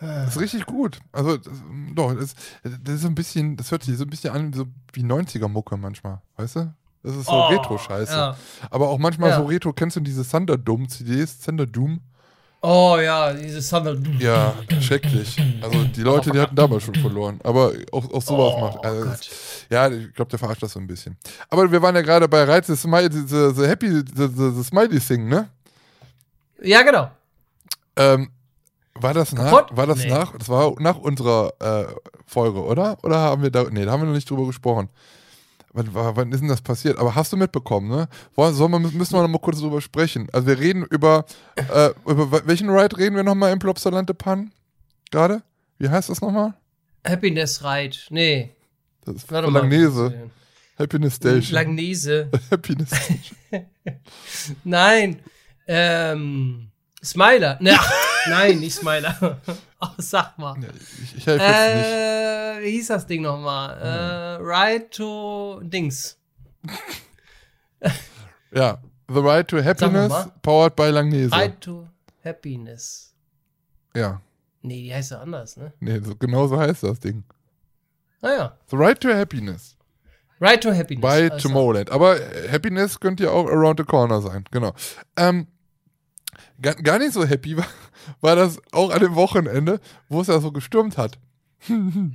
das ist richtig gut. Also, das, doch, das, das ist so ein bisschen, das hört sich so ein bisschen an so wie 90er-Mucke manchmal, weißt du? Das ist so Oh, Retro-Scheiße. ja. Aber auch manchmal Ja. so Retro, kennst du diese Thunderdome-CDs? Thunderdoom? Oh ja, dieses Thunder. Ja, schrecklich. Also die Leute, die hatten damals schon verloren. Aber auch, auch sowas Oh, macht. Also, ja, ich glaube, der verarscht das so ein bisschen. Aber wir waren ja gerade bei Reiz, the, Smiley, the, the Happy, the, the, the Smiley Thing, ne? Ja, genau. Ähm, war das nach? Kaputt? War das Nee. nach? Das war nach unserer äh, Folge, oder? Oder haben wir da? Nee, da haben wir noch nicht drüber gesprochen. Wann, wann ist denn das passiert? Aber hast du mitbekommen, ne? Sollen wir, müssen wir noch mal kurz drüber sprechen. Also wir reden über, äh, über welchen Ride reden wir nochmal im Plopsaland Pan? Gerade? Wie heißt das nochmal? Happiness Ride. Nee. Das ist Warte mal. Langnese. Happiness Station. Langnese. Happiness Station. Nein. Ähm. Smiler. Ne, ach, nein, nicht Smiler. Oh, sag mal. Ja, ich, ich helfe jetzt nicht. Äh, wie hieß das Ding nochmal? Äh, Ride to Dings. Ja. The Ride to Happiness, powered by Langnese. Ride to Happiness. Ja. Nee, die heißt ja anders, ne? Nee, so, genau so heißt das Ding. Naja. The Ride to Happiness. Ride to Happiness. Bei Also, Tomorrowland. Aber äh, Happiness könnte ja auch around the corner sein. Genau. Ähm, gar, gar nicht so happy war, war das auch an dem Wochenende, wo es ja so gestürmt hat.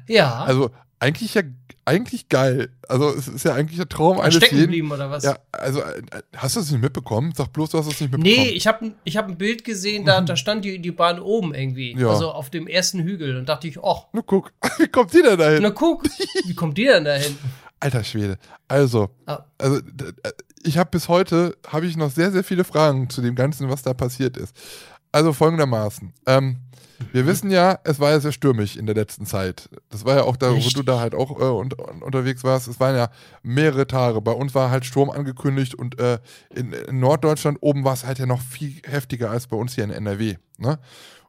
Ja. Also eigentlich ja eigentlich geil. Also es ist ja eigentlich der Traum eines stecken jeden. geblieben oder was? Ja, also äh, hast du es nicht mitbekommen? Sag bloß, du hast es nicht mitbekommen. Nee, ich habe ich hab ein Bild gesehen, da, da stand die, die Bahn oben irgendwie. Ja. Also auf dem ersten Hügel. Und dachte ich, ach, Nur guck, wie kommt die denn dahin? na guck, wie kommt die denn da hin? Alter Schwede. Also, Ah. also ich habe bis heute habe ich noch sehr sehr viele Fragen zu dem ganzen, was da passiert ist. Also folgendermaßen: ähm, Wir wissen ja, es war ja sehr stürmisch in der letzten Zeit. Das war ja auch da, wo du da halt auch äh, und, und, unterwegs warst. Es waren ja mehrere Tage. Bei uns war halt Sturm angekündigt und äh, in, in Norddeutschland oben war es halt ja noch viel heftiger als bei uns hier in NRW. Ne?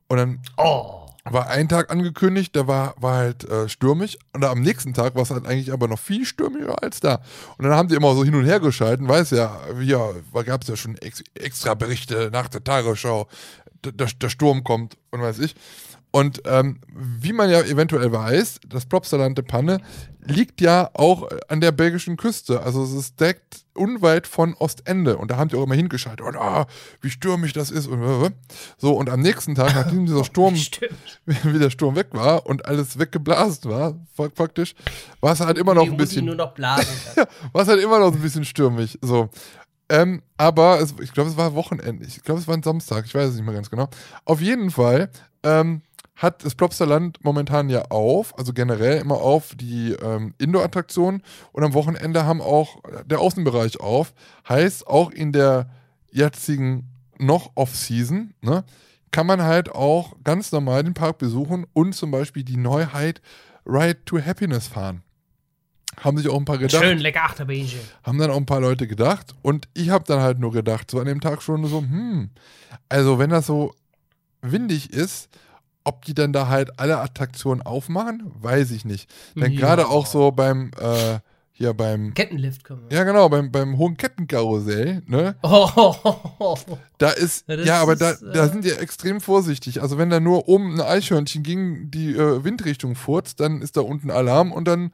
Und dann Oh. War ein Tag angekündigt, da war, war halt äh, stürmisch und am nächsten Tag war es halt eigentlich aber noch viel stürmischer als da. Und dann haben die immer so hin und her geschalten, weiß ja, ja, gab es ja schon ex extra Berichte nach der Tagesschau, der, der Sturm kommt und weiß ich. Und ähm, wie man ja eventuell weiß, das Plopsaland de Panne liegt ja auch an der belgischen Küste. Also es ist direkt unweit von Ostende. Und da haben die auch immer hingeschaltet. Und ah, wie stürmisch das ist. Und äh, so, und am nächsten Tag, nachdem dieser Sturm Stimmt. wie der Sturm weg war und alles weggeblasen war, faktisch, war es halt immer noch ein bisschen, nur noch blasen kann. war es halt immer noch ein bisschen stürmisch, so. Ähm, aber es, ich glaube, es war Wochenende. Ich glaube, es war ein Samstag. Ich weiß es nicht mehr ganz genau. Auf jeden Fall ähm, hat das Plopsaland momentan ja auf, also generell immer auf die ähm, Indoor-Attraktionen und am Wochenende haben auch der Außenbereich auf. Heißt, auch in der jetzigen noch Off-Season, ne, kann man halt auch ganz normal den Park besuchen und zum Beispiel die Neuheit Ride to Happiness fahren. Haben sich auch ein paar gedacht Schön lecker Achterbähnchen. haben dann auch ein paar Leute gedacht und ich habe dann halt nur gedacht, so an dem Tag schon so, hm, also wenn das so windig ist, ob die dann da halt alle Attraktionen aufmachen, weiß ich nicht. Denn Ja. gerade auch so beim, äh, hier beim, Kettenlift können wir. ja genau, beim, beim hohen Kettenkarussell, ne, Oh, oh, oh, oh. da ist, Ja, ja, das aber da, ist, äh, da sind die extrem vorsichtig. Also wenn da nur oben ein Eichhörnchen gegen die äh, Windrichtung furzt, dann ist da unten Alarm und dann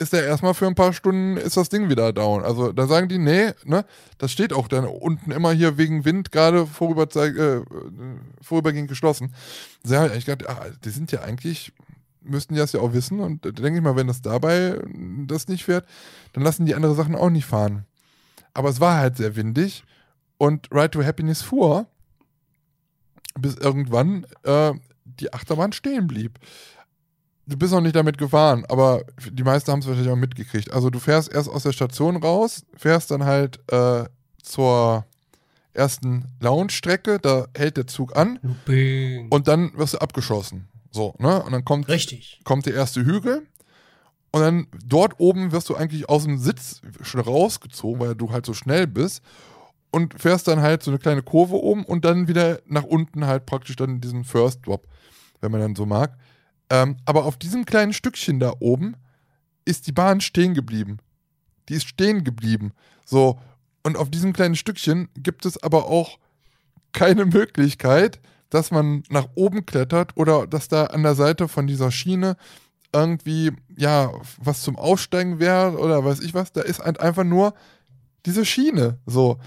ist da erstmal für ein paar Stunden ist das Ding wieder down. Also da sagen die, nee, ne, das steht auch dann unten immer hier wegen Wind gerade vorüber, äh, vorübergehend geschlossen. Sie haben eigentlich gedacht, ach, die sind ja eigentlich, müssten die das ja auch wissen und da denke ich mal, wenn das dabei das nicht fährt, dann lassen die andere Sachen auch nicht fahren. Aber es war halt sehr windig und Ride to Happiness fuhr, bis irgendwann äh, die Achterbahn stehen blieb. Du bist noch nicht damit gefahren, aber die meisten haben es wahrscheinlich auch mitgekriegt. Also du fährst erst aus der Station raus, fährst dann halt äh, zur ersten Lounge-Strecke, da hält der Zug an Looping. und dann wirst du abgeschossen. So, ne? Und dann kommt Richtig. kommt der erste Hügel und dann dort oben wirst du eigentlich aus dem Sitz schon rausgezogen, weil du halt so schnell bist und fährst dann halt so eine kleine Kurve oben und dann wieder nach unten halt praktisch dann diesen First Drop, wenn man dann so mag. Ähm, aber auf diesem kleinen Stückchen da oben ist die Bahn stehen geblieben. Die ist stehen geblieben. So, und auf diesem kleinen Stückchen gibt es aber auch keine Möglichkeit, dass man nach oben klettert oder dass da an der Seite von dieser Schiene irgendwie, ja, was zum Aussteigen wäre oder weiß ich was. Da ist halt einfach nur diese Schiene. So.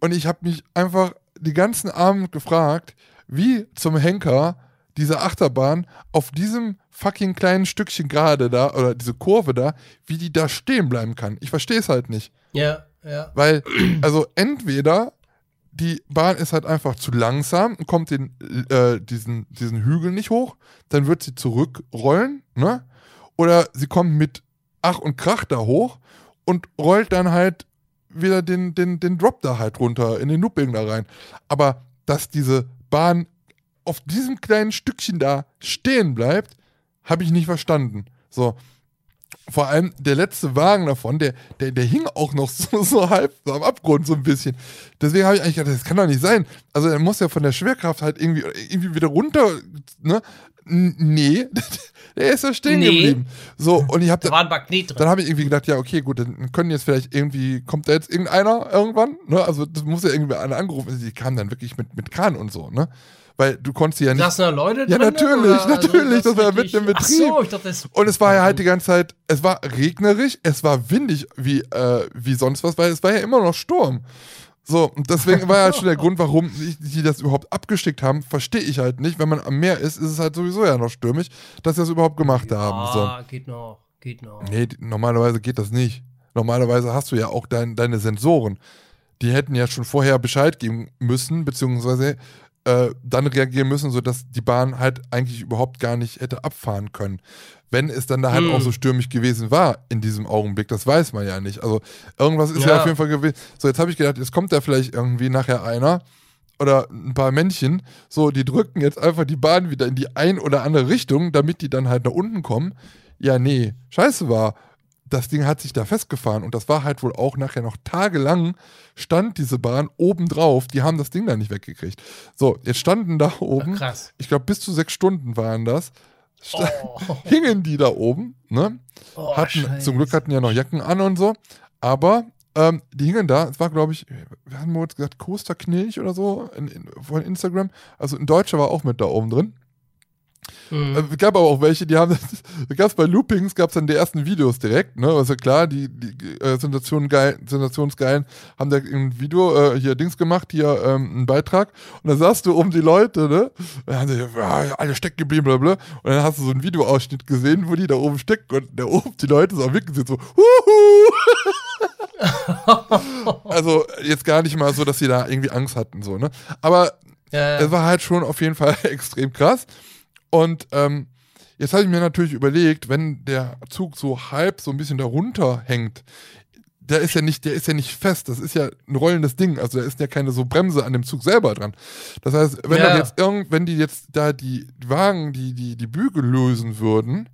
Und ich habe mich einfach die ganzen Abend gefragt, wie zum Henker diese Achterbahn auf diesem fucking kleinen Stückchen gerade da oder diese Kurve da, wie die da stehen bleiben kann. Ich verstehe es halt nicht. Ja, ja. Weil, also entweder die Bahn ist halt einfach zu langsam und kommt den, äh, diesen, diesen Hügel nicht hoch, dann wird sie zurückrollen, ne? Oder sie kommt mit Ach und Krach da hoch und rollt dann halt wieder den, den, den Drop da halt runter, in den Looping da rein. Aber dass diese Bahn auf diesem kleinen Stückchen da stehen bleibt, habe ich nicht verstanden. So. Vor allem der letzte Wagen davon, der, der, der hing auch noch so, so halb so am Abgrund so ein bisschen. Deswegen habe ich eigentlich gedacht, das kann doch nicht sein. Also er muss ja von der Schwerkraft halt irgendwie, irgendwie wieder runter, ne? Nee, der ist ja stehen Nee. geblieben. So, und ich habe Da war ein Magnet drin. dann habe ich irgendwie gedacht, ja, okay, gut, dann können jetzt vielleicht irgendwie, kommt da jetzt irgendeiner irgendwann, ne? Also das muss ja irgendwie einer angerufen. Die kamen dann wirklich mit, mit Kran und so, ne? Weil du konntest ja nicht. Saßen da Leute Ja, drin? natürlich, oder? natürlich, das war wirklich- mitten im Ach Betrieb. so, ich dachte, das und es war ja halt die ganze Zeit, es war regnerisch, es war windig wie, äh, wie sonst was, weil es war ja immer noch Sturm. So, und deswegen war halt schon der Grund, warum die das überhaupt abgeschickt haben, verstehe ich halt nicht. Wenn man am Meer ist, ist es halt sowieso ja noch stürmisch, dass sie das überhaupt gemacht haben. So. Ah, geht noch, geht noch. Nee, normalerweise geht das nicht. Normalerweise hast du ja auch dein, deine Sensoren. Die hätten ja schon vorher Bescheid geben müssen, beziehungsweise äh, dann reagieren müssen, sodass die Bahn halt eigentlich überhaupt gar nicht hätte abfahren können. Wenn es dann da halt Hm. auch so stürmisch gewesen war in diesem Augenblick, das weiß man ja nicht. Also irgendwas ist ja, Ja. auf jeden Fall gewesen. So, jetzt habe ich gedacht, jetzt kommt da vielleicht irgendwie nachher einer oder ein paar Männchen, so, die drücken jetzt einfach die Bahn wieder in die ein oder andere Richtung, damit die dann halt nach unten kommen. Ja, nee, scheiße war. Das Ding hat sich da festgefahren und das war halt wohl auch nachher noch tagelang stand diese Bahn oben drauf. Die haben das Ding da nicht weggekriegt. So, jetzt standen da oben, Krass. ich glaube bis zu sechs Stunden waren das, sta- Oh, hingen die da oben, ne? oh, hatten, Scheiße. zum Glück hatten ja noch Jacken an und so, aber ähm, die hingen da, es war glaube ich, wir haben jetzt gesagt, Coaster Knilch oder so in, in, von Instagram, also ein Deutscher war auch mit da oben drin. Mhm. Äh, gab aber auch welche, die haben, da gab es bei Loopings, gab es dann die ersten Videos direkt, ne, also klar, die, die äh, Sensation geil, Sensationsgeilen haben da ein Video, äh, hier Dings gemacht, hier ähm, einen Beitrag und da sahst du um die Leute, ne, und dann haben sie, ja, alle stecken geblieben, bla, bla, und dann hast du so einen Videoausschnitt gesehen, wo die da oben stecken und da oben die Leute so am Winken sind, so, huhu! also jetzt gar nicht mal so, dass sie da irgendwie Angst hatten, so, ne, aber ja, es war halt schon auf jeden Fall extrem krass. Und ähm, jetzt habe ich mir natürlich überlegt, wenn der Zug so halb so ein bisschen darunter hängt, der ist ja nicht, der ist ja nicht fest, das ist ja ein rollendes Ding, also da ist ja keine so Bremse an dem Zug selber dran. Das heißt, wenn Ja. jetzt irgend, wenn die jetzt da die Wagen, die, die, die Bügel lösen würden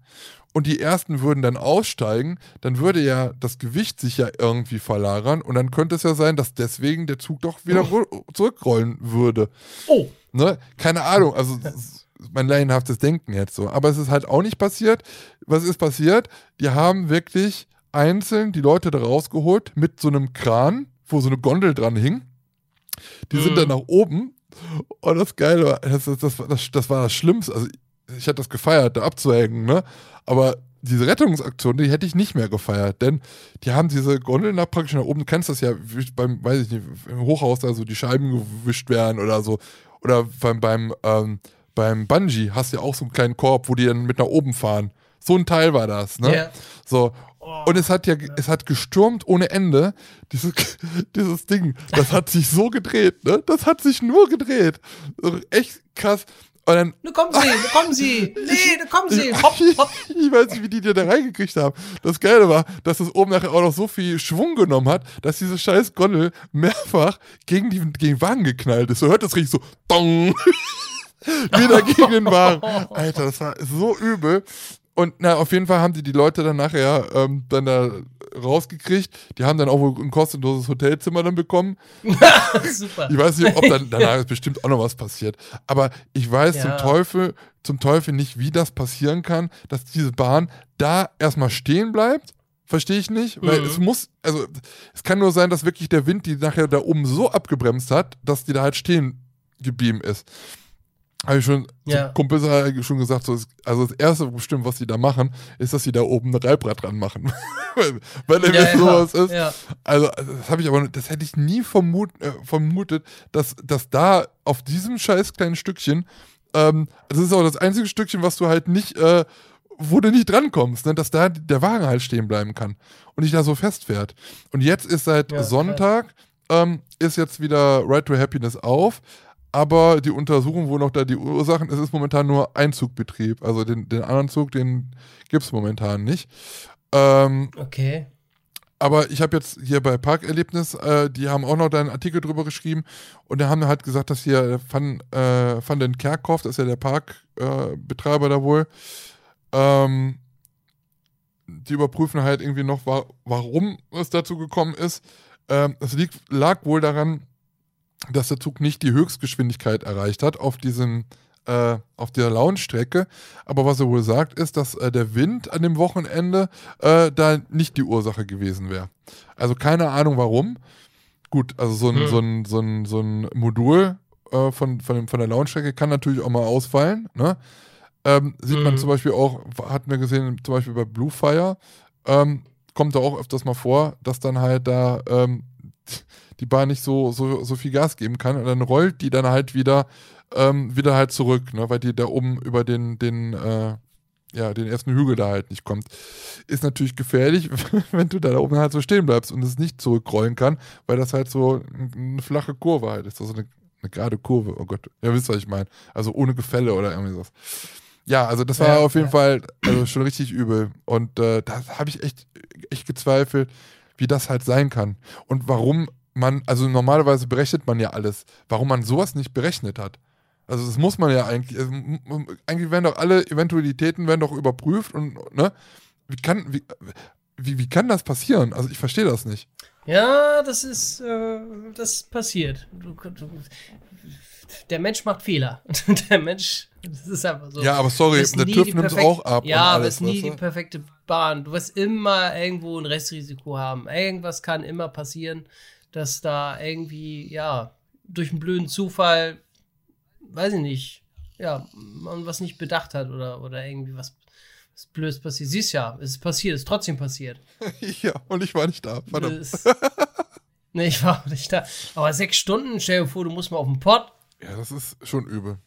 und die ersten würden dann aussteigen, dann würde ja das Gewicht sich ja irgendwie verlagern und dann könnte es ja sein, dass deswegen der Zug doch wieder ru- zurückrollen würde. oh, Ne? Keine Ahnung, also mein laienhaftes Denken jetzt so. Aber es ist halt auch nicht passiert. Was ist passiert? Die haben wirklich einzeln die Leute da rausgeholt mit so einem Kran, wo so eine Gondel dran hing. Die sind Mhm. dann nach oben. Und das Geile war, das, das, das, war- das, war das Schlimmste. Also ich hätte das gefeiert, da abzuhängen, ne? Aber diese Rettungsaktion, die hätte ich nicht mehr gefeiert, denn die haben diese Gondeln da praktisch nach oben, du kennst das ja, wie beim, weiß ich nicht, im Hochhaus da so die Scheiben gewischt werden oder so. Oder beim, beim, ähm, beim Bungee hast du ja auch so einen kleinen Korb, wo die dann mit nach oben fahren. So ein Teil war das, ne? Ja. So. Und es hat ja, es hat gestürmt ohne Ende. Dieses, dieses Ding, das hat sich so gedreht, ne? Das hat sich nur gedreht. Echt krass. Und dann, da kommen sie, da kommen sie. Nee, da kommen sie. Hopp, hopp. ich weiß nicht, wie die die da reingekriegt haben. Das Geile war, dass es oben nachher auch noch so viel Schwung genommen hat, dass diese scheiß Gondel mehrfach gegen, die, gegen den Wagen geknallt ist. So hört das richtig so, dong, wieder gegen den Wagen. Alter, das war so übel. Und na, auf jeden Fall haben die die Leute dann nachher ähm, dann da rausgekriegt. Die haben dann auch wohl ein kostenloses Hotelzimmer dann bekommen. Super. Ich weiß nicht, ob dann danach ist bestimmt auch noch was passiert. Aber ich weiß zum Ja. Teufel, zum Teufel nicht, wie das passieren kann, dass diese Bahn da erstmal stehen bleibt. Verstehe ich nicht, weil Mhm. es muss, also es kann nur sein, dass wirklich der Wind die nachher da oben so abgebremst hat, dass die da halt stehen geblieben ist. Habe ich schon, Ja. Kumpels schon gesagt, so, also das erste bestimmt, was sie da machen, ist, dass sie da oben ein Reibrad dran machen. weil weil nämlich Ja, ja, sowas ist. ja. Also, das habe ich aber, das hätte ich nie vermut, äh, vermutet, dass, dass da auf diesem scheiß kleinen Stückchen, ähm, das ist auch das einzige Stückchen, was du halt nicht, äh, wo du nicht drankommst, ne, dass da der Wagen halt stehen bleiben kann und nicht da so festfährt. Und jetzt ist seit Sonntag, ähm, ist jetzt wieder Right to Happiness auf, aber die Untersuchung, wo noch da die Ursachen, es ist momentan nur Einzugbetrieb. Also den, den anderen Zug, den gibt es momentan nicht. Ähm, Okay. aber ich habe jetzt hier bei Parkerlebnis, äh, die haben auch noch da einen Artikel drüber geschrieben und da haben halt gesagt, dass hier Van, äh, Van den Kerkhoff, das ist ja der Parkbetreiber äh, da wohl, ähm, die überprüfen halt irgendwie noch, wa warum es dazu gekommen ist. Ähm, es liegt, lag wohl daran, dass der Zug nicht die Höchstgeschwindigkeit erreicht hat auf diesem äh, auf der Launchstrecke. Aber was er wohl sagt, ist, dass äh, der Wind an dem Wochenende äh, da nicht die Ursache gewesen wäre. Also keine Ahnung warum. Gut, also so ein, Hm. so ein, so ein, so ein Modul äh, von, von, von der Launchstrecke kann natürlich auch mal ausfallen. Ne? Ähm, sieht man Mhm. zum Beispiel auch, hatten wir gesehen, zum Beispiel bei Bluefire, ähm, kommt da auch öfters mal vor, dass dann halt da ähm, die Bahn nicht so, so, so viel Gas geben kann und dann rollt die dann halt wieder, ähm, wieder halt zurück, ne, weil die da oben über den, den, äh, ja, den ersten Hügel da halt nicht kommt. Ist natürlich gefährlich, wenn du da oben halt so stehen bleibst und es nicht zurückrollen kann, weil das halt so eine flache Kurve halt ist, also eine, eine gerade Kurve, oh Gott, ihr wisst, was ich meine. Also ohne Gefälle oder irgendwie sowas. Ja, also das war Ja, auf jeden ja. Fall also schon richtig übel. Und äh, da habe ich echt, echt gezweifelt, wie das halt sein kann. Und warum man, also normalerweise berechnet man ja alles, warum man sowas nicht berechnet hat. Also das muss man ja eigentlich, also, eigentlich werden doch alle Eventualitäten werden doch überprüft und, ne? Wie kann, wie, wie, wie kann das passieren? Also ich verstehe das nicht. Ja, das ist, äh, das passiert. Du, du, der Mensch macht Fehler. der Mensch, das ist einfach so. Ja, aber sorry, der TÜV nimmt es auch ab. Ja, aber es ist nie weißt die perfekte Bahn. Du wirst immer irgendwo ein Restrisiko haben. Irgendwas kann immer passieren, dass da irgendwie, ja, durch einen blöden Zufall, weiß ich nicht, ja, man was nicht bedacht hat oder, oder irgendwie was, was Blödes passiert. Siehst ja, es ist passiert, es ist trotzdem passiert. ja, und ich war nicht da. Verdammt. Das- nee, ich war auch nicht da. Aber sechs Stunden, stell dir vor, du musst mal auf den Pott. Ja, das ist schon übel.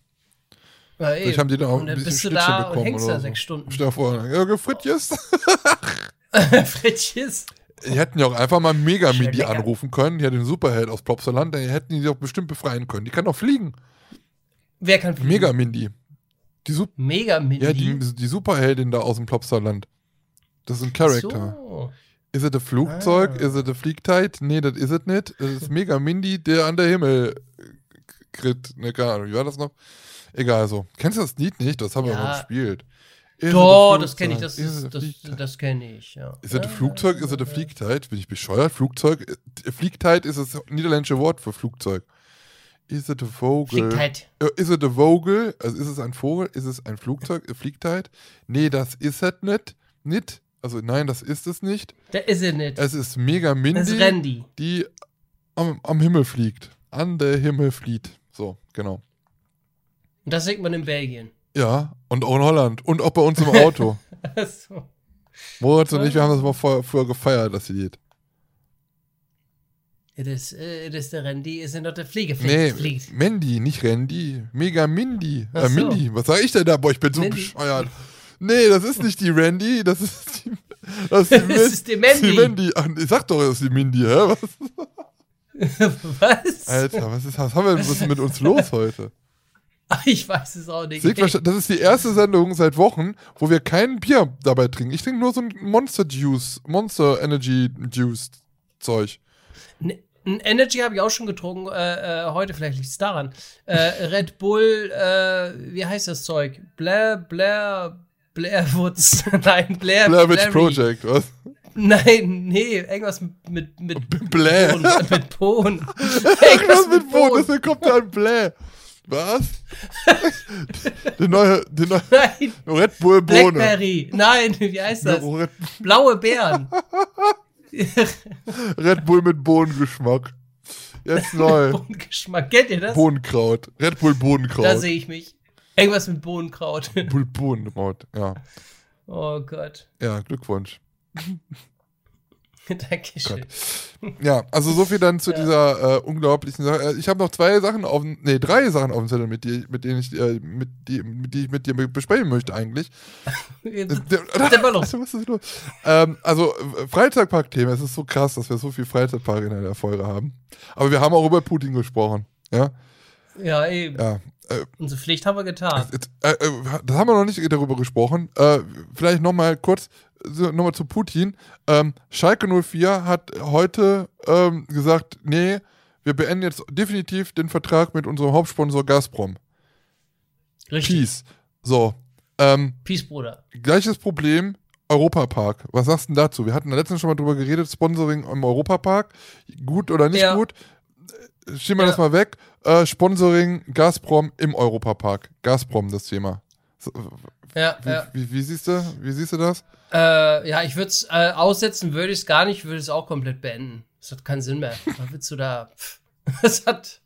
Ja, ey. Vielleicht haben die da auch und ein dann bisschen bist du Schnittchen da und bekommen hängst oder da so. sechs Stunden. Stell dir vor, ja, gefrittjes. Frittjes. Die hätten ja auch einfach mal Schön lecker. anrufen können. Die hat den Superheld aus Plopsaland, die hätten die doch bestimmt befreien können. Die kann doch fliegen. Wer kann fliegen? Megamindi. Die, Sup Mega Mini. ja, die, die Superheldin da aus dem Plopsaland. Das ist ein Charakter. So. Ist es ein Flugzeug? Ah. Ist es ein Fliegteit? Nee, das ist es nicht. Das ist Megamindi, der an der Himmel krit. Ne, keine Ahnung, wie war das noch? Egal, so. Kennst du das Lied nicht? Das haben wir Ja. mal gespielt. Doch, das kenne ich, das, ist, das, das kenne ich, ja. Ist das ja, ein Flugzeug? Ist das eine Fliegteit? Bin ich bescheuert? Flugzeug? Äh, Fliegteit ist das niederländische Wort für Flugzeug. Ist es ein Vogel? Fliegtheit. Äh, Ist es ein Vogel? Also ist es ein Vogel? Ist es ein Flugzeug? Eine Fliegtheit? Nee, das ist es nicht. Nicht. Also nein, das ist es nicht. Der ist er nicht. Es ist Mega Das ist Mindy, Randy. die am, am Himmel fliegt. An der Himmel fliegt. So, genau. Und das singt man in Belgien. Ja, und auch in Holland. Und auch bei uns im Auto. so. Moritz und ich, wir haben das mal vorher, früher gefeiert, das Lied. It is, uh, it is the Randy, is er not der Flieger Nee. Mandy, nicht Randy. Mega Mindy. Ach Äh, so. Mindy. Was sag ich denn da? Boah, ich bin so Mindy. bescheuert. Nee, das ist nicht die Randy, das ist die. Das ist die, Das ist die Mandy. Die Mandy. Ach, ich sag doch, das ist die Mindy, hä? Was? Was? Alter, was, ist, was haben wir ist mit uns los heute? Ich weiß es auch nicht. Das ist die erste Sendung seit Wochen, wo wir kein Bier dabei trinken. Ich trinke nur so ein Monster Juice, Monster Energy Juice Zeug. N- Ein Energy habe ich auch schon getrunken, äh, äh, heute vielleicht liegt es daran. Äh, Red Bull, äh, wie heißt das Zeug? Blair, Blair, Blair Woods. Nein, Blair, Blair Witch. Project, was? Nein, nee, irgendwas mit, mit, mit Bläh. Mit Bohnen. Irgendwas mit Bohnen, deswegen kommt da ein Bläh. Was? die neue, die neue Nein, Red Bull Bohne. Blackberry. Nein, wie heißt das? Red, Blaue Beeren. Red Bull mit Bohnengeschmack. Jetzt neu. Bohnengeschmack. Kennt ihr das? Bohnenkraut. Red Bull Da Bohnenkraut. sehe ich mich. Irgendwas mit Bohnenkraut. Bohnenkraut, ja. Oh Gott. Ja, Glückwunsch. Dankeschön. Ja, also so viel dann zu Ja. dieser äh, unglaublichen Sache. Äh, Ich habe noch zwei Sachen auf, dem- nee, drei Sachen auf dem Zettel, mit, mit denen ich, äh, mit, die, mit die ich mit dir besprechen möchte eigentlich. Alter, was ist los? ähm, also äh, Freizeitpark-Thema, es ist so krass, dass wir so viel Freizeitpark in der Folge haben. Aber wir haben auch über Putin gesprochen. Ja, ja, eben. ja. Äh, Unsere Pflicht haben wir getan. äh, äh, das haben wir noch nicht darüber gesprochen. Äh, vielleicht nochmal kurz nochmal zu Putin. Ähm, Schalke 04 hat heute ähm, gesagt, nee, wir beenden jetzt definitiv den Vertrag mit unserem Hauptsponsor Gazprom. Richtig. Peace. So. Ähm, Peace, Bruder. Gleiches Problem, Europapark. Was sagst du denn dazu? Wir hatten letztens schon mal drüber geredet, Sponsoring im Europapark. Gut oder nicht Ja. gut? Äh, Schieben wir Ja. das mal weg. Äh, Sponsoring Gazprom im Europapark. Gazprom, das Thema. Ja, wie, ja. wie, wie, siehst du, wie siehst du das? Äh, ja, ich würde es äh, aussetzen, würde ich es gar nicht, würde es auch komplett beenden. Das hat keinen Sinn mehr. Was willst du da? Das hat.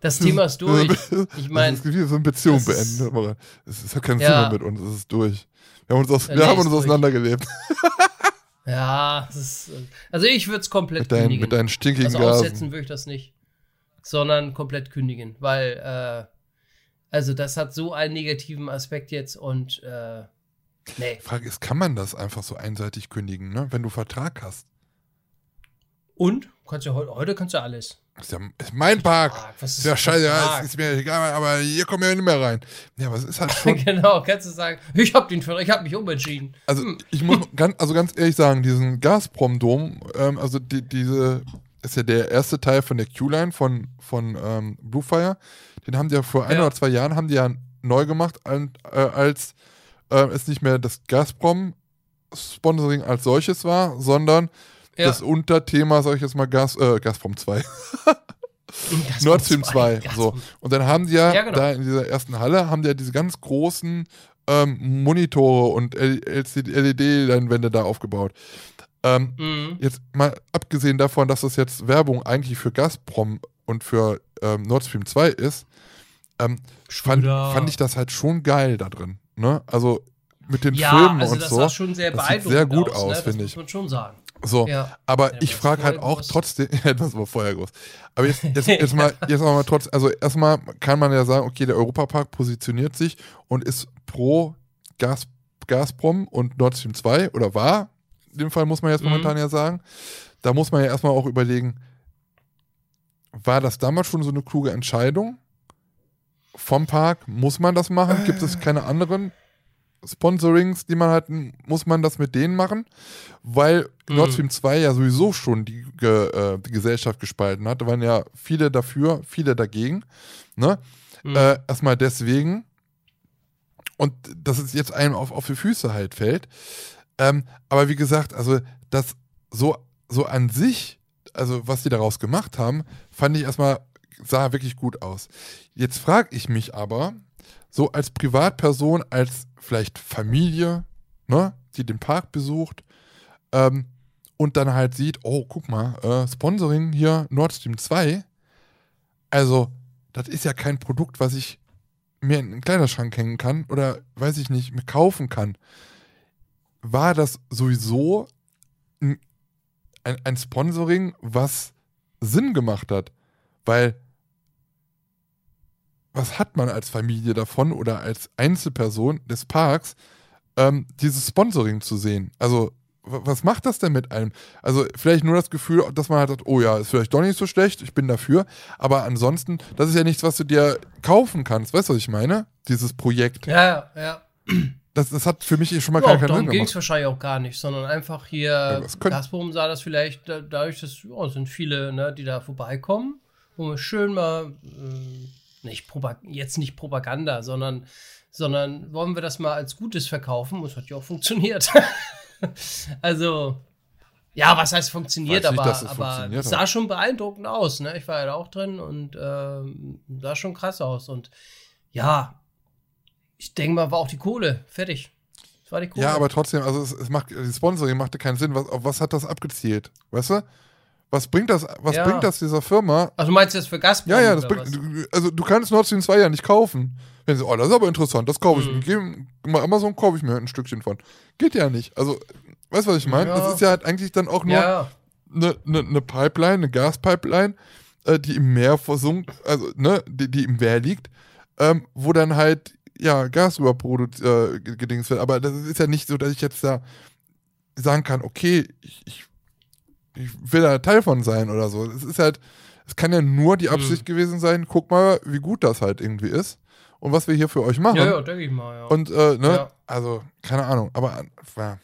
Das Thema ist durch. Ich meine, das ist so eine Beziehung das beenden. Es, es hat keinen Ja. Sinn mehr mit uns, es ist durch. Wir haben uns, aus, Ja, wir nee, haben uns auseinandergelebt. ja, ist, also ich würde es komplett Mit, deinen, kündigen. mit deinen stinkigen also aussetzen würde ich das nicht, sondern komplett kündigen, weil äh, also das hat so einen negativen Aspekt jetzt und äh, nee. Die Frage ist, kann man das einfach so einseitig kündigen, ne? wenn du Vertrag hast? Und kannst ja heute, kannst du alles. Ist ja ist mein Park. Vertrag, was Ist ja scheiße, ja, ist, ist mir egal, aber hier kommen wir nicht mehr rein. Ja, aber es ist halt schon. genau, kannst du sagen, ich hab den Vertrag, ich habe mich umentschieden. Also ich muss ganz, also ganz ehrlich sagen, diesen Gazprom-Dom, ähm, also die, diese ist ja der erste Teil von der Q-Line von, von ähm, Bluefire. Den haben die ja vor ein Ja. oder zwei Jahren haben die ja neu gemacht, äh, als äh, es nicht mehr das Gazprom-Sponsoring als solches war, sondern Ja. das Unterthema, sag ich jetzt mal, Gas, äh, Gazprom 2. Gazprom Nord Stream 2. Gazprom. So. Und dann haben die ja, Ja, genau. da in dieser ersten Halle, haben die ja diese ganz großen ähm, Monitore und LED-Leinwände da aufgebaut. Ähm, Mhm. jetzt mal abgesehen davon, dass das jetzt Werbung eigentlich für Gazprom und für ähm, Nord Stream 2 ist, ähm, fand, fand ich das halt schon geil da drin. Ne? Also mit den Ja, Filmen also und das so. sah schon sehr das sieht sehr gut aus, aus, ne? finde ich. muss man schon sagen. So, Ja. aber Ja, ich frage halt auch groß. trotzdem, ja, das war vorher groß. Aber jetzt, jetzt, jetzt mal, jetzt mal trotz, also erstmal kann man ja sagen, okay, der Europapark positioniert sich und ist pro Gas, Gazprom und Nord Stream 2 oder war. In dem Fall muss man jetzt Mhm. momentan ja sagen. Da muss man ja erstmal auch überlegen, war das damals schon so eine kluge Entscheidung? Vom Park, muss man das machen? Gibt es keine anderen Sponsorings, die man hat, muss man das mit denen machen? Weil Mhm. Nord Stream 2 ja sowieso schon die, äh, die Gesellschaft gespalten hat. Da waren ja viele dafür, viele dagegen. Ne? Mhm. Äh, erstmal deswegen. Und dass es jetzt einem auf, auf die Füße halt fällt. Ähm, aber wie gesagt, also das so, so an sich, also was die daraus gemacht haben, fand ich erstmal, sah wirklich gut aus. Jetzt frage ich mich aber, so als Privatperson, als vielleicht Familie, ne, die den Park besucht, ähm, und dann halt sieht, oh, guck mal, äh, Sponsoring hier Nord Stream 2. Also, das ist ja kein Produkt, was ich mir in den Kleiderschrank hängen kann oder, weiß ich nicht, mir kaufen kann. War das sowieso ein, ein, ein Sponsoring, was Sinn gemacht hat? Weil, was hat man als Familie davon oder als Einzelperson des Parks, ähm, dieses Sponsoring zu sehen? Also, was macht das denn mit einem? Also, vielleicht nur das Gefühl, dass man halt sagt, oh ja, ist vielleicht doch nicht so schlecht, ich bin dafür. Aber ansonsten, das ist ja nichts, was du dir kaufen kannst. Weißt du, was ich meine? Dieses Projekt. ja, ja. Das, das hat für mich eh schon mal Ja, gar keinen darum Sinn ging es gemacht. wahrscheinlich auch gar nicht, sondern einfach hier, das könnte- Gazprom sah das vielleicht da, dadurch, dass ja, es sind viele, ne, die da vorbeikommen, wo wir schön mal, ähm, nicht jetzt nicht Propaganda, sondern, sondern wollen wir das mal als Gutes verkaufen und es hat ja auch funktioniert. also, ja, was heißt funktioniert, Weiß nicht, aber, dass es aber funktioniert sah schon beeindruckend aus, ne? Ich war ja da auch drin und ähm, sah schon krass aus und ja, ich denke mal, war auch die Kohle. Fertig. Das war die Kohle. Ja, aber trotzdem, also es, es macht, die Sponsoring machte keinen Sinn. Was, auf was hat das abgezielt? Weißt du? Was bringt das, was Ja. bringt das dieser Firma? Du meinst jetzt für Gazprom? Ja, ja, das bringt, du- also du kannst Nord Stream 2 ja nicht kaufen. Wenn sie, oh, das ist aber interessant, das kaufe ich Mhm. mir. Geh mal Amazon kaufe ich mir ein Stückchen von. Geht ja nicht. Also, weißt du, was ich meine? Ja. Das ist ja halt eigentlich dann auch nur Ja, eine ne, ne Pipeline, eine Gaspipeline, äh, die im Meer versunken, also ne, die, die im Meer liegt, ähm, wo dann halt ja Gas überproduziert äh, gedings wird. Aber das ist ja nicht so, dass ich jetzt da sagen kann, okay, ich, ich, ich will da Teil von sein oder so. Es ist halt, es kann ja nur die Absicht gewesen sein, guck mal, wie gut das halt irgendwie ist und was wir hier für euch machen. ja, ja denke ich mal, ja. Und äh, ne, Ja. also keine Ahnung, aber äh,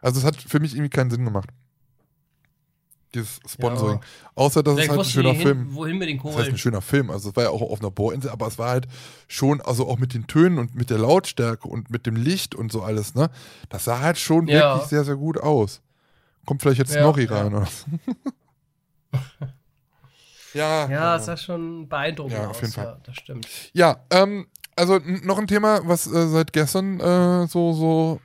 also es hat für mich irgendwie keinen Sinn gemacht. Dieses Sponsoring. Außer, dass es Vielleicht halt ein schöner die Film. hin, wohin mit den Das heißt Kohlen. ein schöner Film. Also es war ja auch auf einer Bohrinsel, aber es war halt schon, also auch mit den Tönen und mit der Lautstärke und mit dem Licht und so alles, ne? Das sah halt schon Ja. wirklich sehr, sehr gut aus. Kommt vielleicht jetzt Ja, Nori ja. rein oder so. ja. Ja, es sah schon beeindruckend Ja, aus. auf jeden Fall. Ja, das stimmt. Ja, ähm, also noch ein Thema, was äh, seit gestern äh, so, so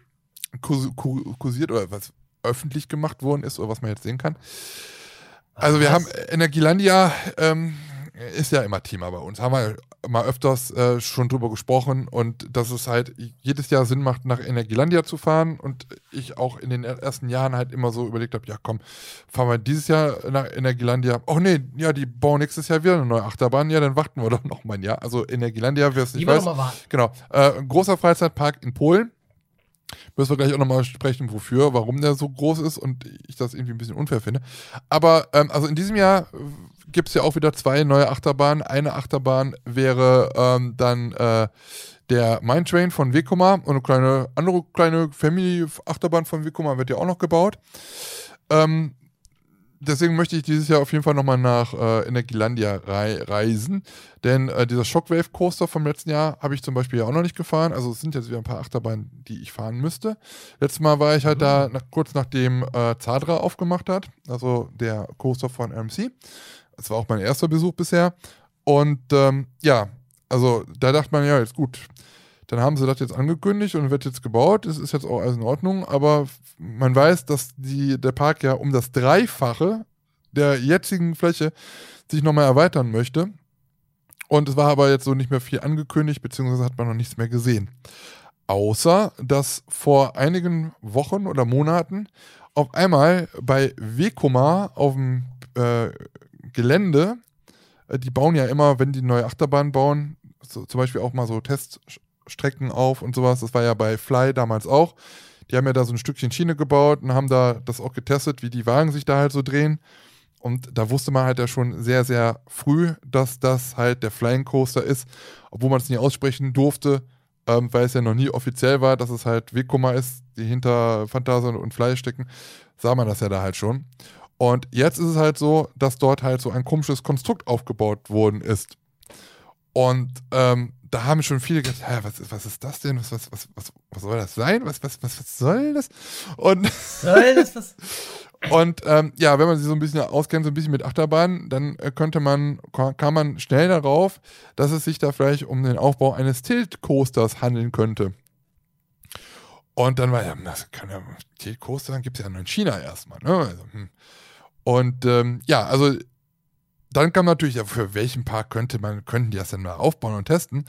kursiert oder was öffentlich gemacht worden ist oder was man jetzt sehen kann. Also wir haben Energielandia, ähm, ist ja immer Thema bei uns, haben wir mal öfters äh, schon drüber gesprochen und dass es halt jedes Jahr Sinn macht, nach Energielandia zu fahren und ich auch in den ersten Jahren halt immer so überlegt habe, ja komm, fahren wir dieses Jahr nach Energielandia. Oh nee, ja, die bauen nächstes Jahr wieder eine neue Achterbahn, ja, dann warten wir doch noch mal ein Jahr. Also Energielandia, wer es nicht weiß. Genau. Äh, ein großer Freizeitpark in Polen. Müssen wir gleich auch nochmal sprechen, wofür, warum der so groß ist und ich das irgendwie ein bisschen unfair finde. Aber ähm, also in diesem Jahr gibt es ja auch wieder zwei neue Achterbahnen. Eine Achterbahn wäre ähm, dann äh, der Mine Train von Vekoma und eine kleine andere kleine Family-Achterbahn von Vekoma wird ja auch noch gebaut. Ähm, deswegen möchte ich dieses Jahr auf jeden Fall nochmal nach äh, Energielandia rei reisen. Denn äh, dieser Shockwave Coaster vom letzten Jahr habe ich zum Beispiel ja auch noch nicht gefahren. Also es sind jetzt wieder ein paar Achterbahnen, die ich fahren müsste. Letztes Mal war ich halt da nach, kurz nachdem äh, Zadra aufgemacht hat, also der Coaster von RMC. Das war auch mein erster Besuch bisher. Und ähm, ja, also da dachte man, ja, jetzt gut. Dann haben sie das jetzt angekündigt und wird jetzt gebaut. Es ist jetzt auch alles in Ordnung, aber man weiß, dass die, der Park ja um das Dreifache der jetzigen Fläche sich nochmal erweitern möchte. Und es war aber jetzt so nicht mehr viel angekündigt, beziehungsweise hat man noch nichts mehr gesehen. Außer, dass vor einigen Wochen oder Monaten auf einmal bei Vekoma auf dem äh, Gelände, äh, die bauen ja immer, wenn die neue Achterbahn bauen, so, zum Beispiel auch mal so Teststrecken auf und sowas. Das war ja bei Fly damals auch. Die haben ja da so ein Stückchen Schiene gebaut und haben da das auch getestet, wie die Wagen sich da halt so drehen. Und da wusste man halt ja schon sehr, sehr früh, dass das halt der Flying Coaster ist, obwohl man es nie aussprechen durfte, ähm, weil es ja noch nie offiziell war, dass es halt Vekoma ist, die hinter Phantasien und Fly stecken, sah man das ja da halt schon. Und jetzt ist es halt so, dass dort halt so ein komisches Konstrukt aufgebaut worden ist. Und ähm, da haben schon viele gedacht, hä, was, ist- was ist das denn? Was, was, was, was, was soll das sein? Was, was, was, was soll das? Und Soll das was? und ähm, ja, wenn man sich so ein bisschen auskennt, so ein bisschen mit Achterbahnen, dann äh, könnte man, ka- kam man schnell darauf, dass es sich da vielleicht um den Aufbau eines Tilt-Coasters handeln könnte. Und dann war ja, das kann ja, Tilt-Coaster gibt es ja nur in China erstmal, ne? Also, hm. Und ähm, ja, also dann kam natürlich, ja, für welchen Park könnte man, könnten die das denn mal aufbauen und testen?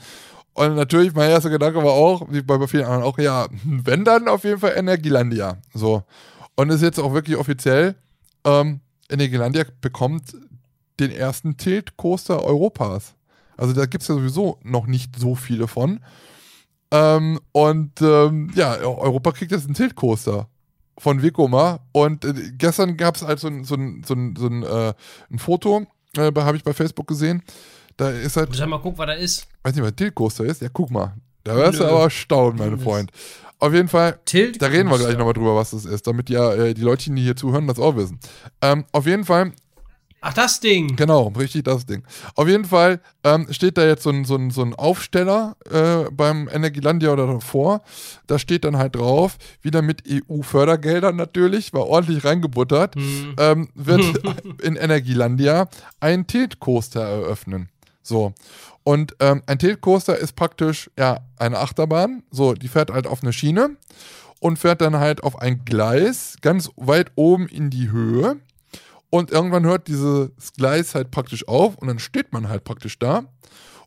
Und natürlich, mein erster Gedanke war auch, wie bei vielen anderen auch, ja, wenn dann auf jeden Fall Energielandia. So. Und ist jetzt auch wirklich offiziell, ähm, Energielandia bekommt den ersten Tilt-Coaster Europas. Also da gibt es ja sowieso noch nicht so viele von. Ähm, und ähm, ja, Europa kriegt jetzt einen Tilt-Coaster von Vekoma. Und äh, gestern gab es halt so ein, so ein, so ein, so ein, äh, ein Foto, äh, habe ich bei Facebook gesehen. Da ist halt Muss ja mal gucken, was da ist. weiß nicht, was ein Tilt-Coaster ist. Ja, guck mal. Da wirst du aber staunen, mein Freund. Auf jeden Fall, Tilt. da reden wir gleich nochmal drüber, was das ist, damit ja äh, die Leutchen, die hier zuhören, das auch wissen. Ähm, auf jeden Fall, Ach, das Ding. genau, richtig das Ding. Auf jeden Fall ähm, steht da jetzt so ein, so ein, so ein Aufsteller äh, beim Energielandia oder davor. Da steht dann halt drauf, wieder mit EU-Fördergeldern natürlich, war ordentlich reingebuttert, Hm. ähm, wird in Energielandia ein Tilt-Coaster eröffnen. So. Und ähm, ein Tilt-Coaster ist praktisch ja eine Achterbahn. So, die fährt halt auf eine Schiene und fährt dann halt auf ein Gleis ganz weit oben in die Höhe. Und irgendwann hört dieses Gleis halt praktisch auf und dann steht man halt praktisch da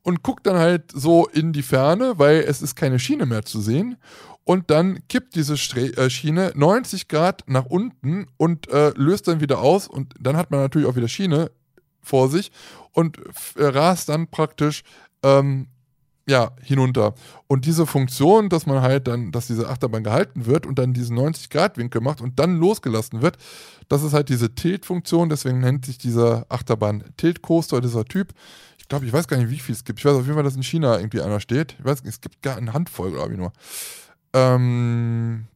und guckt dann halt so in die Ferne, weil es ist keine Schiene mehr zu sehen. Und dann kippt diese äh, Schiene 90 Grad nach unten und äh, löst dann wieder aus. Und dann hat man natürlich auch wieder Schiene vor sich und äh, rast dann praktisch ähm, ja, hinunter. Und diese Funktion, dass man halt dann, dass diese Achterbahn gehalten wird und dann diesen 90-Grad-Winkel macht und dann losgelassen wird, das ist halt diese Tilt-Funktion, deswegen nennt sich dieser Achterbahn Tilt-Coaster, dieser Typ. Ich glaube, ich weiß gar nicht, wie viel es gibt. Ich weiß auf jeden Fall, dass in China irgendwie einer steht. Ich weiß, es gibt gar eine Handvoll, glaube ich nur. Ähm,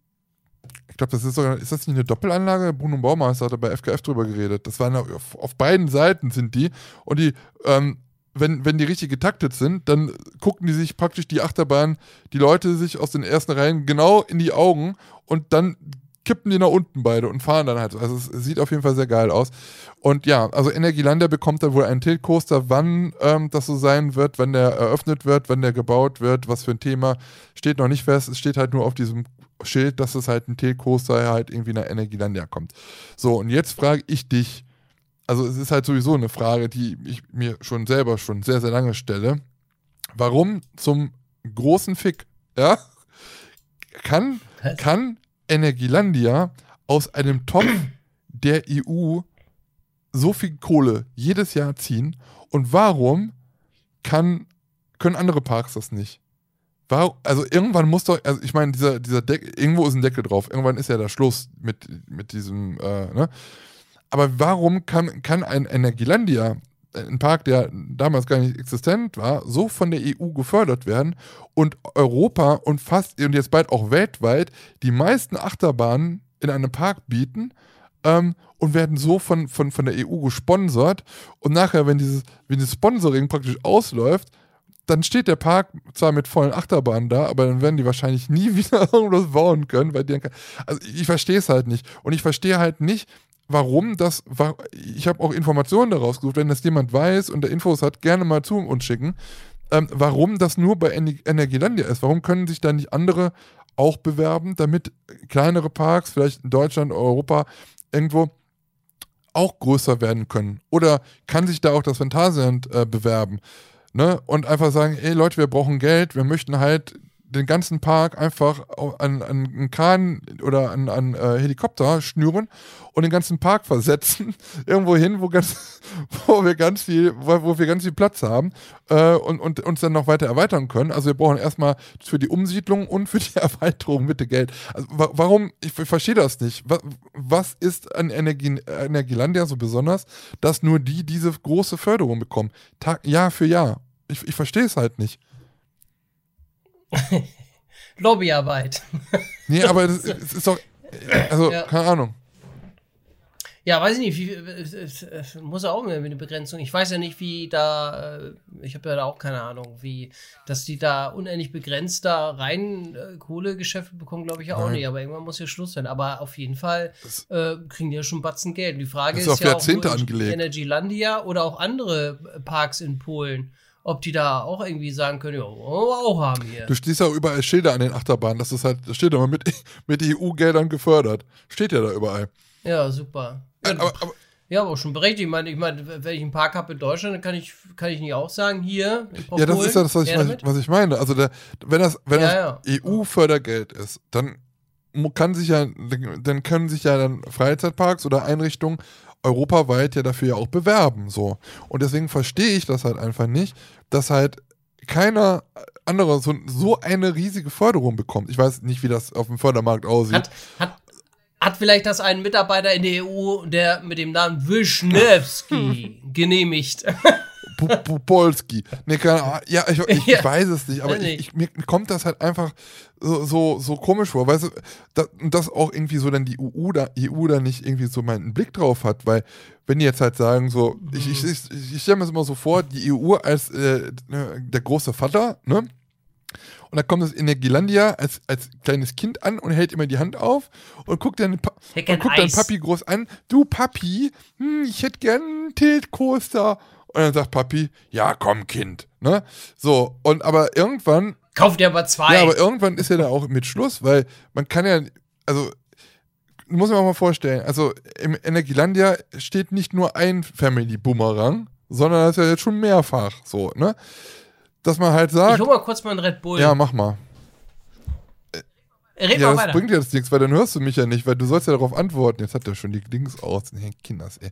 ich glaube, das ist sogar, ist das nicht eine Doppelanlage? Bruno Baumeister hat da bei FKF drüber geredet. Das waren auf, auf beiden Seiten sind die und die, ähm, wenn, wenn die richtig getaktet sind, dann gucken die sich praktisch die Achterbahn, die Leute sich aus den ersten Reihen genau in die Augen und dann kippen die nach unten beide und fahren dann halt. Also es sieht auf jeden Fall sehr geil aus. Und ja, also Energielandia bekommt da wohl einen Tilt-Coaster. Wann ähm, das so sein wird, wann der eröffnet wird, wann der gebaut wird, was für ein Thema, steht noch nicht fest. Es steht halt nur auf diesem Schild, dass es halt ein Tilt-Coaster halt irgendwie nach Energielandia kommt. So, und jetzt frage ich dich, also es ist halt sowieso eine Frage, die ich mir schon selber schon sehr, sehr lange stelle. Warum zum großen Fick, ja, kann, kann Energielandia aus einem Topf der EU so viel Kohle jedes Jahr ziehen und warum kann, können andere Parks das nicht? Warum, also irgendwann muss doch, also ich meine, dieser, dieser Deckel, irgendwo ist ein Deckel drauf, irgendwann ist ja der Schluss mit, mit diesem, äh, ne? Aber warum kann, kann ein Energielandia, ein Park, der damals gar nicht existent war, so von der EU gefördert werden und Europa und fast und jetzt bald auch weltweit die meisten Achterbahnen in einem Park bieten ähm, und werden so von, von, von der EU gesponsert? Und nachher, wenn dieses, wenn dieses Sponsoring praktisch ausläuft, dann steht der Park zwar mit vollen Achterbahnen da, aber dann werden die wahrscheinlich nie wieder irgendwas bauen können, weil die also ich verstehe es halt nicht. Und ich verstehe halt nicht, warum das, ich habe auch Informationen daraus gesucht, wenn das jemand weiß und der Infos hat, gerne mal zu uns schicken, ähm, warum das nur bei Energielandia ist. Warum können sich da nicht andere auch bewerben, damit kleinere Parks, vielleicht in Deutschland, Europa, irgendwo auch größer werden können? Oder kann sich da auch das Phantasialand äh, bewerben? Ne? Und einfach sagen, ey Leute, wir brauchen Geld, wir möchten halt den ganzen Park einfach an, an einen Kran oder an, an äh, Helikopter schnüren und den ganzen Park versetzen, irgendwo hin, wo, ganz, wo wir ganz viel, wo, wo wir ganz viel Platz haben äh, und, und uns dann noch weiter erweitern können. Also wir brauchen erstmal für die Umsiedlung und für die Erweiterung bitte Geld. Also wa warum, ich, ich verstehe das nicht. Was, was ist an Energie, Energielandia so besonders, dass nur die diese große Förderung bekommen? Tag, Jahr für Jahr. Ich, ich verstehe es halt nicht. Lobbyarbeit. nee, aber es ist doch. Also, ja. keine Ahnung. Ja, weiß ich nicht, wie, muss auch mit eine Begrenzung. Ich weiß ja nicht, wie da, äh, ich habe ja da auch keine Ahnung, wie, dass die da unendlich begrenzt da rein äh, Kohlegeschäfte bekommen, glaube ich ja auch Nein. nicht. Aber irgendwann muss ja Schluss sein. Aber auf jeden Fall äh, kriegen die ja schon Batzen Geld. Die Frage ist, ist ja auch nur angelegt. Energylandia oder auch andere Parks in Polen ob die da auch irgendwie sagen können, ja, wollen wir auch haben hier. Du stehst ja überall Schilder an den Achterbahnen, das ist halt, das steht immer mit, mit EU-Geldern gefördert. Steht ja da überall. Ja, super. Ja, aber, aber, ja, aber schon berechtigt. Ich meine, ich meine, wenn ich einen Park habe in Deutschland, dann kann ich, kann ich nicht auch sagen, hier. Ja, das ist ja das, was ich, was ich, meine. Also, der, wenn das, wenn ja, das ja. EU-Fördergeld ist, dann kann sich ja, dann können sich ja dann Freizeitparks oder Einrichtungen europaweit ja dafür ja auch bewerben. So. Und deswegen verstehe ich das halt einfach nicht, dass halt keiner andere so, so eine riesige Förderung bekommt. Ich weiß nicht, wie das auf dem Fördermarkt aussieht. Hat, hat, hat vielleicht das ein Mitarbeiter in der EU, der mit dem Namen Wischnewski genehmigt? Polski. Nee, keine Ja, ich, ich, ich, weiß es nicht, aber ich, ich, mir kommt das halt einfach so, so, so komisch vor, weißt du, da, dass auch irgendwie so dann die EU da, EU da nicht irgendwie so mal einen Blick drauf hat, weil wenn die jetzt halt sagen, so, mhm. ich, ich, ich, ich stelle mir das immer so vor, die EU als äh, der große Vater, ne? Und da kommt das Energielandia als, als kleines Kind an und hält immer die Hand auf und guckt dann, und guckt dann Papi groß an. Du Papi, hm, ich hätte gern einen Tilt-Coaster. Und dann sagt Papi, ja, komm, Kind. Ne? So, und aber irgendwann. Kauft ihr aber zwei. Ja, aber irgendwann ist ja da auch mit Schluss, weil man kann ja, also muss man mal vorstellen, also im Energielandia steht nicht nur ein Family Boomerang, sondern das ist ja jetzt schon mehrfach so, ne? Dass man halt sagt. Ich hol mal kurz mal einen Red Bull. Ja, mach mal. Red ja, mal das weiter. bringt jetzt nichts, weil dann hörst du mich ja nicht, weil du sollst ja darauf antworten. Jetzt hat er schon die Links aus. Nee, Kinders, ey.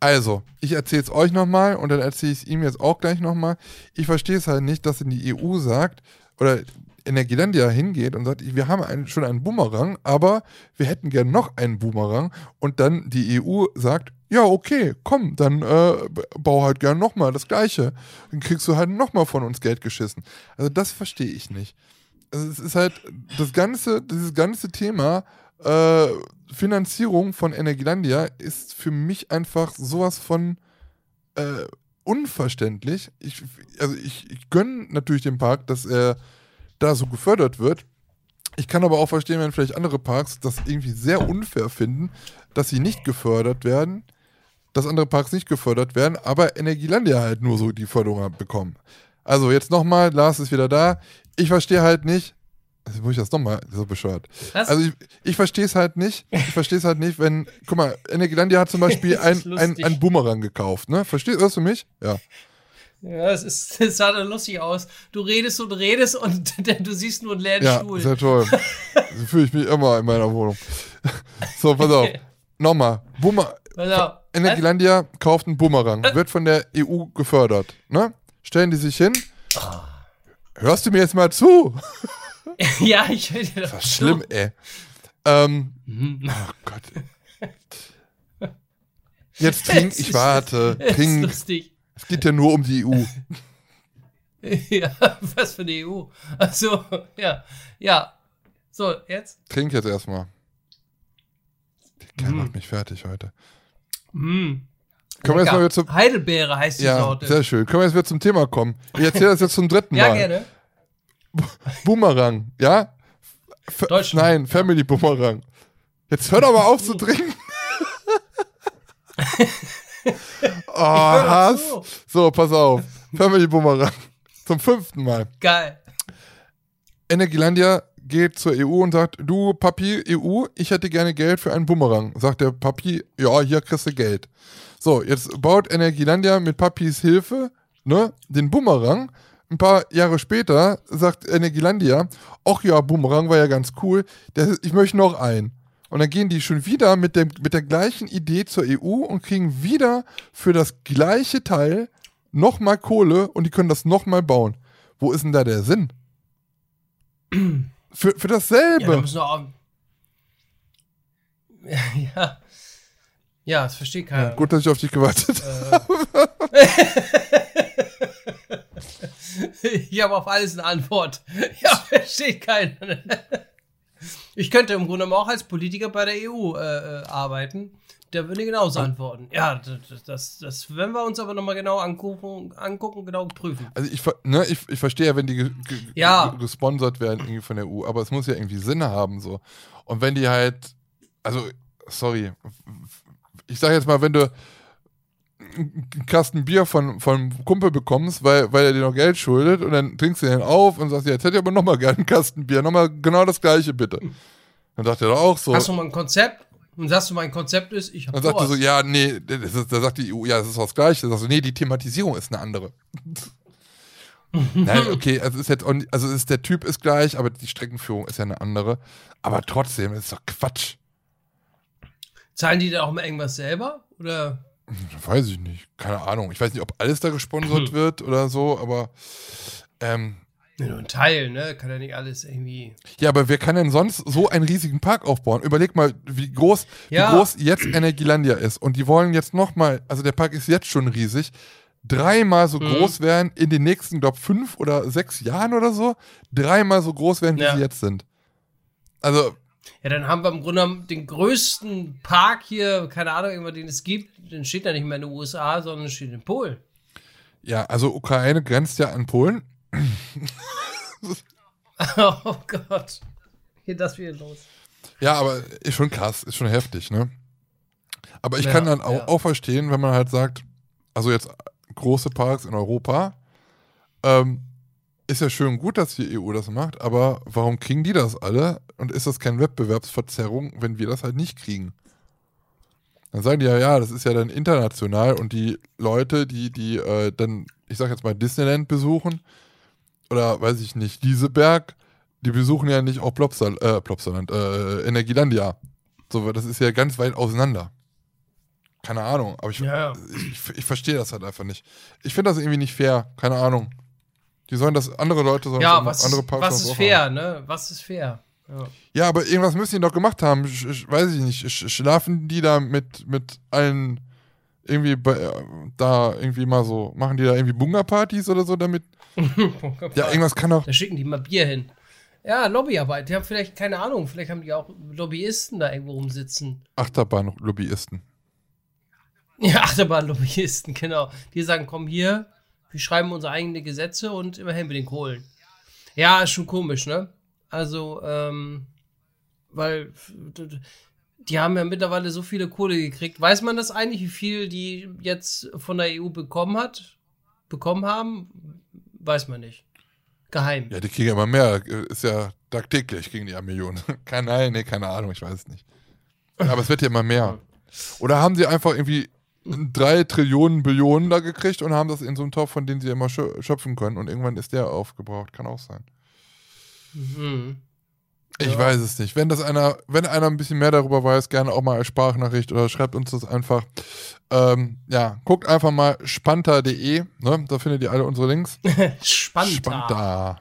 Also, ich erzähle es euch nochmal und dann erzähle ich es ihm jetzt auch gleich nochmal. Ich verstehe es halt nicht, dass in die EU sagt, oder Energielandia hingeht und sagt, wir haben einen, schon einen Boomerang, aber wir hätten gern noch einen Boomerang und dann die EU sagt, ja, okay, komm, dann äh, bau halt gern nochmal das Gleiche. Dann kriegst du halt nochmal von uns Geld geschissen. Also das verstehe ich nicht. Also es ist halt das ganze, dieses ganze Thema äh, Finanzierung von Energielandia ist für mich einfach sowas von äh, unverständlich. Ich, also ich, ich gönne natürlich dem Park, dass er da so gefördert wird. Ich kann aber auch verstehen, wenn vielleicht andere Parks das irgendwie sehr unfair finden, dass sie nicht gefördert werden, dass andere Parks nicht gefördert werden, aber Energielandia halt nur so die Förderung bekommen. Also jetzt nochmal, Lars ist wieder da. Ich verstehe halt nicht, also muss ich das nochmal, so bescheuert. Was? Also ich, ich verstehe es halt nicht. Ich verstehe es halt nicht, wenn, guck mal, Energielandia hat zum Beispiel Das ein, Boomerang gekauft, ne? Verstehst du mich? Ja. Ja, es, ist, es sah dann lustig aus. Du redest und redest und du siehst nur einen leeren Ja, Stuhl. sehr toll. so fühle ich mich immer in meiner Wohnung. So, pass auf. Nochmal. Boomer auf. Energielandia kauft einen Boomerang, wird von der EU gefördert. Ne? Stellen die sich hin. Hörst du mir jetzt mal zu? Ja, ich will dir Das doch ist schlimm, ey. Ähm, oh Gott. Jetzt trink, ich warte, Es ist trink. lustig. Es geht ja nur um die EU. Ja, was für eine EU. Also, ja. Ja. So, jetzt? Trink jetzt erstmal. Der Kerl Mhm. macht mich fertig heute. Mm. Kommen wir jetzt mal wieder zum, Heidelbeere heißt die ja, Sorte. sehr schön. Können wir jetzt wieder zum Thema kommen? Ich erzähle das jetzt zum dritten ja, Mal. gerne. Boomerang, ja? F Deutschland. Nein, Family Boomerang. Jetzt hör doch mal auf zu trinken. oh, Hass. zu. So, pass auf. Family Boomerang. Zum fünften Mal. Geil. Energielandia geht zur EU und sagt, du Papi, EU, ich hätte gerne Geld für einen Boomerang. Sagt der Papi, ja, hier kriegst du Geld. So, jetzt baut Energielandia mit Papis Hilfe ne, den Boomerang. Ein paar Jahre später sagt Energielandia, ach ja, Boomerang war ja ganz cool, der, ich möchte noch einen. Und dann gehen die schon wieder mit, dem, mit der gleichen Idee zur EU und kriegen wieder für das gleiche Teil nochmal Kohle und die können das nochmal bauen. Wo ist denn da der Sinn? Für, für Ja, da dasselbe. auch. Ja, ja. Ja, das versteht keiner. Gut, dass ich auf dich gewartet habe. Ich habe auf alles eine Antwort. Ja, versteht keiner. Ich könnte im Grunde auch als Politiker bei der EU äh, äh, arbeiten. Der würde genauso antworten. Ja, das, das, das werden wir uns aber nochmal genau angucken, angucken, genau prüfen. Also ich, ne, ich, ich verstehe ja, wenn die Ja. ge gesponsert werden irgendwie von der EU, aber es muss ja irgendwie Sinn haben so. Und wenn die halt, also sorry, ich sag jetzt mal, wenn du einen Kasten Bier von, von einem Kumpel bekommst, weil, weil er dir noch Geld schuldet und dann trinkst du den auf und sagst, ja, jetzt hätte ich aber nochmal gerne einen Kasten Bier, nochmal genau das gleiche bitte. Dann sagt er doch auch so. Hast du mal ein Konzept? Und sagst du, mein Konzept ist, ich habe Dann sagt er so, ja, nee, das ist, da sagt die EU, ja, das ist das Gleiche. Dann sagst du, nee, die Thematisierung ist eine andere. Nein, okay, also ist jetzt also ist, der Typ ist gleich, aber die Streckenführung ist ja eine andere. Aber trotzdem ist doch Quatsch. Zahlen die da auch mal irgendwas selber? Oder? Weiß ich nicht. Keine Ahnung. Ich weiß nicht, ob alles da gesponsert wird oder so, aber ähm, Ja, Nur ein Teil, ne? Kann ja nicht alles irgendwie. ja, aber wer kann denn sonst so einen riesigen Park aufbauen? Überleg mal, wie groß, Ja. wie groß jetzt Energielandia ist. Und die wollen jetzt nochmal, also der Park ist jetzt schon riesig, dreimal so Mhm. groß werden in den nächsten, glaube fünf oder sechs Jahren oder so. Dreimal so groß werden, wie Ja. sie jetzt sind. Also, Ja, dann haben wir im Grunde genommen den größten Park hier, keine Ahnung, irgendwas, den es gibt. Den steht ja nicht mehr in den USA, sondern steht in Polen. ja, also Ukraine grenzt ja an Polen. oh Gott. Geht das wieder los? Ja, aber ist schon krass, ist schon heftig, ne? Aber ich Ja, kann dann auch, ja. auch verstehen, wenn man halt sagt, also jetzt große Parks in Europa, ähm, ist ja schön gut, dass die EU das macht, aber warum kriegen die das alle? Und ist das keine Wettbewerbsverzerrung, wenn wir das halt nicht kriegen? Dann sagen die ja, ja, das ist ja dann international und die Leute, die, die äh, dann, ich sag jetzt mal, Disneyland besuchen oder weiß ich nicht, Lieseberg, die besuchen ja nicht auch Plopsal äh, Plopsaland, äh, Energielandia. So, das ist ja ganz weit auseinander. Keine Ahnung, aber ich, Ja. ich, ich, ich verstehe das halt einfach nicht. Ich finde das irgendwie nicht fair, keine Ahnung. Die sollen das, andere Leute sollen Ja, was, andere ist, Parks was ist fair, haben. ne? Was ist fair? Ja. Ja, aber irgendwas müssen die doch gemacht haben. Sch, sch, weiß ich nicht. Sch, schlafen die da mit, mit allen irgendwie bei, äh, da irgendwie mal so, machen die da irgendwie Bunga-Partys oder so damit? Ja, irgendwas kann doch. Da schicken die mal Bier hin. Ja, Lobbyarbeit. Die haben vielleicht, keine Ahnung, vielleicht haben die auch Lobbyisten da irgendwo rumsitzen. Achterbahn-Lobbyisten. Ja, Achterbahn-Lobbyisten, genau. Die sagen, komm hier, wir schreiben unsere eigenen Gesetze und immerhin mit den Kohlen. Ja, ist schon komisch, ne? Also, ähm, weil die haben ja mittlerweile so viele Kohle gekriegt. Weiß man das eigentlich, wie viel die jetzt von der EU bekommen hat? Bekommen haben? Weiß man nicht. Geheim. Ja, die kriegen ja immer mehr. Ist ja tagtäglich gegen die Millionen. Keine, nee, keine Ahnung, ich weiß es nicht. Aber es wird ja immer mehr. Oder haben sie einfach irgendwie drei Trillionen Billionen da gekriegt und haben das in so einem Topf, von dem sie immer schö- schöpfen können und irgendwann ist der aufgebraucht. Kann auch sein. Mhm. Ich Ja. weiß es nicht. Wenn das einer, wenn einer ein bisschen mehr darüber weiß, gerne auch mal als Sprachnachricht oder schreibt uns das einfach. Ähm, ja, guckt einfach mal spanta.de, ne? Da findet ihr alle unsere Links. Spannend. Spanta.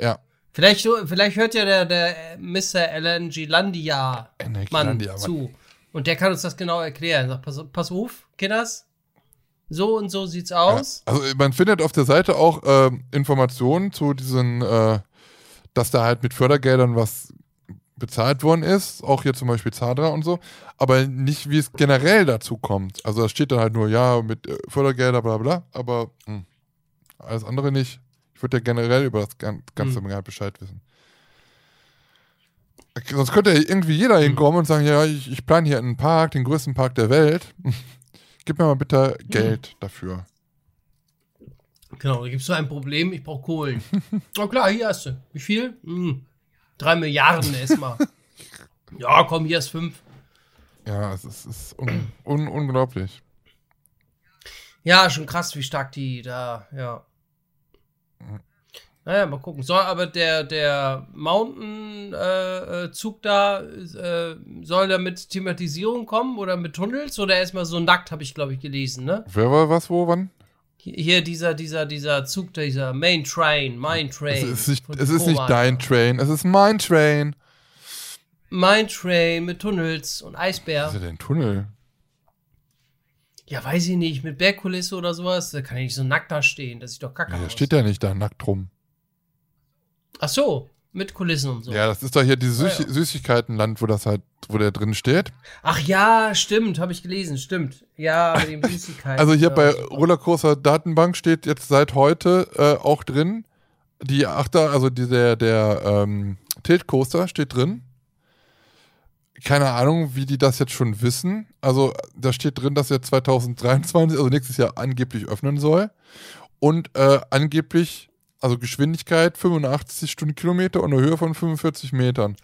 Ja, Vielleicht, vielleicht hört ja der, der Mr. LNG Landia Mann. zu. Und der kann uns das genau erklären. Sagt, pass, pass auf, Kinders. So und so sieht's aus. Also man findet auf der Seite auch ähm, Informationen zu diesen, äh, dass da halt mit Fördergeldern was bezahlt worden ist, auch hier zum Beispiel Zadra und so, aber nicht, wie es generell dazu kommt. Also da steht dann halt nur, ja, mit äh, Fördergelder, bla bla, aber mh, alles andere nicht. Ich würde ja generell über das gan- ganze Hm. Jahr Bescheid wissen. Sonst könnte irgendwie jeder hinkommen und sagen, ja, ich, ich plane hier einen Park, den größten Park der Welt. Gib mir mal bitte Geld dafür. Genau, da gibt's so ein Problem, ich brauche Kohlen. Na klar, hier hast du. Wie viel? Hm, drei Milliarden erstmal. ja, komm, hier ist fünf. Ja, es ist, es ist un, un, unglaublich. Ja, schon krass, wie stark die da, ja. Naja, mal gucken. Soll aber der, der Mountain-Zug da, äh, soll der mit Thematisierung kommen oder mit Tunnels oder erstmal so nackt, habe ich, glaube ich, gelesen, ne? Wer war was, wo, wann? Hier- dieser, dieser, dieser Zug, dieser Main Train, Main Es Train. ist nicht, es ist nicht dein Train, es ist mein Train. Main Train mit Tunnels und Was Eisbär. ist denn ein Tunnel? Ja, weiß ich nicht, mit Bergkulisse oder sowas, da kann ich nicht so nackt da stehen, das sieht doch kacke Ja, der aus. steht ja nicht da nackt rum. Ach so, mit Kulissen und so. Ja, das ist doch hier dieses Ah, Süß ja. Süßigkeitenland, wo das halt, wo der drin steht. Ach ja, stimmt, habe ich gelesen, stimmt. Ja, mit dem Süßigkeiten. Also hier bei. Rollercoaster Datenbank steht jetzt seit heute äh, auch drin. Die Achter, also die, der, der ähm, Tiltcoaster steht drin. Keine Ahnung, wie die das jetzt schon wissen. Also da steht drin, dass er 2023, also nächstes Jahr angeblich öffnen soll. Und äh, angeblich, also Geschwindigkeit 85 Stundenkilometer und eine Höhe von 45 Metern.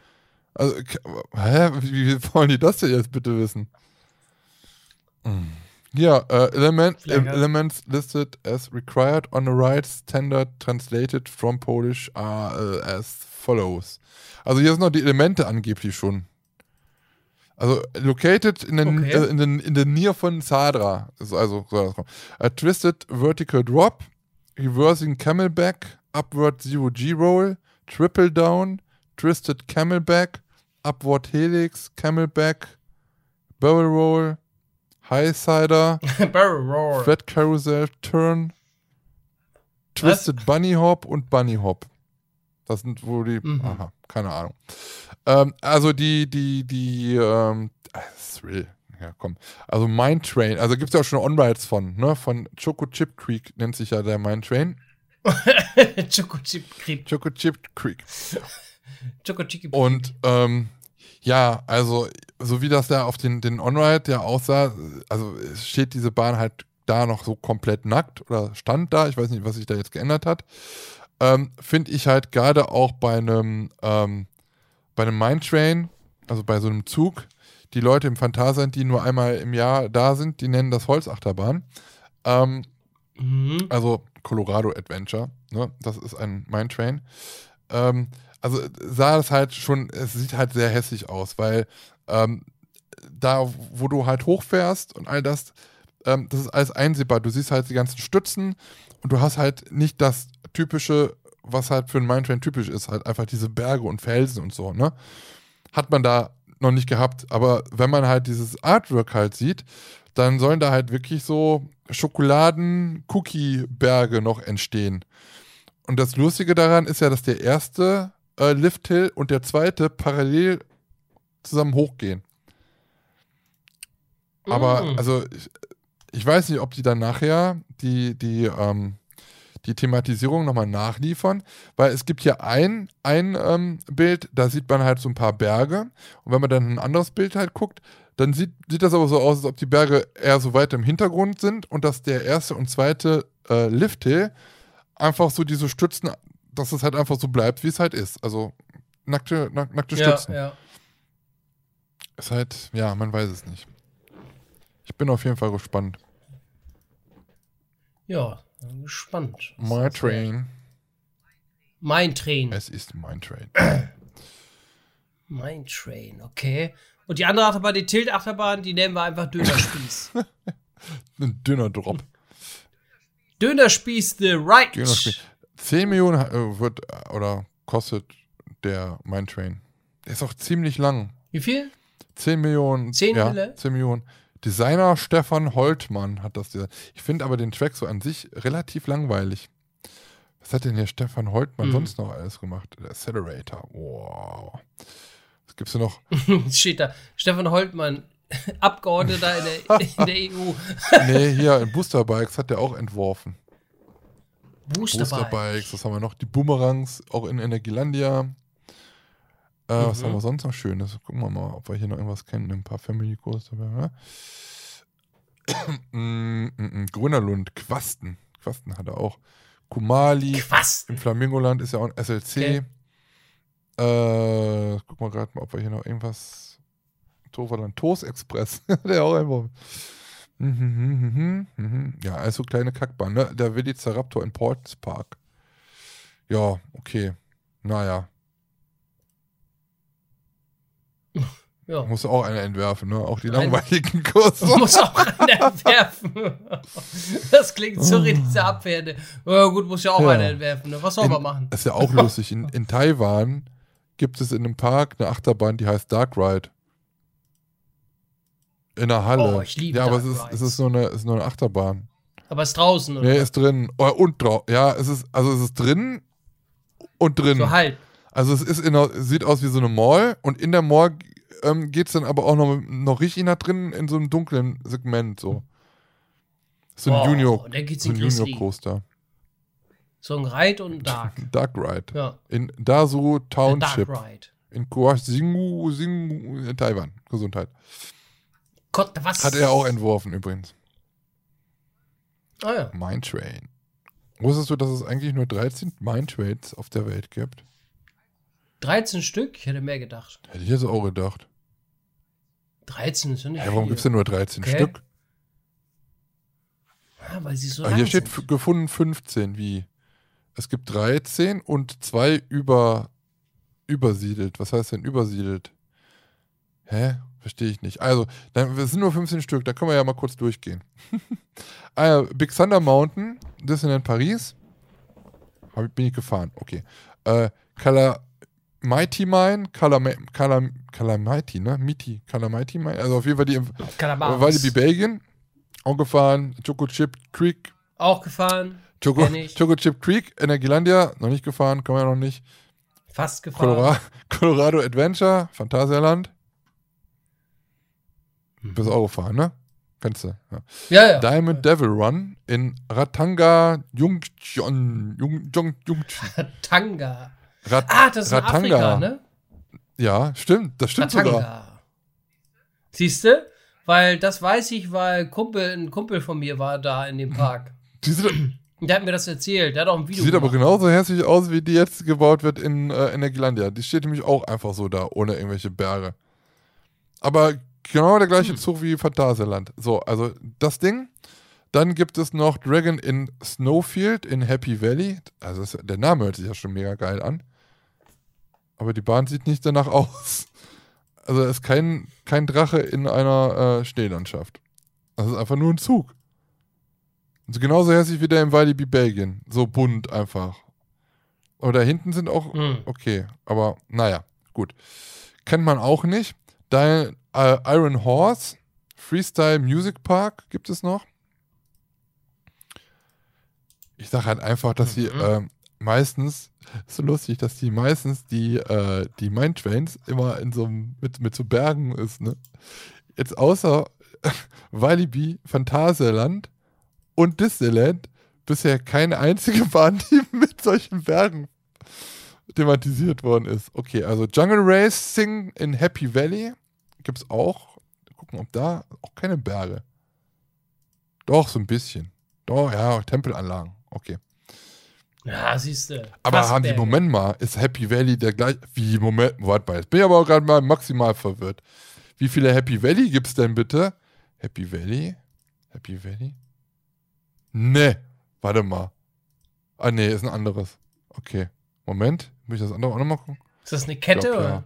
Also, hä? Wie, wie wollen die das denn jetzt bitte wissen? Hm. Ja, äh, element, hat- elements listed as required on the right standard translated from Polish are äh, as follows. Also hier sind noch die Elemente angeblich schon. Also located in den, Okay. äh, in den in der Nähe von Zadra. Also, also so a twisted vertical drop, reversing camelback, upward zero G roll, triple down, twisted camelback, upward helix, camelback, barrel roll, high sider, Barrel Roar. flat carousel turn, twisted bunny hop und bunny hop. Das sind wohl die, Mhm. aha, keine Ahnung. Ähm, also die, die, die, ähm, ah, Thrill. Ja, komm. Also Mine Train, also gibt es ja auch schon On-Rides von, ne? Von Choco Chip Creek nennt sich ja der Mine Train. Choco Chip Creep. Choco Chip Creek. Choco Chip Und ähm, ja, also so wie das da auf den, den On-Ride ja aussah, also steht diese Bahn halt da noch so komplett nackt oder stand da, ich weiß nicht, was sich da jetzt geändert hat. ähm, finde ich halt gerade auch bei einem, ähm, bei einem Mindtrain, also bei so einem Zug, die Leute im Phantasialand, die nur einmal im Jahr da sind, die nennen das Holzachterbahn. Ähm, Mhm. also Colorado Adventure, ne? das ist ein Mindtrain. Ähm, also sah es halt schon, es sieht halt sehr hässlich aus, weil ähm, da, wo du halt hochfährst und all das, ähm, das ist alles einsehbar. Du siehst halt die ganzen Stützen und du hast halt nicht das typische, was halt für einen Mindtrain typisch ist, halt einfach diese Berge und Felsen und so, ne? Hat man da noch nicht gehabt. Aber wenn man halt dieses Artwork halt sieht, dann sollen da halt wirklich so Schokoladen-Cookie-Berge noch entstehen. Und das Lustige daran ist ja, dass der erste äh, Lift-Hill und der zweite parallel zusammen hochgehen. Aber, Mm. also, ich, ich weiß nicht, ob die dann nachher die, die, ähm, die Thematisierung nochmal nachliefern, weil es gibt hier ein, ein ähm, Bild, da sieht man halt so ein paar Berge. Und wenn man dann ein anderes Bild halt guckt, dann sieht, sieht das aber so aus, als ob die Berge eher so weit im Hintergrund sind und dass der erste und zweite äh, Lift-Hill einfach so diese Stützen, dass es halt einfach so bleibt, wie es halt ist. Also nackte, nack, nackte Ja, Stützen. ja. Ist halt, ja, man weiß es nicht. Ich bin auf jeden Fall gespannt. Ja, bin gespannt. My. Train. Mein Train. Es ist mein Train. Mein Train, okay. Und die andere Achterbahn, die Tilt-Achterbahn, die nennen wir einfach Dönerspieß. Ein dünner Drop. Dönerspieß The Right. Dönerspieß. 10 Millionen äh, wird äh, oder kostet der Mein Train. Der ist auch ziemlich lang. Wie viel? 10 Millionen. 10 ja, Mille? 10 Millionen. Designer Stefan Holtmann hat das. Ich finde aber den Track so an sich relativ langweilig. Was hat denn hier Stefan Holtmann Mhm. sonst noch alles gemacht? Der Accelerator. Wow. Was gibt's denn noch? Steht da. Stefan Holtmann, Abgeordneter in der, in der EU. nee, hier in Booster Bikes hat der auch entworfen. Boosterbike. Boosterbikes, was haben wir noch? Die Boomerangs, auch in Energielandia. Äh, Was Mhm. haben wir sonst noch Schönes? Gucken wir mal, ob wir hier noch irgendwas kennen. Ein paar Family Coaster. Ne? mm, mm, mm, Grünerlund, Quasten. Quasten hat er auch. Kumali. Quast. Im Flamingoland ist ja auch ein SLC. Äh, gucken wir gerade mal, ob wir hier noch irgendwas. Toverland Toast Express. der auch einfach. Mhm, mhm, mhm, mhm. Ja, also kleine Kackbahn, ne? Der Velociraptor in Ports Park. Ja, okay. Naja, Ja. muss auch einer entwerfen, ne? Auch die langweiligen Kurse. Muss auch einer entwerfen. Das klingt so richtig sehr abwertend. Ja, gut, muss ja auch Ja. einer entwerfen. Ne? Was soll man In- machen? Das ist ja auch lustig. In, in Taiwan gibt es in einem Park eine Achterbahn, die heißt Dark Ride. In der Halle. Oh, ich liebe Ja, aber es Dark ist, es ist nur eine, es ist nur eine Achterbahn. Aber ist draußen, oder? Nee, ist drin. Oh, und drauf. Ja, es ist, also es ist drin und drin. so halb. Also es ist in einer, sieht aus wie so eine Mall und in der Mall ähm, geht es dann aber auch noch, noch richtig nach drin in so einem dunklen Segment. So, so ein Wow, Junior, so in ein. Junior Coaster. So ein Ride und Dark. Dark Ride. Ja. In Dasu Der Dark Township. Ride. In Koasingu, Singu, in Taiwan. Gesundheit. Gott, was? Hat er auch entworfen übrigens. Ah ja. Mine Train. Wusstest du, dass es eigentlich nur 13 Mine Trains auf der Welt gibt? 13 Stück? Ich hätte mehr gedacht. Hätte ich jetzt auch gedacht. 13 ist ja nicht Hä, warum gibt es denn nur 13 Okay. Stück? Ja, weil sie so Ah, lang hier steht sind. gefunden 15, wie? Es gibt 13 und zwei über, übersiedelt. Was heißt denn übersiedelt? Hä? Verstehe ich nicht. Also, dann, es sind nur 15 Stück, da können wir ja mal kurz durchgehen. ah, Big Thunder Mountain, Disneyland Paris. Hab, bin ich gefahren, okay. Äh, Color Mighty Mine, Color, Color Mighty, ne? Mighty, Color Mighty Mine. Also auf jeden Fall die. Walibi Belgien. Auch gefahren. Choco Chip Creek, Auch gefahren. Choco. Choco Chip Creek, Energielandia, noch nicht gefahren, können wir noch nicht. Fast gefahren. Colorado, Colorado Adventure, Phantasialand. Hm. Bist auch gefahren, ne? Kennst du. Ja. Ja, ja. Diamond Devil Run in Ratanga Jungcheon. Jung, Jung, Jungcheon. Tanga. Rat, Ah, das ist in Ratanga. Afrika, ne? Ja, stimmt, das stimmt sogar. Ratanga. Siehst du? Weil das weiß ich, weil Kumpel, ein Kumpel von mir war da in dem Park. Die sind, Der hat mir das erzählt, der hat auch ein Video Sieht aber gemacht. genauso hässlich aus, wie die jetzt gebaut wird in äh, Energielandia. Die steht nämlich auch einfach so da, ohne irgendwelche Berge. Aber genau der gleiche Hm. Zug wie Phantasialand. So, also das Ding. Dann gibt es noch Dragon in Snowfield in Happy Valley. Also das, der Name hört sich ja schon mega geil an. Aber die Bahn sieht nicht danach aus. Also es ist kein, kein Drache in einer äh, Schneelandschaft. Das ist einfach nur ein Zug. Also genauso hässlich wie der im Walibi Belgien. So bunt einfach. Oder hinten sind auch Hm. okay. Aber naja, gut. Kennt man auch nicht. Da, äh, Iron Horse, Freestyle Music Park gibt es noch. Ich sage halt einfach, dass Mhm. ähm, meistens, ist so lustig, dass die meistens die, äh, die Mindtrains immer in so mit, mit so Bergen ist, ne? Jetzt außer Walibi, Phantasialand und Disneyland bisher keine einzige Bahn, die mit solchen Bergen thematisiert worden ist. Okay, also Jungle Racing in Happy Valley gibt es auch. Gucken, ob da auch keine Berge. Doch, so ein bisschen. Doch, ja, Tempelanlagen. Okay. Ja, siehst du. Aber haben die, Moment mal, ist Happy Valley der gleiche? Wie, Moment, warte mal, jetzt bin ich aber gerade mal maximal verwirrt. Wie viele Happy Valley gibt es denn bitte? Happy Valley? Happy Valley? Ne, warte mal. Ah, nee, ist ein anderes. Okay. Moment, muss ich das andere auch nochmal gucken? Ist das eine Kette? glaub, ja. oder?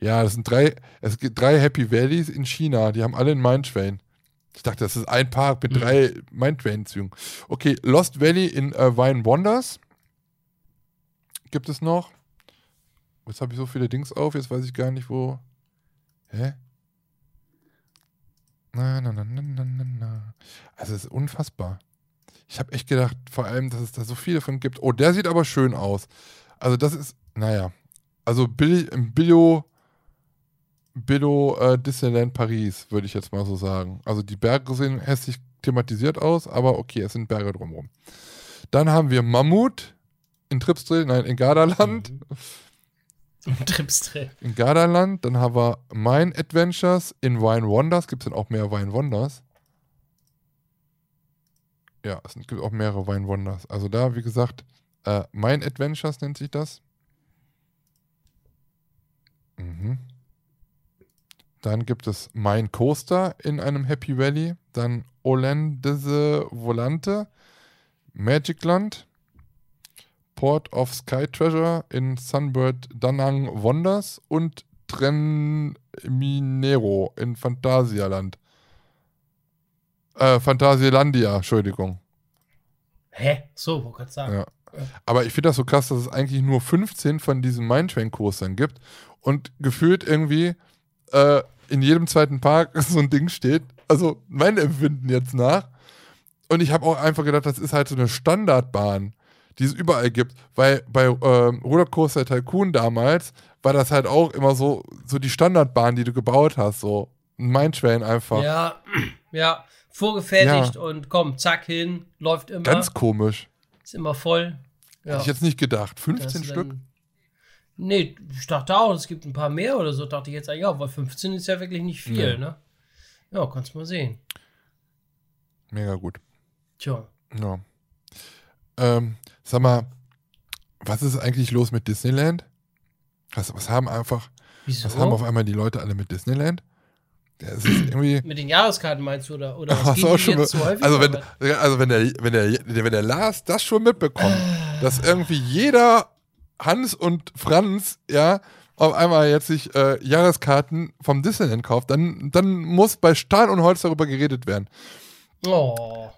Ja, das sind drei, es gibt drei Happy Valleys in China, die haben alle einen Mindtrain. Ich dachte, das ist ein Park mit Mhm. drei Mindtrain-Zügen. Okay, Lost Valley in äh, Vine Wonders gibt es noch. Jetzt habe ich so viele Dings auf, jetzt weiß ich gar nicht, wo. Hä? Na, na, na, na, na, na. Also, es ist unfassbar. Ich habe echt gedacht, vor allem, dass es da so viele von gibt. Oh, der sieht aber schön aus. Also, das ist, naja. Also, Billo, Billo äh, Disneyland Paris, würde ich jetzt mal so sagen. Also, die Berge sehen hässlich thematisiert aus, aber okay, es sind Berge drumherum. Dann haben wir Mammut in Tripsdrill, nein, in Gardaland. Tripsdrill. In Gardaland. Dann haben wir Mine Adventures in Wine Wonders. Gibt es denn auch mehr Wine Wonders? Ja, es gibt auch mehrere Wine Wonders. Also da, wie gesagt, äh, Mine Adventures nennt sich das. Mhm. Dann gibt es Mine Coaster in einem Happy Valley. Dann Hollandese Volante, Magicland, Port of Sky Treasure in Sunbird Danang Wonders und Tren Minero in Phantasialand. Äh, Phantasielandia, Entschuldigung. Hä? So, wollte gerade sagen. Ja. Aber ich finde das so krass, dass es eigentlich nur 15 von diesen Mindtrain-Coastern gibt und gefühlt irgendwie äh, in jedem zweiten Park so ein Ding steht. Also mein Empfinden jetzt nach. Und ich habe auch einfach gedacht, das ist halt so eine Standardbahn, die es überall gibt. Weil bei ähm, Rollercoaster Tycoon damals war das halt auch immer so, so die Standardbahn, die du gebaut hast. So ein Mindtrain einfach. Ja, ja. Vorgefertigt und komm, zack, hin, läuft immer. Ganz komisch. ist immer voll. Ja. Hätte ich jetzt nicht gedacht. Das 15 ist Stück? dann- Nee, ich dachte auch, es gibt ein paar mehr oder so. Dachte ich jetzt auch, weil 15 ist ja wirklich nicht viel, Nee. ne? Ja, kannst mal sehen. Mega gut. Tja. Ja. Ähm, sag mal, was ist eigentlich los mit Disneyland? Was, was haben einfach, Wieso? was haben auf einmal die Leute alle mit Disneyland? Ja, es ist irgendwie. Mit den Jahreskarten meinst du, oder? oder was auch schon zu häufig, also wenn, also wenn der, wenn der, wenn der Lars das schon mitbekommt, dass irgendwie jeder Hans und Franz, ja, auf einmal jetzt sich äh, Jahreskarten vom Disneyland kauft, dann, dann muss bei Stahl und Holz darüber geredet werden. Oh.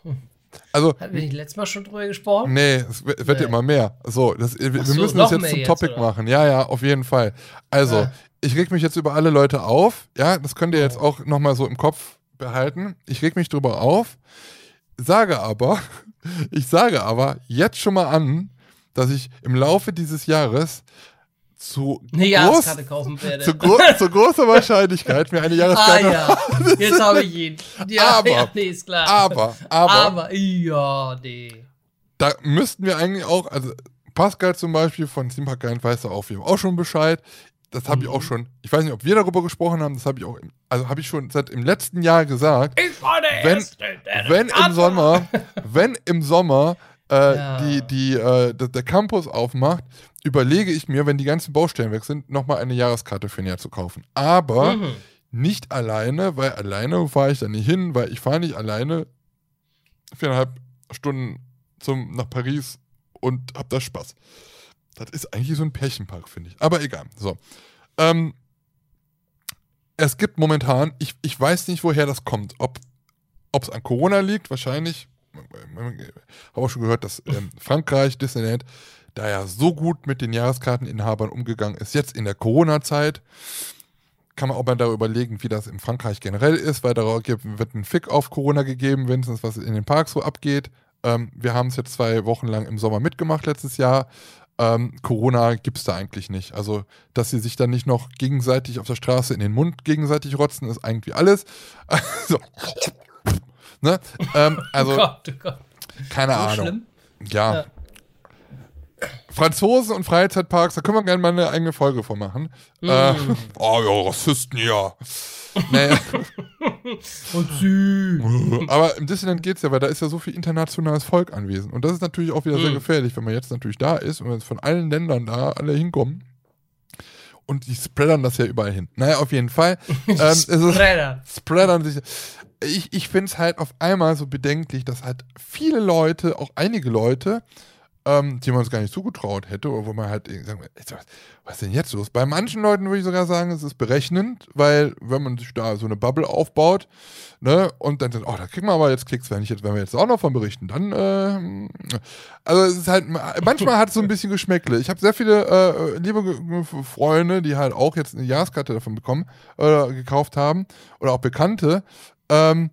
Also, Hatten wir nicht letztes Mal schon drüber gesprochen? Nee, es wird, ja Nee. immer mehr. So, das, wir, so, müssen das jetzt zum jetzt, Topic oder? machen. Ja, ja, auf jeden Fall. Also, Ah. ich reg mich jetzt über alle Leute auf. Ja, das könnt ihr jetzt auch nochmal so im Kopf behalten. Ich reg mich drüber auf, sage aber, ich sage aber jetzt schon mal an, dass ich im Laufe dieses Jahres zu, Eine groß, zu, gro zu großer Wahrscheinlichkeit mir eine ah Jahreskarte. ja, jetzt habe ich ihn. Ja, Aber- ja, nee, ist klar. Aber, aber, Aber, ja, nee. da müssten wir eigentlich auch, also Pascal zum Beispiel von Simpark weiß da auf jeden Fall auch schon Bescheid. Das habe ich Mhm. auch schon, ich weiß nicht, ob wir darüber gesprochen haben, das habe ich auch, also habe ich schon seit im letzten Jahr gesagt, Ich war der Wenn- Erste, der wenn im Sommer, wenn im Sommer äh, Ja. die, die äh, der Campus aufmacht, überlege ich mir, wenn die ganzen Baustellen weg sind, nochmal eine Jahreskarte für ein Jahr zu kaufen. Aber Mhm. nicht alleine, weil alleine fahre ich da nicht hin, weil ich fahre nicht alleine viereinhalb Stunden zum, nach Paris und hab da Spaß. Das ist eigentlich so ein Pärchenpark, finde ich. Aber egal. So. Ähm, es gibt momentan, ich, ich weiß nicht, woher das kommt. Ob es an Corona liegt, wahrscheinlich. Habe auch schon gehört, dass ähm, Frankreich, Disneyland, da ja so gut mit den Jahreskarteninhabern umgegangen ist, jetzt in der Corona-Zeit. Kann man auch mal darüber überlegen, wie das in Frankreich generell ist, weil da wird ein Fick auf Corona gegeben, wenn es was in den Parks so abgeht. Ähm, wir haben es jetzt zwei Wochen lang im Sommer mitgemacht letztes Jahr. Ähm, Corona gibt es da eigentlich nicht. Also, dass sie sich dann nicht noch gegenseitig auf der Straße in den Mund gegenseitig rotzen, ist eigentlich alles. Also, ne? ähm, also, oh Gott, oh Gott. keine So Ahnung. schlimm. Ja. Ja. Franzosen und Freizeitparks, da können wir gerne mal eine eigene Folge von machen. Mm. Äh, oh ja, Rassisten, ja. naja, Und aber im Disneyland geht's ja, weil da ist ja so viel internationales Volk anwesend. Und das ist natürlich auch wieder sehr Mhm. gefährlich, wenn man jetzt natürlich da ist und wenn von allen Ländern da alle hinkommen. Und die spreadern das ja überall hin. Naja, auf jeden Fall. ähm, es ist, Spreader. spreadern sich. Ich, ich finde es halt auf einmal so bedenklich, dass halt viele Leute, auch einige Leute, ähm, die man uns gar nicht zugetraut hätte, oder wo man halt sagen, was ist denn jetzt los? Bei manchen Leuten würde ich sogar sagen, es ist berechnend, weil wenn man sich da so eine Bubble aufbaut, ne, und dann sagt, oh, da kriegen wir aber jetzt Klicks, wenn ich jetzt, wenn wir jetzt auch noch von berichten, dann, äh, also es ist halt, manchmal hat es so ein bisschen Geschmäckle. Ich habe sehr viele äh, liebe Freunde, die halt auch jetzt eine Jahreskarte davon bekommen oder gekauft haben, oder auch Bekannte, ähm,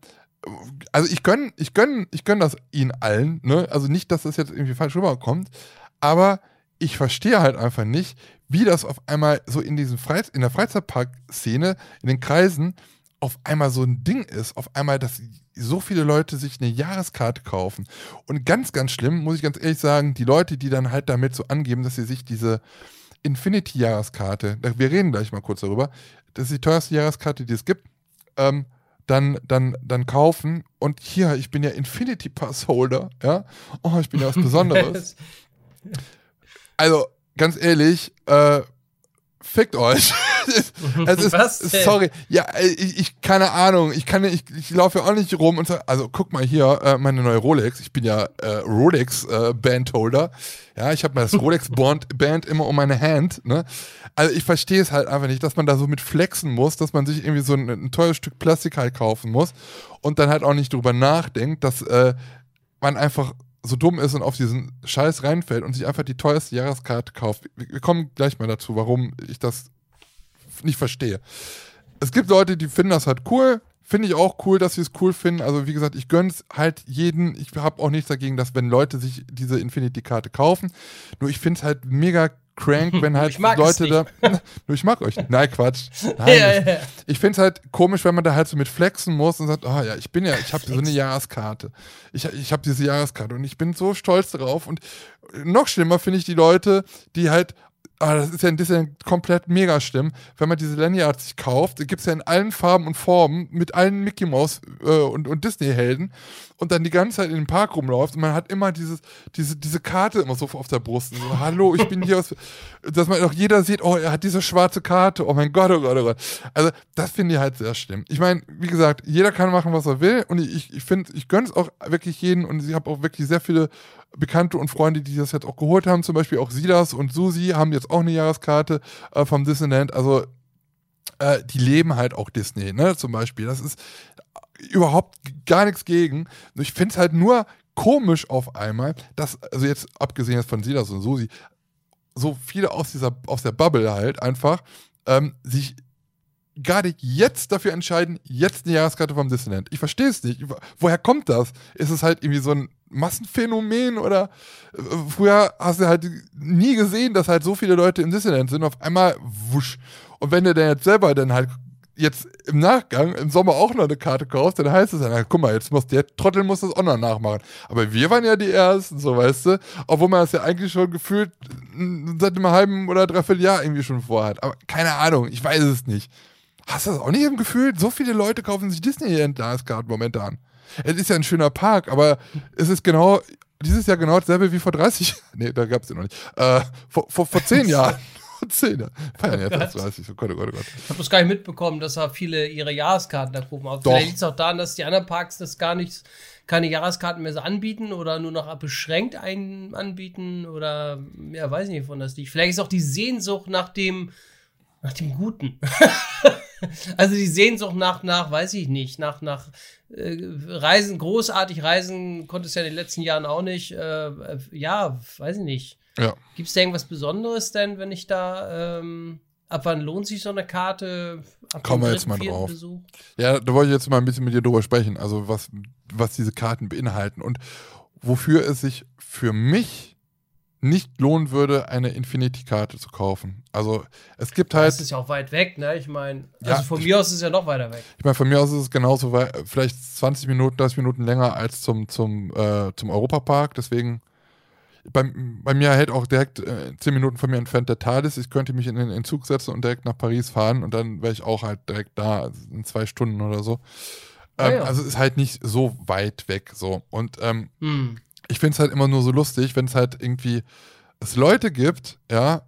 also ich gönn, ich gönn, ich gönn das ihnen allen, ne? Also nicht, dass das jetzt irgendwie falsch rüberkommt, aber ich verstehe halt einfach nicht, wie das auf einmal so in diesem Freiz in der Freizeitpark-Szene, in den Kreisen, auf einmal so ein Ding ist, auf einmal, dass so viele Leute sich eine Jahreskarte kaufen. Und ganz, ganz schlimm, muss ich ganz ehrlich sagen, die Leute, die dann halt damit so angeben, dass sie sich diese Infinity-Jahreskarte, wir reden gleich mal kurz darüber, das ist die teuerste Jahreskarte, die es gibt, ähm, dann, dann, dann kaufen. Und hier, ich bin ja Infinity Pass Holder, ja. Oh, ich bin ja was Besonderes. also, ganz ehrlich, äh, fickt euch. es ist, Was denn? sorry, ja, ich, ich, keine Ahnung, ich kann, ich, ich laufe ja auch nicht rum und sag, also guck mal hier, äh, meine neue Rolex, ich bin ja äh, Rolex äh, Bandholder, ja, ich habe das Rolex Band, Band immer um meine Hand, ne, also ich verstehe es halt einfach nicht, dass man da so mit flexen muss, dass man sich irgendwie so ein, ein teures Stück Plastik halt kaufen muss und dann halt auch nicht drüber nachdenkt, dass äh, man einfach so dumm ist und auf diesen Scheiß reinfällt und sich einfach die teuerste Jahreskarte kauft. Wir kommen gleich mal dazu, warum ich das nicht verstehe. Es gibt Leute, die finden das halt cool. Finde ich auch cool, dass sie es cool finden. Also wie gesagt, ich gönn's halt jeden. Ich habe auch nichts dagegen, dass wenn Leute sich diese Infinity-Karte kaufen. Nur ich finde es halt mega crank, wenn halt Leute da. Nur ich mag euch. nicht. Nein, Quatsch. Nein, Ja, ich- ja. ich finde es halt komisch, wenn man da halt so mit flexen muss und sagt, oh ja, ich bin ja, ich habe so eine Jahreskarte. Ich, ich habe diese Jahreskarte und ich bin so stolz darauf. Und noch schlimmer finde ich die Leute, die halt, ah, das ist ja, das ist ja komplett mega schlimm, wenn man diese Lanyard sich kauft, gibt es ja in allen Farben und Formen mit allen Mickey Mouse äh, und, und Disney-Helden und dann die ganze Zeit in den Park rumläuft und man hat immer dieses, diese, diese Karte immer so auf der Brust. So, Hallo, ich bin hier aus. Dass man auch jeder sieht, oh, er hat diese schwarze Karte, oh mein Gott, oh Gott, oh Gott. Also, das finde ich halt sehr schlimm. Ich meine, wie gesagt, jeder kann machen, was er will und ich, ich finde, ich gönne es auch wirklich jeden und ich habe auch wirklich sehr viele Bekannte und Freunde, die das jetzt auch geholt haben, zum Beispiel auch Silas und Susi haben jetzt auch eine Jahreskarte äh, vom Disneyland. Also, äh, die leben halt auch Disney, ne, zum Beispiel. Das ist überhaupt gar nichts gegen. Ich finde es halt nur komisch auf einmal, dass, also jetzt abgesehen jetzt von Silas und Susi, so viele aus dieser, aus der Bubble halt einfach ähm, sich gerade jetzt dafür entscheiden, jetzt eine Jahreskarte vom Disneyland. Ich verstehe es nicht. Woher kommt das? Ist es halt irgendwie so ein Massenphänomen oder äh, früher hast du halt nie gesehen, dass halt so viele Leute im Disneyland sind, auf einmal wusch. Und wenn du dann jetzt selber dann halt jetzt im Nachgang im Sommer auch noch eine Karte kaufst, dann heißt es dann, na, guck mal, jetzt muss der Trottel muss das auch noch nachmachen. Aber wir waren ja die Ersten, so weißt du, obwohl man das ja eigentlich schon gefühlt mm, seit einem halben oder dreiviertel Jahr irgendwie schon vorhat. Aber keine Ahnung, ich weiß es nicht. Hast du das auch nicht im Gefühl? So viele Leute kaufen sich Disneyland Jahreskarte momentan. Es ist ja ein schöner Park, aber es ist genau dieses Jahr genau dasselbe wie vor 30 Nee, da gab es den noch nicht. Äh, vor, vor, vor 10 Jahren. Vor 10 Jahren. Feiern jetzt erst 30. Oh Gott, oh Gott, oh Gott. Ich habe das gar nicht mitbekommen, dass da viele ihre Jahreskarten abrufen. Aber Doch. vielleicht liegt es auch daran, dass die anderen Parks das gar nicht, keine Jahreskarten mehr so anbieten oder nur noch beschränkt ein, anbieten oder, ja, weiß nicht, von das liegt. Vielleicht ist auch die Sehnsucht nach dem, nach dem Guten. also die Sehnsucht nach, nach, weiß ich nicht, nach, nach äh, Reisen, großartig reisen konntest du ja in den letzten Jahren auch nicht. Äh, äh, ja, weiß ich nicht. Ja. Gibt es da irgendwas Besonderes denn, wenn ich da, ähm, ab wann lohnt sich so eine Karte? Ab Kommen wir jetzt mal drauf. Besuch? Ja, da wollte ich jetzt mal ein bisschen mit dir drüber sprechen, also was, was diese Karten beinhalten und wofür es sich für mich nicht lohnen würde, eine Infinity-Karte zu kaufen. Also es gibt Das halt, ist ja auch weit weg, ne? Ich meine, Ja, also von ich- mir aus ist es ja noch weiter weg. ich meine, von mir aus ist es genauso, wei- vielleicht 20 Minuten, 30 Minuten länger als zum, zum, äh, zum Europapark, deswegen bei, bei mir hält auch direkt äh, 10 Minuten von mir entfernt der Thales. Ich könnte mich in den in den Zug setzen und direkt nach Paris fahren und dann wäre ich auch halt direkt da, also in zwei Stunden oder so. Ah, Ähm, ja. Also es ist halt nicht so weit weg so. Und ähm, Hm. ich finde es halt immer nur so lustig, wenn es halt irgendwie es Leute gibt, ja,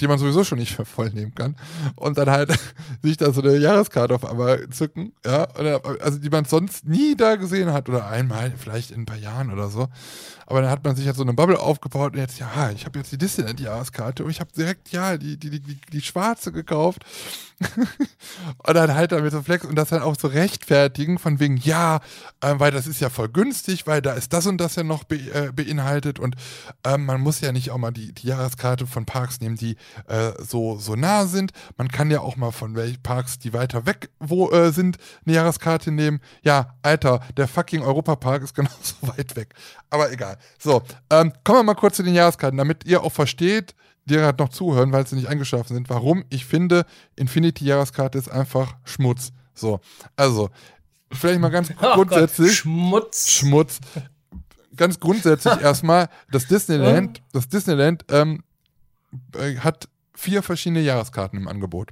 die man sowieso schon nicht für voll nehmen kann und dann halt sich da so eine Jahreskarte auf einmal zücken, ja, oder, also die man sonst nie da gesehen hat oder einmal vielleicht in ein paar Jahren oder so. Aber dann hat man sich halt so eine Bubble aufgebaut und jetzt, ja, ich habe jetzt die Disneyland-Jahreskarte und ich habe direkt, ja, die, die, die, die, die schwarze gekauft. und dann halt damit so Flex und das dann auch so rechtfertigen von wegen, ja, ähm, weil das ist ja voll günstig, weil da ist das und das ja noch be äh, beinhaltet und ähm, man muss ja nicht auch mal die, die Jahreskarte von Parks nehmen, die äh, so, so nah sind. Man kann ja auch mal von welchen Parks, die weiter weg wo, äh, sind, eine Jahreskarte nehmen. Ja, Alter, der fucking Europapark ist genauso weit weg. Aber egal. So, ähm, kommen wir mal kurz zu den Jahreskarten, damit ihr auch versteht, die gerade noch zuhören, weil sie nicht eingeschlafen sind, warum ich finde, Infinity-Jahreskarte ist einfach Schmutz. So, also, vielleicht mal ganz Oh Gott, grundsätzlich. Schmutz. Schmutz. Ganz grundsätzlich erstmal, das Disneyland, das Disneyland ähm, äh, hat vier verschiedene Jahreskarten im Angebot.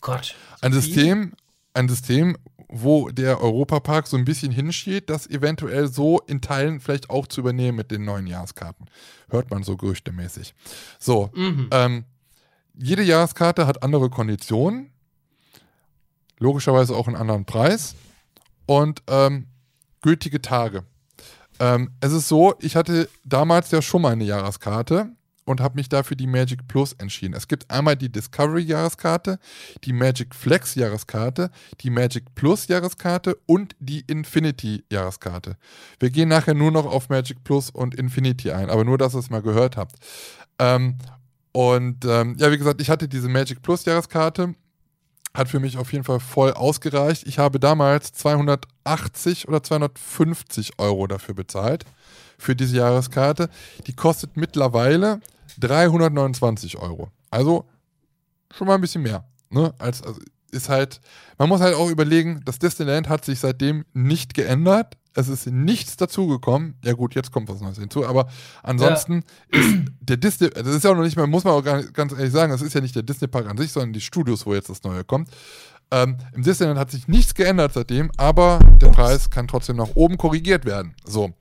Gott. Ein? System, ein System, wo der Europapark so ein bisschen hinsteht, das eventuell so in Teilen vielleicht auch zu übernehmen mit den neuen Jahreskarten. Hört man so gerüchtemäßig. So, Mhm. ähm, jede Jahreskarte hat andere Konditionen, logischerweise auch einen anderen Preis und ähm, gültige Tage. Ähm, es ist so, ich hatte damals ja schon mal eine Jahreskarte und habe mich dafür die Magic Plus entschieden. Es gibt einmal die Discovery Jahreskarte, die Magic Flex Jahreskarte, die Magic Plus Jahreskarte und die Infinity Jahreskarte. Wir gehen nachher nur noch auf Magic Plus und Infinity ein, aber nur, dass ihr es mal gehört habt. Ähm, und ähm, ja, wie gesagt, ich hatte diese Magic Plus Jahreskarte. Hat für mich auf jeden Fall voll ausgereicht. Ich habe damals 280 oder 250 Euro dafür bezahlt, für diese Jahreskarte. Die kostet mittlerweile 329 Euro. Also schon mal ein bisschen mehr. Ne? Als, also ist halt, man muss halt auch überlegen, das Disneyland hat sich seitdem nicht geändert. Es ist nichts dazugekommen. Ja gut, jetzt kommt was Neues hinzu, aber ansonsten ist der Disney, das ist ja auch noch nicht mal, muss man auch ganz ehrlich sagen, das ist ja nicht der Disney-Park an sich, sondern die Studios, wo jetzt das Neue kommt. Ähm, Im Disneyland hat sich nichts geändert seitdem, aber der Preis kann trotzdem nach oben korrigiert werden. So.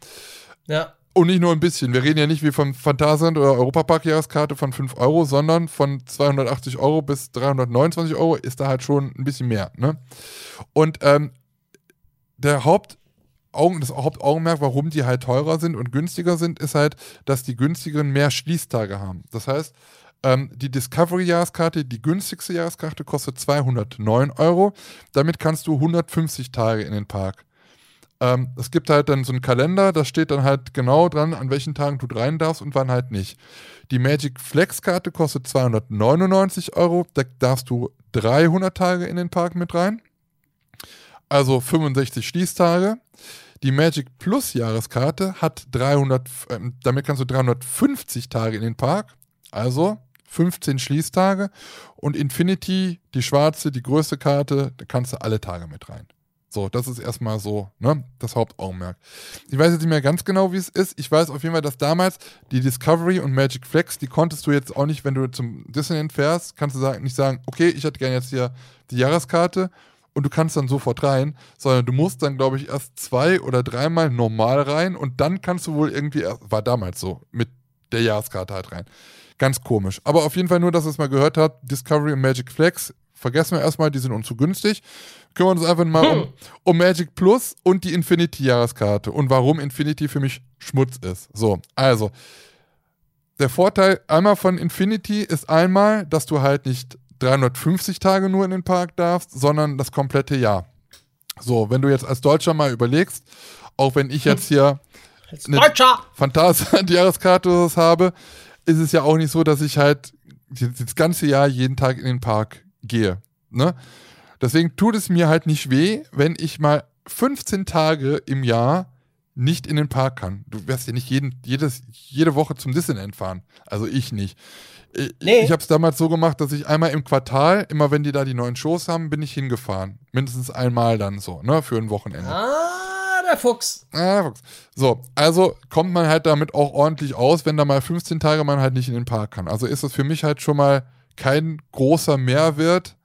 Ja. Und nicht nur ein bisschen. Wir reden ja nicht wie vom Phantasialand oder Europapark-Jahreskarte von 5 Euro, sondern von 280 Euro bis 329 Euro ist da halt schon ein bisschen mehr. Ne? Und ähm, der Hauptaugen, das Hauptaugenmerk, warum die halt teurer sind und günstiger sind, ist halt, dass die günstigeren mehr Schließtage haben. Das heißt, ähm, die Discovery-Jahreskarte, die günstigste Jahreskarte, kostet 209 Euro. Damit kannst du 150 Tage in den Park. Ähm, es gibt halt dann so einen Kalender, da steht dann halt genau dran, an welchen Tagen du rein darfst und wann halt nicht. Die Magic Flex-Karte kostet 299 Euro, da darfst du 300 Tage in den Park mit rein. Also 65 Schließtage. Die Magic Plus Jahreskarte hat 300, ähm, damit kannst du 350 Tage in den Park. Also 15 Schließtage. Und Infinity, die schwarze, die größte Karte, da kannst du alle Tage mit rein. So, das ist erstmal so, ne, das Hauptaugenmerk. Ich weiß jetzt nicht mehr ganz genau, wie es ist. Ich weiß auf jeden Fall, dass damals die Discovery und Magic Flex, die konntest du jetzt auch nicht, wenn du zum Disneyland fährst, kannst du sagen, nicht sagen, okay, ich hätte gerne jetzt hier die Jahreskarte und du kannst dann sofort rein, sondern du musst dann, glaube ich, erst zwei oder dreimal normal rein und dann kannst du wohl irgendwie, war damals so, mit der Jahreskarte halt rein. Ganz komisch. Aber auf jeden Fall nur, dass ihr es mal gehört habt, Discovery und Magic Flex, vergessen wir erstmal, die sind uns zu günstig. Kümmern uns einfach mal um, um Magic Plus und die Infinity-Jahreskarte und warum Infinity für mich Schmutz ist. So, also, der Vorteil einmal von Infinity ist einmal, dass du halt nicht 350 Tage nur in den Park darfst, sondern das komplette Jahr. So, wenn du jetzt als Deutscher mal überlegst, auch wenn ich jetzt hier Als eine Deutscher! Phantasialand-Jahreskarte habe, ist es ja auch nicht so, dass ich halt das ganze Jahr jeden Tag in den Park gehe. Ne? Deswegen tut es mir halt nicht weh, wenn ich mal 15 Tage im Jahr nicht in den Park kann. Du wirst ja nicht jeden, jedes, jede Woche zum Disneyland fahren. Also ich nicht. Ich, Nee. ich habe es damals so gemacht, dass ich einmal im Quartal, immer wenn die da die neuen Shows haben, bin ich hingefahren. Mindestens einmal dann so, ne, für ein Wochenende. Ah, der Fuchs. Ah, Fuchs. So, also kommt man halt damit auch ordentlich aus, wenn da mal 15 Tage man halt nicht in den Park kann. Also ist das für mich halt schon mal kein großer Mehrwert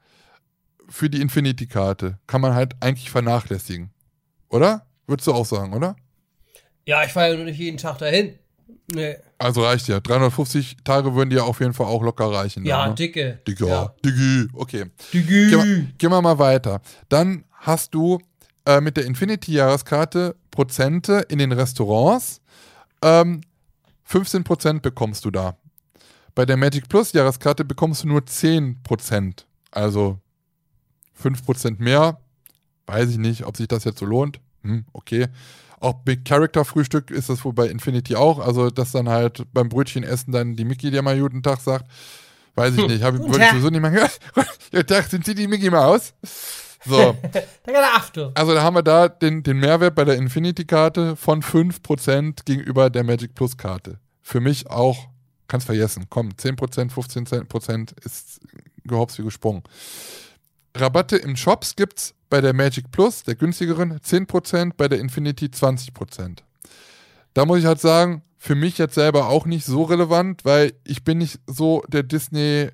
für die Infinity-Karte. Kann man halt eigentlich vernachlässigen. Oder? Würdest du auch sagen, oder? Ja, ich fahre ja nur nicht jeden Tag dahin. Nee. Also reicht ja. 350 Tage würden dir auf jeden Fall auch locker reichen. Ja, dann, ne? dicke. Digga, Ja. Diggi, okay. Dicke. Gehen wir, gehen wir mal weiter. Dann hast du äh, mit der Infinity-Jahreskarte Prozente in den Restaurants. Ähm, 15% bekommst du da. Bei der Magic Plus Jahreskarte bekommst du nur 10%. Also 5% mehr. Weiß ich nicht, ob sich das jetzt so lohnt. Hm, okay. Auch Big Character Frühstück ist das wohl bei Infinity auch. Also, dass dann halt beim Brötchenessen dann die Mickey dir mal guten Tag sagt. Weiß ich nicht. Hab, ich- sowieso nicht mehr gehört. Guten Tag, sind Sie die Mickey Maus? So. Also da haben wir da den, den Mehrwert bei der Infinity-Karte von 5% gegenüber der Magic Plus-Karte. Für mich auch, kannst vergessen. Komm, 10%, 15% ist gehops wie gesprungen. Rabatte im Shops gibt's bei der Magic Plus, der günstigeren, 10%, bei der Infinity 20%. Da muss ich halt sagen, für mich jetzt selber auch nicht so relevant, weil ich bin nicht so der Disney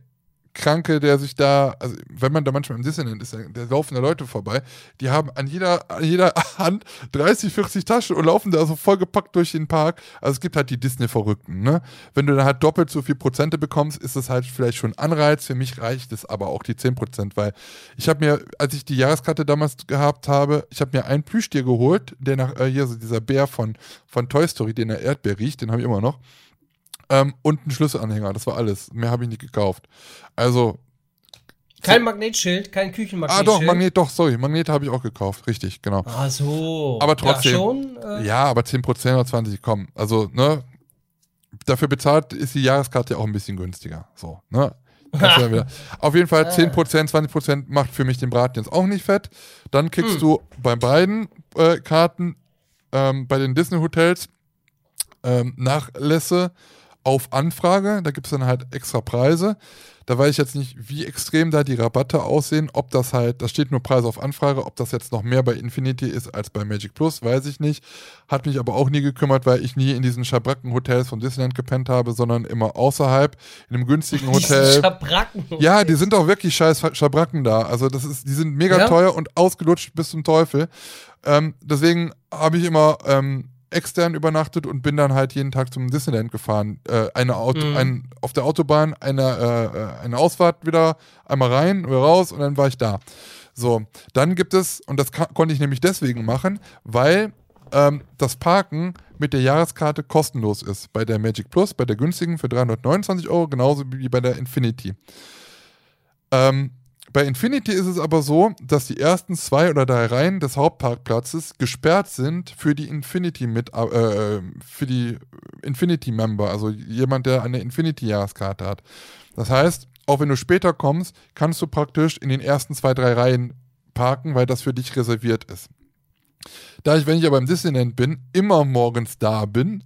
Kranke, der sich da, also wenn man da manchmal im Disneyland ist, da laufen da Leute vorbei, die haben an jeder, an jeder Hand 30, 40 Taschen und laufen da so vollgepackt durch den Park. Also es gibt halt die Disney-Verrückten, ne? Wenn du dann halt doppelt so viel Prozente bekommst, ist das halt vielleicht schon ein Anreiz. Für mich reicht es aber auch die 10 Prozent, weil ich habe mir, als ich die Jahreskarte damals gehabt habe, ich habe mir einen Plüschtier geholt, der nach, äh, hier so dieser Bär von, von Toy Story, der nach Erdbeer riecht, den habe ich immer noch. Ähm, und einen Schlüsselanhänger, das war alles. Mehr habe ich nicht gekauft. Also, Kein Magnetschild, kein ah Küchenmagnetschild. doch, Magnet, doch, sorry, Magnet habe ich auch gekauft, richtig, genau. Ah, so. Aber trotzdem. Ja, schon. Äh, Ja, aber 10% oder 20, komm. Also, ne, dafür bezahlt ist die Jahreskarte ja auch ein bisschen günstiger. So, ne? Auf jeden Fall 10%, 20% macht für mich den Braten jetzt auch nicht fett. Dann kriegst Hm. du bei beiden äh, Karten ähm, bei den Disney-Hotels ähm, Nachlässe auf Anfrage. Da gibt es dann halt extra Preise. Da weiß ich jetzt nicht, wie extrem da die Rabatte aussehen. Ob das halt, da steht nur Preise auf Anfrage, ob das jetzt noch mehr bei Infinity ist als bei Magic Plus, weiß ich nicht. Hat mich aber auch nie gekümmert, weil ich nie in diesen Schabracken-Hotels von Disneyland gepennt habe, sondern immer außerhalb in einem günstigen Hotel. Schabracken. Ja, die sind auch wirklich scheiß Schabracken da. Also das ist, die sind mega Ja? teuer und ausgelutscht bis zum Teufel. Ähm, deswegen habe ich immer ähm, extern übernachtet und bin dann halt jeden Tag zum Disneyland gefahren. Äh, eine Auto, Mhm. ein, auf der Autobahn eine, äh, äh, eine Ausfahrt wieder einmal rein oder raus und dann war ich da. So, dann gibt es, und das konnte ich nämlich deswegen machen, weil ähm, das Parken mit der Jahreskarte kostenlos ist. Bei der Magic Plus, bei der günstigen für 329 Euro, genauso wie bei der Infinity. Ähm, bei Infinity ist es aber so, dass die ersten zwei oder drei Reihen des Hauptparkplatzes gesperrt sind für die Infinity mit äh, für die Infinity Member, also jemand, der eine Infinity Jahreskarte hat. Das heißt, auch wenn du später kommst, kannst du praktisch in den ersten zwei, drei Reihen parken, weil das für dich reserviert ist. Da ich, wenn ich aber im Disneyland bin, immer morgens da bin,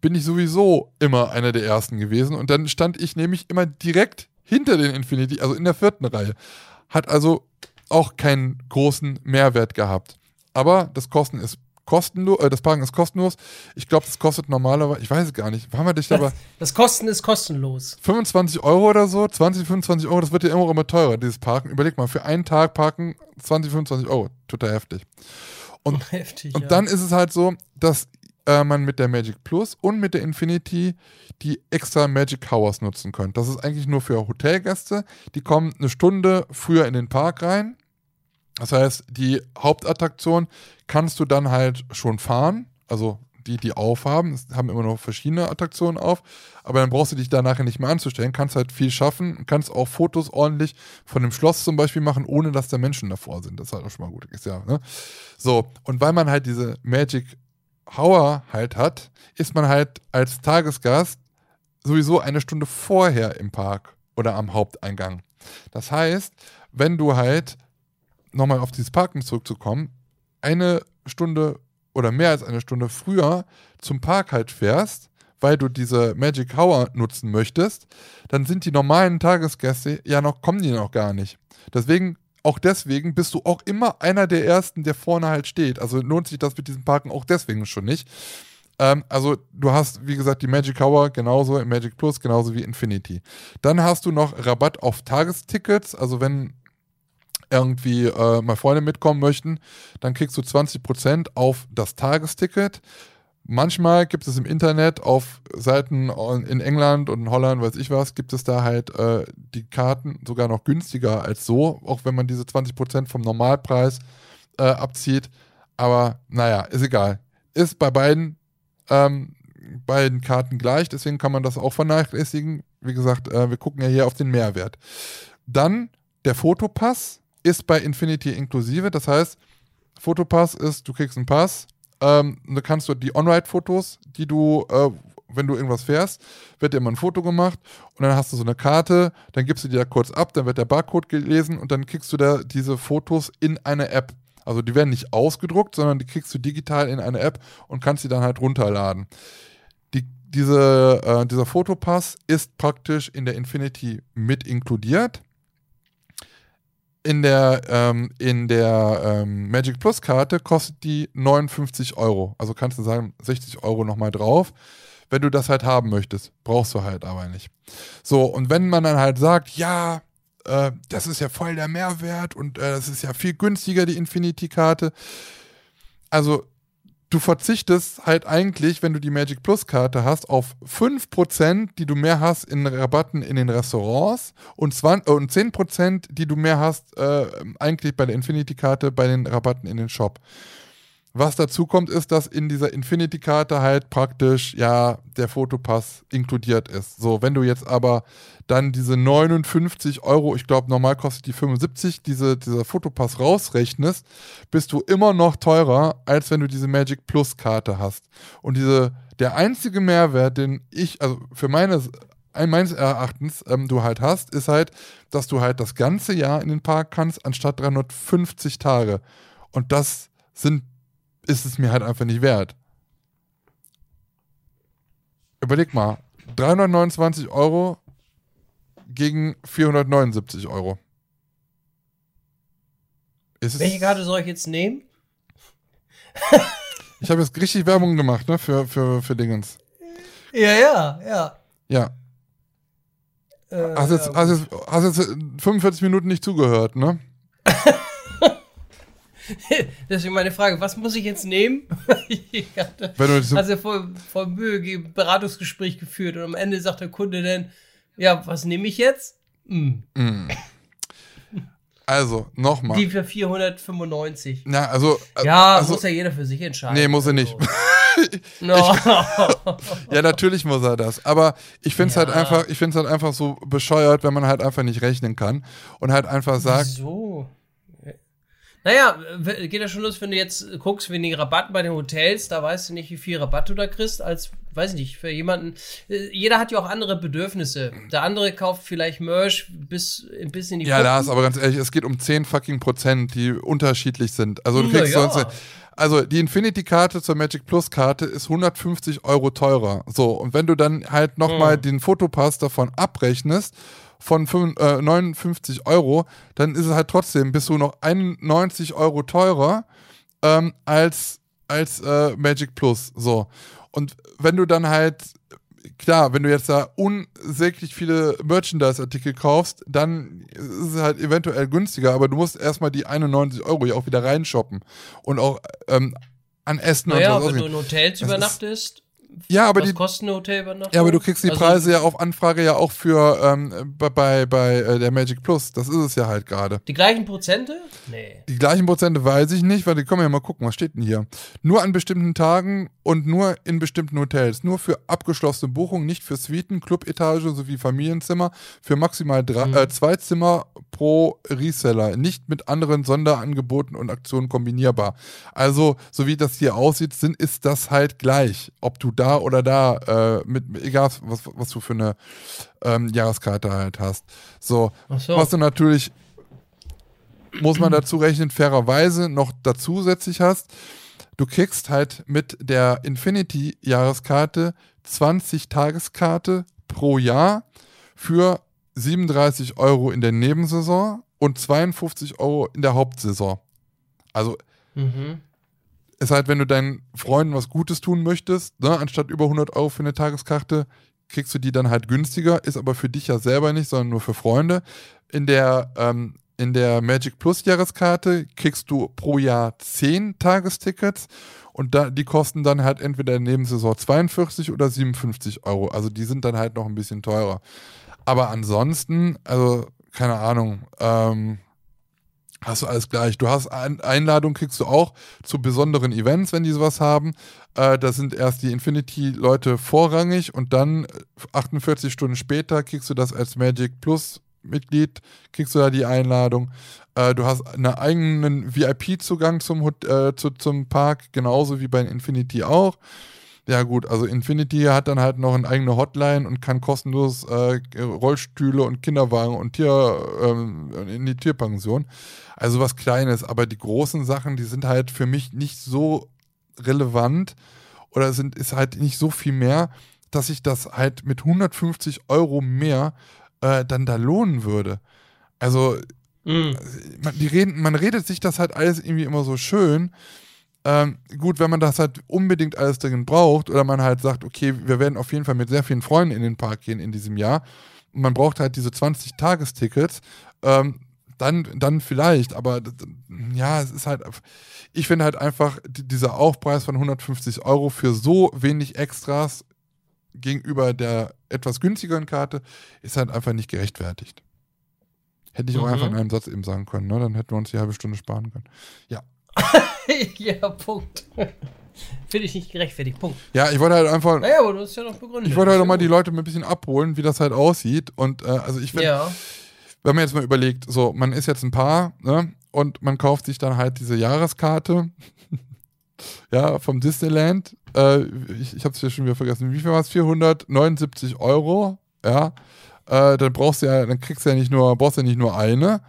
bin ich sowieso immer einer der ersten gewesen. Und dann stand ich nämlich immer direkt hinter den Infinity, also in der vierten Reihe. Hat also auch keinen großen Mehrwert gehabt. Aber das Kosten ist kostenlos, äh, das Parken ist kostenlos. Ich glaube, das kostet normalerweise, ich weiß es gar nicht, waren wir dich aber. Das Kosten ist kostenlos. 25 Euro oder so, 20, 25 Euro, das wird ja immer, immer teurer, dieses Parken. Überleg mal, für einen Tag parken 20, 25 Euro. Total heftig. Und, Heftig. und ja. dann ist es halt so, dass äh, man mit der Magic Plus und mit der Infinity die extra Magic Hours nutzen könnt. Das ist eigentlich nur für Hotelgäste. Die kommen eine Stunde früher in den Park rein. Das heißt, die Hauptattraktion kannst du dann halt schon fahren. Also die, die aufhaben, es haben immer noch verschiedene Attraktionen auf, aber dann brauchst du dich da nachher nicht mehr anzustellen, kannst halt viel schaffen, kannst auch Fotos ordentlich von dem Schloss zum Beispiel machen, ohne dass da Menschen davor sind. Das ist halt auch schon mal gut. Ist ja, ne? So, und weil man halt diese Magic Hour halt hat, ist man halt als Tagesgast sowieso eine Stunde vorher im Park oder am Haupteingang. Das heißt, wenn du halt, nochmal auf dieses Parken zurückzukommen, eine Stunde oder mehr als eine Stunde früher zum Park halt fährst, weil du diese Magic Hour nutzen möchtest, dann sind die normalen Tagesgäste ja noch, kommen die noch gar nicht. Deswegen, auch deswegen bist du auch immer einer der Ersten, der vorne halt steht. Also lohnt sich das mit diesem Parken auch deswegen schon nicht. Ähm, also du hast, wie gesagt, die Magic Hour genauso im Magic Plus, genauso wie Infinity. Dann hast du noch Rabatt auf Tagestickets, also wenn irgendwie äh, mal Freunde mitkommen möchten, dann kriegst du 20% auf das Tagesticket. Manchmal gibt es im Internet auf Seiten in England und in Holland, weiß ich was, gibt es da halt äh, die Karten sogar noch günstiger als so, auch wenn man diese 20% vom Normalpreis äh, abzieht. Aber naja, ist egal. Ist bei beiden, ähm, beiden Karten gleich, deswegen kann man das auch vernachlässigen. Wie gesagt, äh, wir gucken ja hier auf den Mehrwert. Dann der Fotopass ist bei Infinity inklusive. Das heißt, Fotopass ist, du kriegst einen Pass, ähm, da kannst du die On-Ride-Fotos, die du, äh, wenn du irgendwas fährst, wird dir immer ein Foto gemacht und dann hast du so eine Karte, dann gibst du die da kurz ab, dann wird der Barcode gelesen und dann kriegst du da diese Fotos in eine App. Also die werden nicht ausgedruckt, sondern die kriegst du digital in eine App und kannst sie dann halt runterladen. Die, diese, äh, dieser Fotopass ist praktisch in der Infinity mit inkludiert in der, ähm, in der ähm, Magic Plus Karte kostet die 59 Euro. Also kannst du sagen, 60 Euro nochmal drauf. Wenn du das halt haben möchtest, brauchst du halt aber nicht. So, und wenn man dann halt sagt, ja, äh, das ist ja voll der Mehrwert und äh, das ist ja viel günstiger, die Infinity-Karte. Also, du verzichtest halt eigentlich, wenn du die Magic Plus Karte hast, auf 5%, die du mehr hast in Rabatten in den Restaurants und, 20, und 10%, die du mehr hast äh, eigentlich bei der Infinity Karte bei den Rabatten in den Shop. Was dazu kommt, ist, dass in dieser Infinity-Karte halt praktisch ja der Fotopass inkludiert ist. So, wenn du jetzt aber dann diese 59 Euro, ich glaube normal kostet die 75, diese, dieser Fotopass rausrechnest, bist du immer noch teurer, als wenn du diese Magic Plus-Karte hast. Und diese, der einzige Mehrwert, den ich, also für meine meines Erachtens ähm, du halt hast, ist halt, dass du halt das ganze Jahr in den Park kannst, anstatt 350 Tage. Und das sind ist es mir halt einfach nicht wert. Überleg mal, 329 Euro gegen 479 Euro. Ist Welche Karte soll ich jetzt nehmen? ich habe jetzt richtig Werbung gemacht, ne, für, für, für Dingens. Ja, ja, ja. Ja. Äh, Hast jetzt, ja, hast, jetzt, hast jetzt 45 Minuten nicht zugehört, ne? Deswegen meine Frage, was muss ich jetzt nehmen? ich hatte, Wenn du so, also voll, voll Mühe ge- Beratungsgespräch geführt und am Ende sagt der Kunde dann, ja, was nehme ich jetzt? Hm, also, nochmal. die für 495. Na, also. äh, Ja, also, muss ja jeder für sich entscheiden. Nee, muss er nicht. No. Ja, natürlich muss er das. Aber ich finde es Ja. halt einfach, ich finde es halt einfach so bescheuert, wenn man halt einfach nicht rechnen kann und halt einfach sagt, so. Naja, geht ja schon los, wenn du jetzt guckst, wegen den Rabatten bei den Hotels, da weißt du nicht, wie viel Rabatt du da kriegst, als, weiß ich nicht, für jemanden. äh, Jeder hat ja auch andere Bedürfnisse. Der andere kauft vielleicht Merch bis, bis in die ja, Puppen. Lars, aber ganz ehrlich, es geht um 10 fucking Prozent, die unterschiedlich sind. Also du kriegst ja. sonst. Also die Infinity-Karte zur Magic Plus-Karte ist 150 Euro teurer. So, und wenn du dann halt nochmal Mhm. den Fotopass davon abrechnest, von fünf- äh, 59 Euro, dann ist es halt trotzdem, bist du noch 91 Euro teurer ähm, als, als äh, Magic Plus. So. Und wenn du dann halt, klar, wenn du jetzt da unsäglich viele Merchandise-Artikel kaufst, dann ist es halt eventuell günstiger, aber du musst erstmal die 91 Euro ja auch wieder reinshoppen. Und auch ähm, an Essen Naja, und was wenn du in Hotels Das übernachtest, Ja, aber was die, kostet eine Hotelübernachtung? ja, aber du kriegst die Also, Preise ja auf Anfrage ja auch für ähm, bei, bei, bei äh, der Magic Plus. Das ist es ja halt gerade. Die gleichen Prozente? Nee. Die gleichen Prozente weiß ich nicht, weil die können wir ja mal gucken, was steht denn hier? Nur an bestimmten Tagen und nur in bestimmten Hotels. Nur für abgeschlossene Buchungen, nicht für Suiten, Clubetage sowie Familienzimmer. Für maximal drei, Mhm. äh, zwei Zimmer pro Reseller. Nicht mit anderen Sonderangeboten und Aktionen kombinierbar. Also, so wie das hier aussieht, sind, ist das halt gleich. Ob du da oder da, äh, mit, egal was, was du für eine ähm, Jahreskarte halt hast. So, so. was du natürlich muss man dazu rechnen, fairerweise noch dazusätzlich hast. Du kriegst halt mit der Infinity-Jahreskarte 20 Tageskarte pro Jahr für 37 Euro in der Nebensaison und 52 Euro in der Hauptsaison. Also Mhm. ist halt, wenn du deinen Freunden was Gutes tun möchtest, ne, anstatt über 100 Euro für eine Tageskarte, kriegst du die dann halt günstiger, ist aber für dich ja selber nicht, sondern nur für Freunde. In der, ähm, in der Magic Plus Jahreskarte kriegst du pro Jahr 10 Tagestickets und da, die kosten dann halt entweder in der Nebensaison 42 oder 57 Euro. Also die sind dann halt noch ein bisschen teurer. Aber ansonsten, also keine Ahnung, ähm, hast du alles gleich. Du hast Ein Einladung, kriegst du auch zu besonderen Events, wenn die sowas haben. Äh, da sind erst die Infinity-Leute vorrangig und dann äh, 48 Stunden später kriegst du das als Magic Plus-Mitglied, kriegst du da die Einladung. Äh, du hast einen eigenen VIP-Zugang zum, äh, zu, zum Park, genauso wie bei Infinity auch. Ja gut, also Infinity hat dann halt noch eine eigene Hotline und kann kostenlos äh, Rollstühle und Kinderwagen und Tier ähm, in die Tierpension. Also was Kleines, aber die großen Sachen, die sind halt für mich nicht so relevant oder sind ist halt nicht so viel mehr, dass sich das halt mit 150 Euro mehr äh, dann da lohnen würde. Also Mhm. man, die reden, man redet sich das halt alles irgendwie immer so schön. Ähm, gut, wenn man das halt unbedingt alles dringend braucht oder man halt sagt, okay, wir werden auf jeden Fall mit sehr vielen Freunden in den Park gehen in diesem Jahr und man braucht halt diese 20 Tagestickets, ähm, dann, dann vielleicht, aber ja, es ist halt, ich finde halt einfach, die, dieser Aufpreis von 150 Euro für so wenig Extras gegenüber der etwas günstigeren Karte ist halt einfach nicht gerechtfertigt. Hätte ich auch Mhm. einfach in einem Satz eben sagen können, ne? Dann hätten wir uns die halbe Stunde sparen können. ja, Punkt. Finde ich nicht gerechtfertigt. Punkt. Ja, ich wollte halt einfach, Naja, aber du hast ja noch begründet. ich wollte halt Ist auch mal ja die. Leute ein bisschen abholen, wie das halt aussieht. Und äh, also ich finde, Ja. wenn man jetzt mal überlegt, so, man ist jetzt ein Paar, ne? Und man kauft sich dann halt diese Jahreskarte, ja, vom Disneyland. Äh, ich ich habe es ja schon wieder vergessen. Wie viel war es? 479 Euro, ja. Äh, dann brauchst du ja, dann kriegst du ja nicht nur, brauchst du ja nicht nur eine,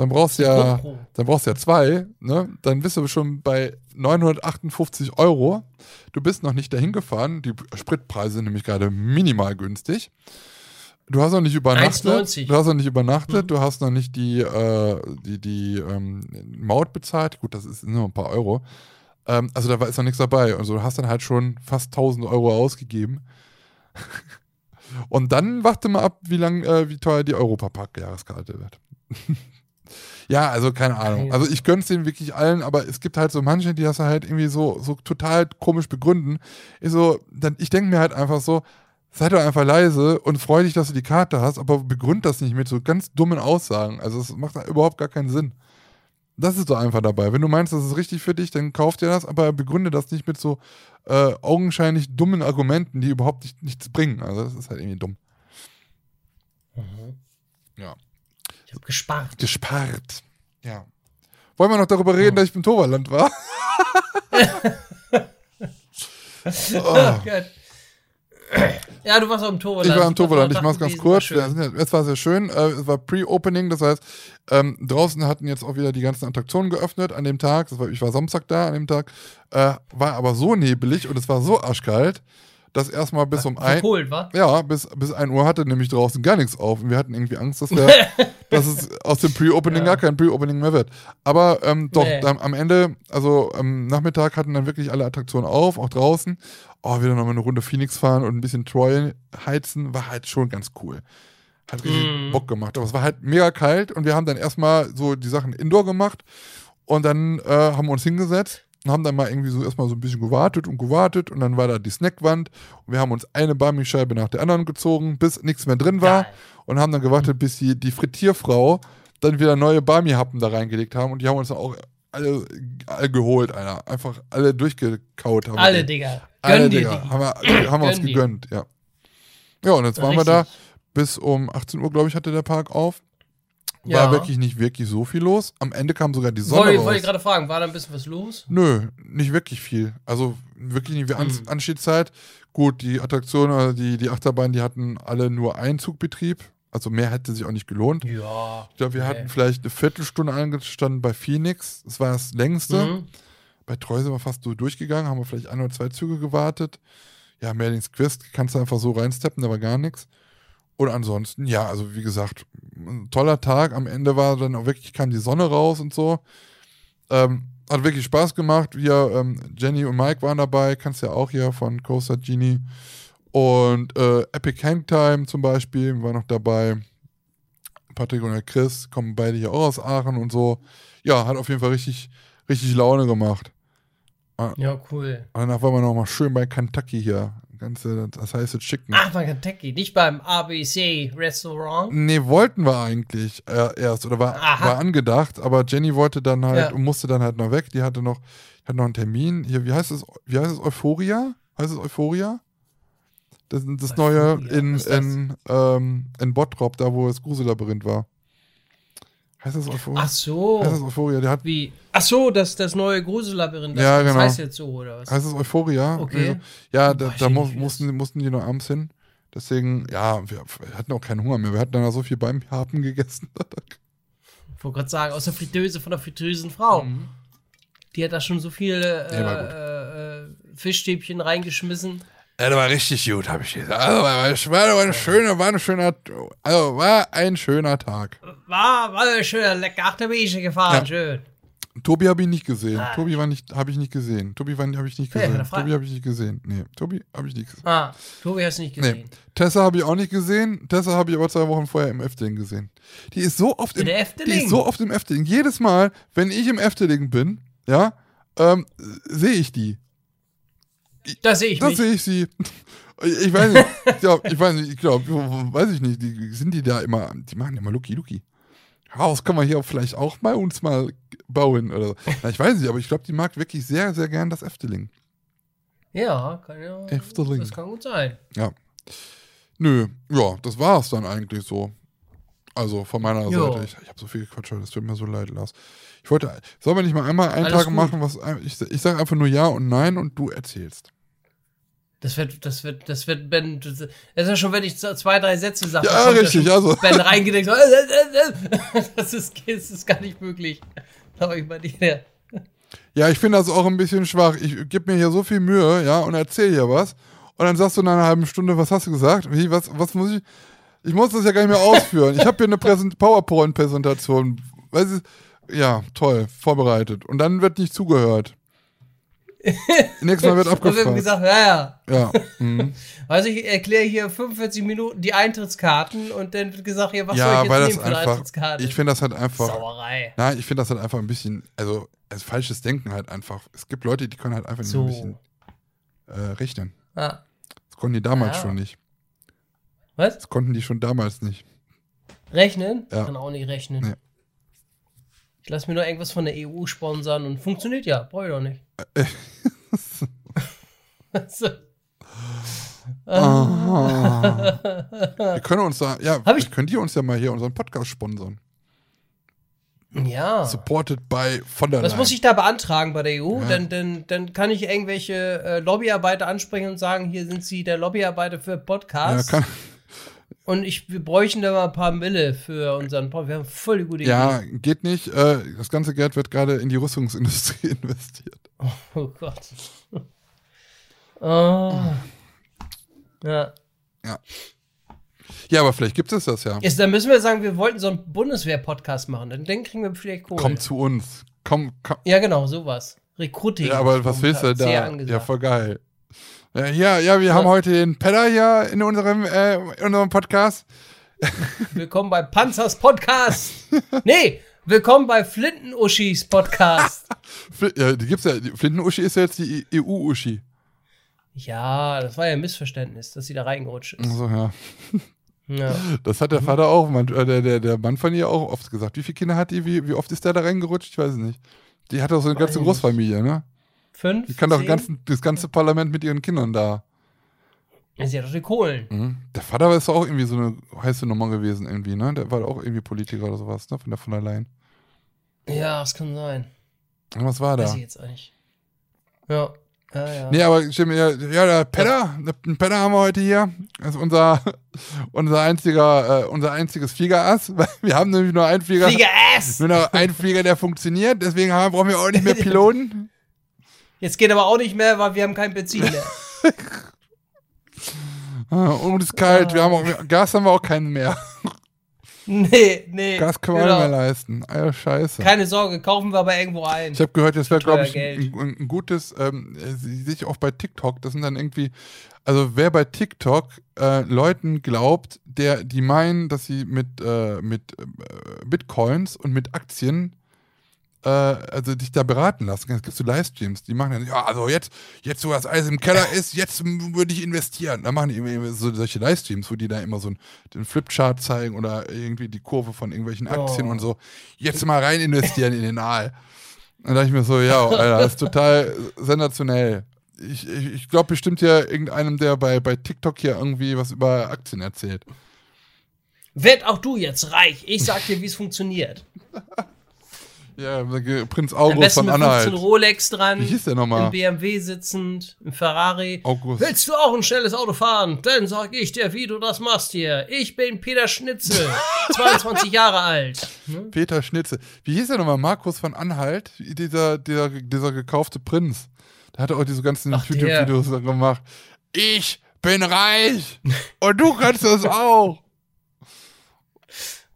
dann brauchst du ja, dann brauchst ja zwei, ne? Dann bist du schon bei 958 Euro. Du bist noch nicht dahin gefahren. Die Spritpreise sind nämlich gerade minimal günstig. Du hast noch nicht übernachtet. 1,90. Du hast noch nicht übernachtet. Mhm. Du hast noch nicht die, äh, die, die ähm, Maut bezahlt. Gut, das ist nur ein paar Euro. Ähm, also da war, ist noch nichts dabei. Also du hast dann halt schon fast 1000 Euro ausgegeben. Und dann warte mal ab, wie lang, äh, wie teuer die Europapark-Jahreskarte wird. ja, also keine Ahnung. Also ich gönn's denen wirklich allen, aber es gibt halt so manche, die das halt irgendwie so, so total komisch begründen. Ich so, dann, ich denke mir halt einfach so, sei doch einfach leise und freu dich, dass du die Karte hast, aber begründ das nicht mit so ganz dummen Aussagen. Also es macht überhaupt gar keinen Sinn. Das ist so einfach dabei. Wenn du meinst, das ist richtig für dich, dann kauf dir das, aber begründe das nicht mit so äh, augenscheinlich dummen Argumenten, die überhaupt nicht, nichts bringen. Also das ist halt irgendwie dumm. Ja. Ich habe gespart. Gespart. Ja. Wollen wir noch darüber reden, dass ich im Toverland war? oh. Gott. Ja, du warst auch im Toverland. Ich war im Toverland, ich mach's ganz kurz. war Ja, Es war sehr schön. Äh, Es war Pre-Opening, das heißt, ähm, draußen hatten jetzt auch wieder die ganzen Attraktionen geöffnet an dem Tag. War, ich war Samstag da an dem Tag. Äh, war aber so nebelig und es war so arschkalt, dass erstmal bis um ein, Verkohlt, wa? ja, bis, bis 1 Uhr hatte nämlich draußen gar nichts auf. Und wir hatten irgendwie Angst, dass wir, dass es aus dem Pre-Opening Ja. gar kein Pre-Opening mehr wird. Aber ähm, doch, Nee. dann am Ende, also am Nachmittag hatten dann wirklich alle Attraktionen auf, auch draußen. Oh, wieder nochmal eine Runde Phoenix fahren und ein bisschen Troy heizen, war halt schon ganz cool. Hat richtig Mhm. Bock gemacht. Aber es war halt mega kalt und wir haben dann erstmal so die Sachen indoor gemacht und dann äh, haben wir uns hingesetzt und haben dann mal irgendwie so erstmal so ein bisschen gewartet und gewartet und dann war da die Snackwand und wir haben uns eine Barmischeibe nach der anderen gezogen, bis nichts mehr drin war Geil. und haben dann gewartet, bis die, die Frittierfrau dann wieder neue Barmi-Happen da reingelegt haben und die haben uns dann auch alle, alle geholt, Alter. Einfach alle durchgekaut. Haben Alle, die. Digga. Alle, Gönn dir Digga. die. Haben wir, haben wir uns gegönnt, ja. Ja, und jetzt waren wir da Richtig. bis um 18 Uhr, glaube ich, hatte der Park auf. War Ja. wirklich nicht wirklich so viel los. Am Ende kam sogar die Sonne Wollte raus. wollte ich gerade fragen, war da ein bisschen was los? Nö, nicht wirklich viel. Also wirklich nicht wie An Hm. Anstiegszeit. Gut, die Attraktionen, also die, die Achterbahnen, die hatten alle nur einen Zugbetrieb. Also mehr hätte sich auch nicht gelohnt. Ja. Ich glaube, wir Nee. hatten vielleicht eine Viertelstunde angestanden bei Phoenix. Das war das längste. Mhm. Bei Treu sind wir fast so durchgegangen, haben wir vielleicht ein oder zwei Züge gewartet. Ja, Merlins Quest kannst du einfach so reinsteppen, da war gar nichts. Und ansonsten, ja, also wie gesagt, ein toller Tag. Am Ende war dann auch wirklich, kam die Sonne raus und so. Ähm, hat wirklich Spaß gemacht. Wir, ähm, Jenny und Mike waren dabei, kannst ja auch hier von Coaster Genie. Und äh, Epic Hangtime zum Beispiel war noch dabei. Patrick und der Chris kommen beide hier auch aus Aachen und so. Ja, hat auf jeden Fall richtig, richtig Laune gemacht. Ja, cool. Und danach waren wir noch mal schön bei Kentucky hier. Ganze, das heißt Chicken. Ach, bei Kentucky, nicht beim ABC Restaurant. Nee, wollten wir eigentlich äh, erst oder war, Aha. war angedacht, aber Jenny wollte dann halt Ja. und musste dann halt noch weg. Die hatte noch, hat noch einen Termin. Hier, wie heißt es? Wie heißt es? Euphoria? Heißt es Euphoria? Das, das neue Euphoria, in, ist das? in, ähm, in Bottrop, da wo das Grusellabyrinth war. Heißt das Euphoria? Ach so. Heißt das Euphoria? Der hat, Wie? Ach so, das, das neue Grusellabyrinth. Das, Ja, das genau. heißt jetzt so, oder was? heißt es Euphoria? Okay. Ja, da, da mu das mussten, mussten die noch abends hin. Deswegen, ja, wir, hatten auch keinen Hunger mehr. Wir hatten dann so viel beim Hapen gegessen. Ich wollte gerade sagen, aus der Fritteuse von der fritteusen Frau. Mhm. Die hat da schon so viele Ja, äh, äh, Fischstäbchen reingeschmissen. Ja, das war richtig gut, habe ich gesagt. Also, war, war, eine schöne, war, eine schöne, also, war ein schöner Tag. War, war ein schöner lecker Achterbücher gefahren, Ja. schön. Tobi habe ich nicht gesehen. Ah. Tobi war nicht, habe ich nicht gesehen. Tobi habe ich nicht gesehen. frag- Tobi habe ich nicht gesehen. Nee, Tobi habe ich nicht gesehen. Ah, Tobi hast du nicht gesehen. Nee. Tessa habe ich auch nicht gesehen. Tessa habe ich aber zwei Wochen vorher im Efteling gesehen. Die ist so oft In im, der die Efteling? ist so oft im Efteling. Jedes Mal, wenn ich im Efteling bin, ja, ähm, sehe ich die. Da sehe ich Da sehe ich sie. Ich weiß nicht, ich ich weiß nicht, ich glaube, weiß ich nicht, die, sind die da immer, die machen immer Lucky Lucky. Haus kann man hier vielleicht auch bei uns mal bauen oder so. Na, ich weiß nicht, aber ich glaube, die mag wirklich sehr, sehr gern das Efteling. Ja, kann ja. Efteling. Das kann gut sein. Ja. Nö, ja, das war es dann eigentlich so. Also von meiner Jo. Seite. Ich, ich habe so viel gequatscht, heute, das tut mir so leid, Lars. Ich wollte, sollen wir nicht mal einmal einen Alles Tag gut. machen, was ich, ich sage einfach nur ja und nein und du erzählst. Das wird, das wird, das wird Ben. Das ist ja schon, wenn ich zwei, drei Sätze sage. Ja, richtig, schon also. Ben reingedenkt. So, das, ist, das ist gar nicht möglich. Glaube ich bei dir. Ja, ich finde das auch ein bisschen schwach. Ich gebe mir hier so viel Mühe, ja, und erzähle hier was. Und dann sagst du in einer halben Stunde, was hast du gesagt? Wie, was, was muss ich? Ich muss das ja gar nicht mehr ausführen. Ich habe hier eine Präsent PowerPoint-Präsentation. Weißt du, ja, toll, vorbereitet. Und dann wird nicht zugehört. Nächstes Mal wird Und wir haben abgefragt. gesagt, ja, ja. Ja, mhm. Also ich erkläre hier 45 Minuten die Eintrittskarten und dann wird gesagt, ja, was ja soll ich weil jetzt das nehmen für eine einfach. Eintrittskarte? Ich finde das halt einfach. Sauerei. Nein, ich finde das halt einfach ein bisschen, also, also falsches Denken halt einfach. Es gibt Leute, die können halt einfach nicht So. ein bisschen äh, rechnen. Ah. Das konnten die damals Ja. schon nicht. Was? Das konnten die schon damals nicht. Rechnen? Ja. Kann auch nicht rechnen. Nee. Ich lasse mir nur irgendwas von der EU sponsern und funktioniert ja. Brauche ich doch nicht. so. Wir können uns da, ja, Hab ich- könnt ihr uns ja mal hier unseren Podcast sponsern. Ja. Supported by von der Was muss ich da beantragen bei der EU? Ja. Dann, dann, dann kann ich irgendwelche äh, Lobbyarbeiter ansprechen und sagen, hier sind sie der Lobbyarbeiter für ja, Podcasts. kann, und ich, wir bräuchten da mal ein paar Mille für unseren Podcast. Wir haben voll die gute ja, Idee. geht nicht. Äh, das ganze Geld wird gerade in die Rüstungsindustrie investiert. Oh Gott. oh. Ja. Ja. Ja, aber vielleicht gibt es das ja. Jetzt, dann müssen wir sagen, wir wollten so einen Bundeswehr-Podcast machen. Dann, dann kriegen wir vielleicht Kohle. Komm zu uns. Komm, komm. Ja, genau, sowas. Recruiting. Ja, aber was willst du Sehr da? angesagt. Ja, voll geil. Ja, ja, ja wir haben heute den Pedder hier in unserem, äh, in unserem Podcast. Willkommen bei Panzers Podcast. nee, willkommen bei Flinten-Uschis Podcast. Ja, die gibt's ja. Flinten-Uschi ist ja jetzt die EU-Uschi. ja, das war ja ein Missverständnis, dass sie da reingerutscht ist. So, ja. Ja. Das hat der Vater auch, äh, der, der, der Mann von ihr auch oft gesagt. Wie viele Kinder hat die? Wie, wie oft ist der da reingerutscht? Ich weiß es nicht. Die hat doch so eine ganze Großfamilie, ne? Fünf? Die kann doch ganzen, das ganze Parlament mit ihren Kindern da. Ja, Sie hat doch die Kohlen. Mhm. Der Vater ist doch auch irgendwie so eine heiße Nummer gewesen, irgendwie, ne? Der war auch irgendwie Politiker oder sowas, ne? Von der von der Leyen. Ja, das kann sein. Und Was war Weiß da? ich jetzt eigentlich. Ja. Ja, ja. Nee, aber stimmt, ja, ja, der Pedder, den Pedder haben wir heute hier. Das ist unser, unser einziger, äh, unser einziges Fliegerass. Wir haben nämlich nur einen Flieger. Flieger Ass! Nur noch einen Flieger, der funktioniert. Deswegen haben, brauchen wir auch nicht mehr Piloten. Jetzt geht aber auch nicht mehr, weil wir haben kein Benzin mehr. Ah, Und es ist kalt. Wir haben auch, Gas haben wir auch keinen mehr. nee, nee. Gas können wir genau. auch nicht mehr leisten. Alter, scheiße. Keine Sorge, kaufen wir aber irgendwo ein. Ich habe gehört, das wäre, glaube ich, ein, ein gutes, ähm, äh, sehe ich auch bei TikTok, das sind dann irgendwie, also wer bei TikTok äh, Leuten glaubt, der, die meinen, dass sie mit, äh, mit äh, Bitcoins und mit Aktien äh, also dich da beraten lassen. Es gibt so Livestreams, die machen dann, ja, also jetzt, jetzt wo das alles im Keller ist, jetzt würde ich investieren. Da machen die immer so solche Livestreams, wo die da immer so einen, den Flipchart zeigen oder irgendwie die Kurve von irgendwelchen Aktien Oh. und so. Jetzt mal rein investieren in den Aal. Dann dachte ich mir so, ja, Alter, das ist total sensationell. Ich, ich, ich glaube bestimmt ja irgendeinem, der bei, bei TikTok hier irgendwie was über Aktien erzählt. Werd auch du jetzt reich. Ich sag dir, wie es funktioniert. Ja, Prinz August von mit 15 Anhalt. Rolex dran. Wie hieß der nochmal? Im BMW sitzend, im Ferrari. August. Willst du auch ein schnelles Auto fahren? Dann sag ich dir, wie du das machst hier. Ich bin Peter Schnitzel, 22 Jahre alt. Peter Schnitze. Wie hieß der nochmal? Markus von Anhalt? Dieser, dieser, dieser gekaufte Prinz. Der hatte auch diese ganzen. YouTube-Videos gemacht. Ich bin reich und du kannst das auch.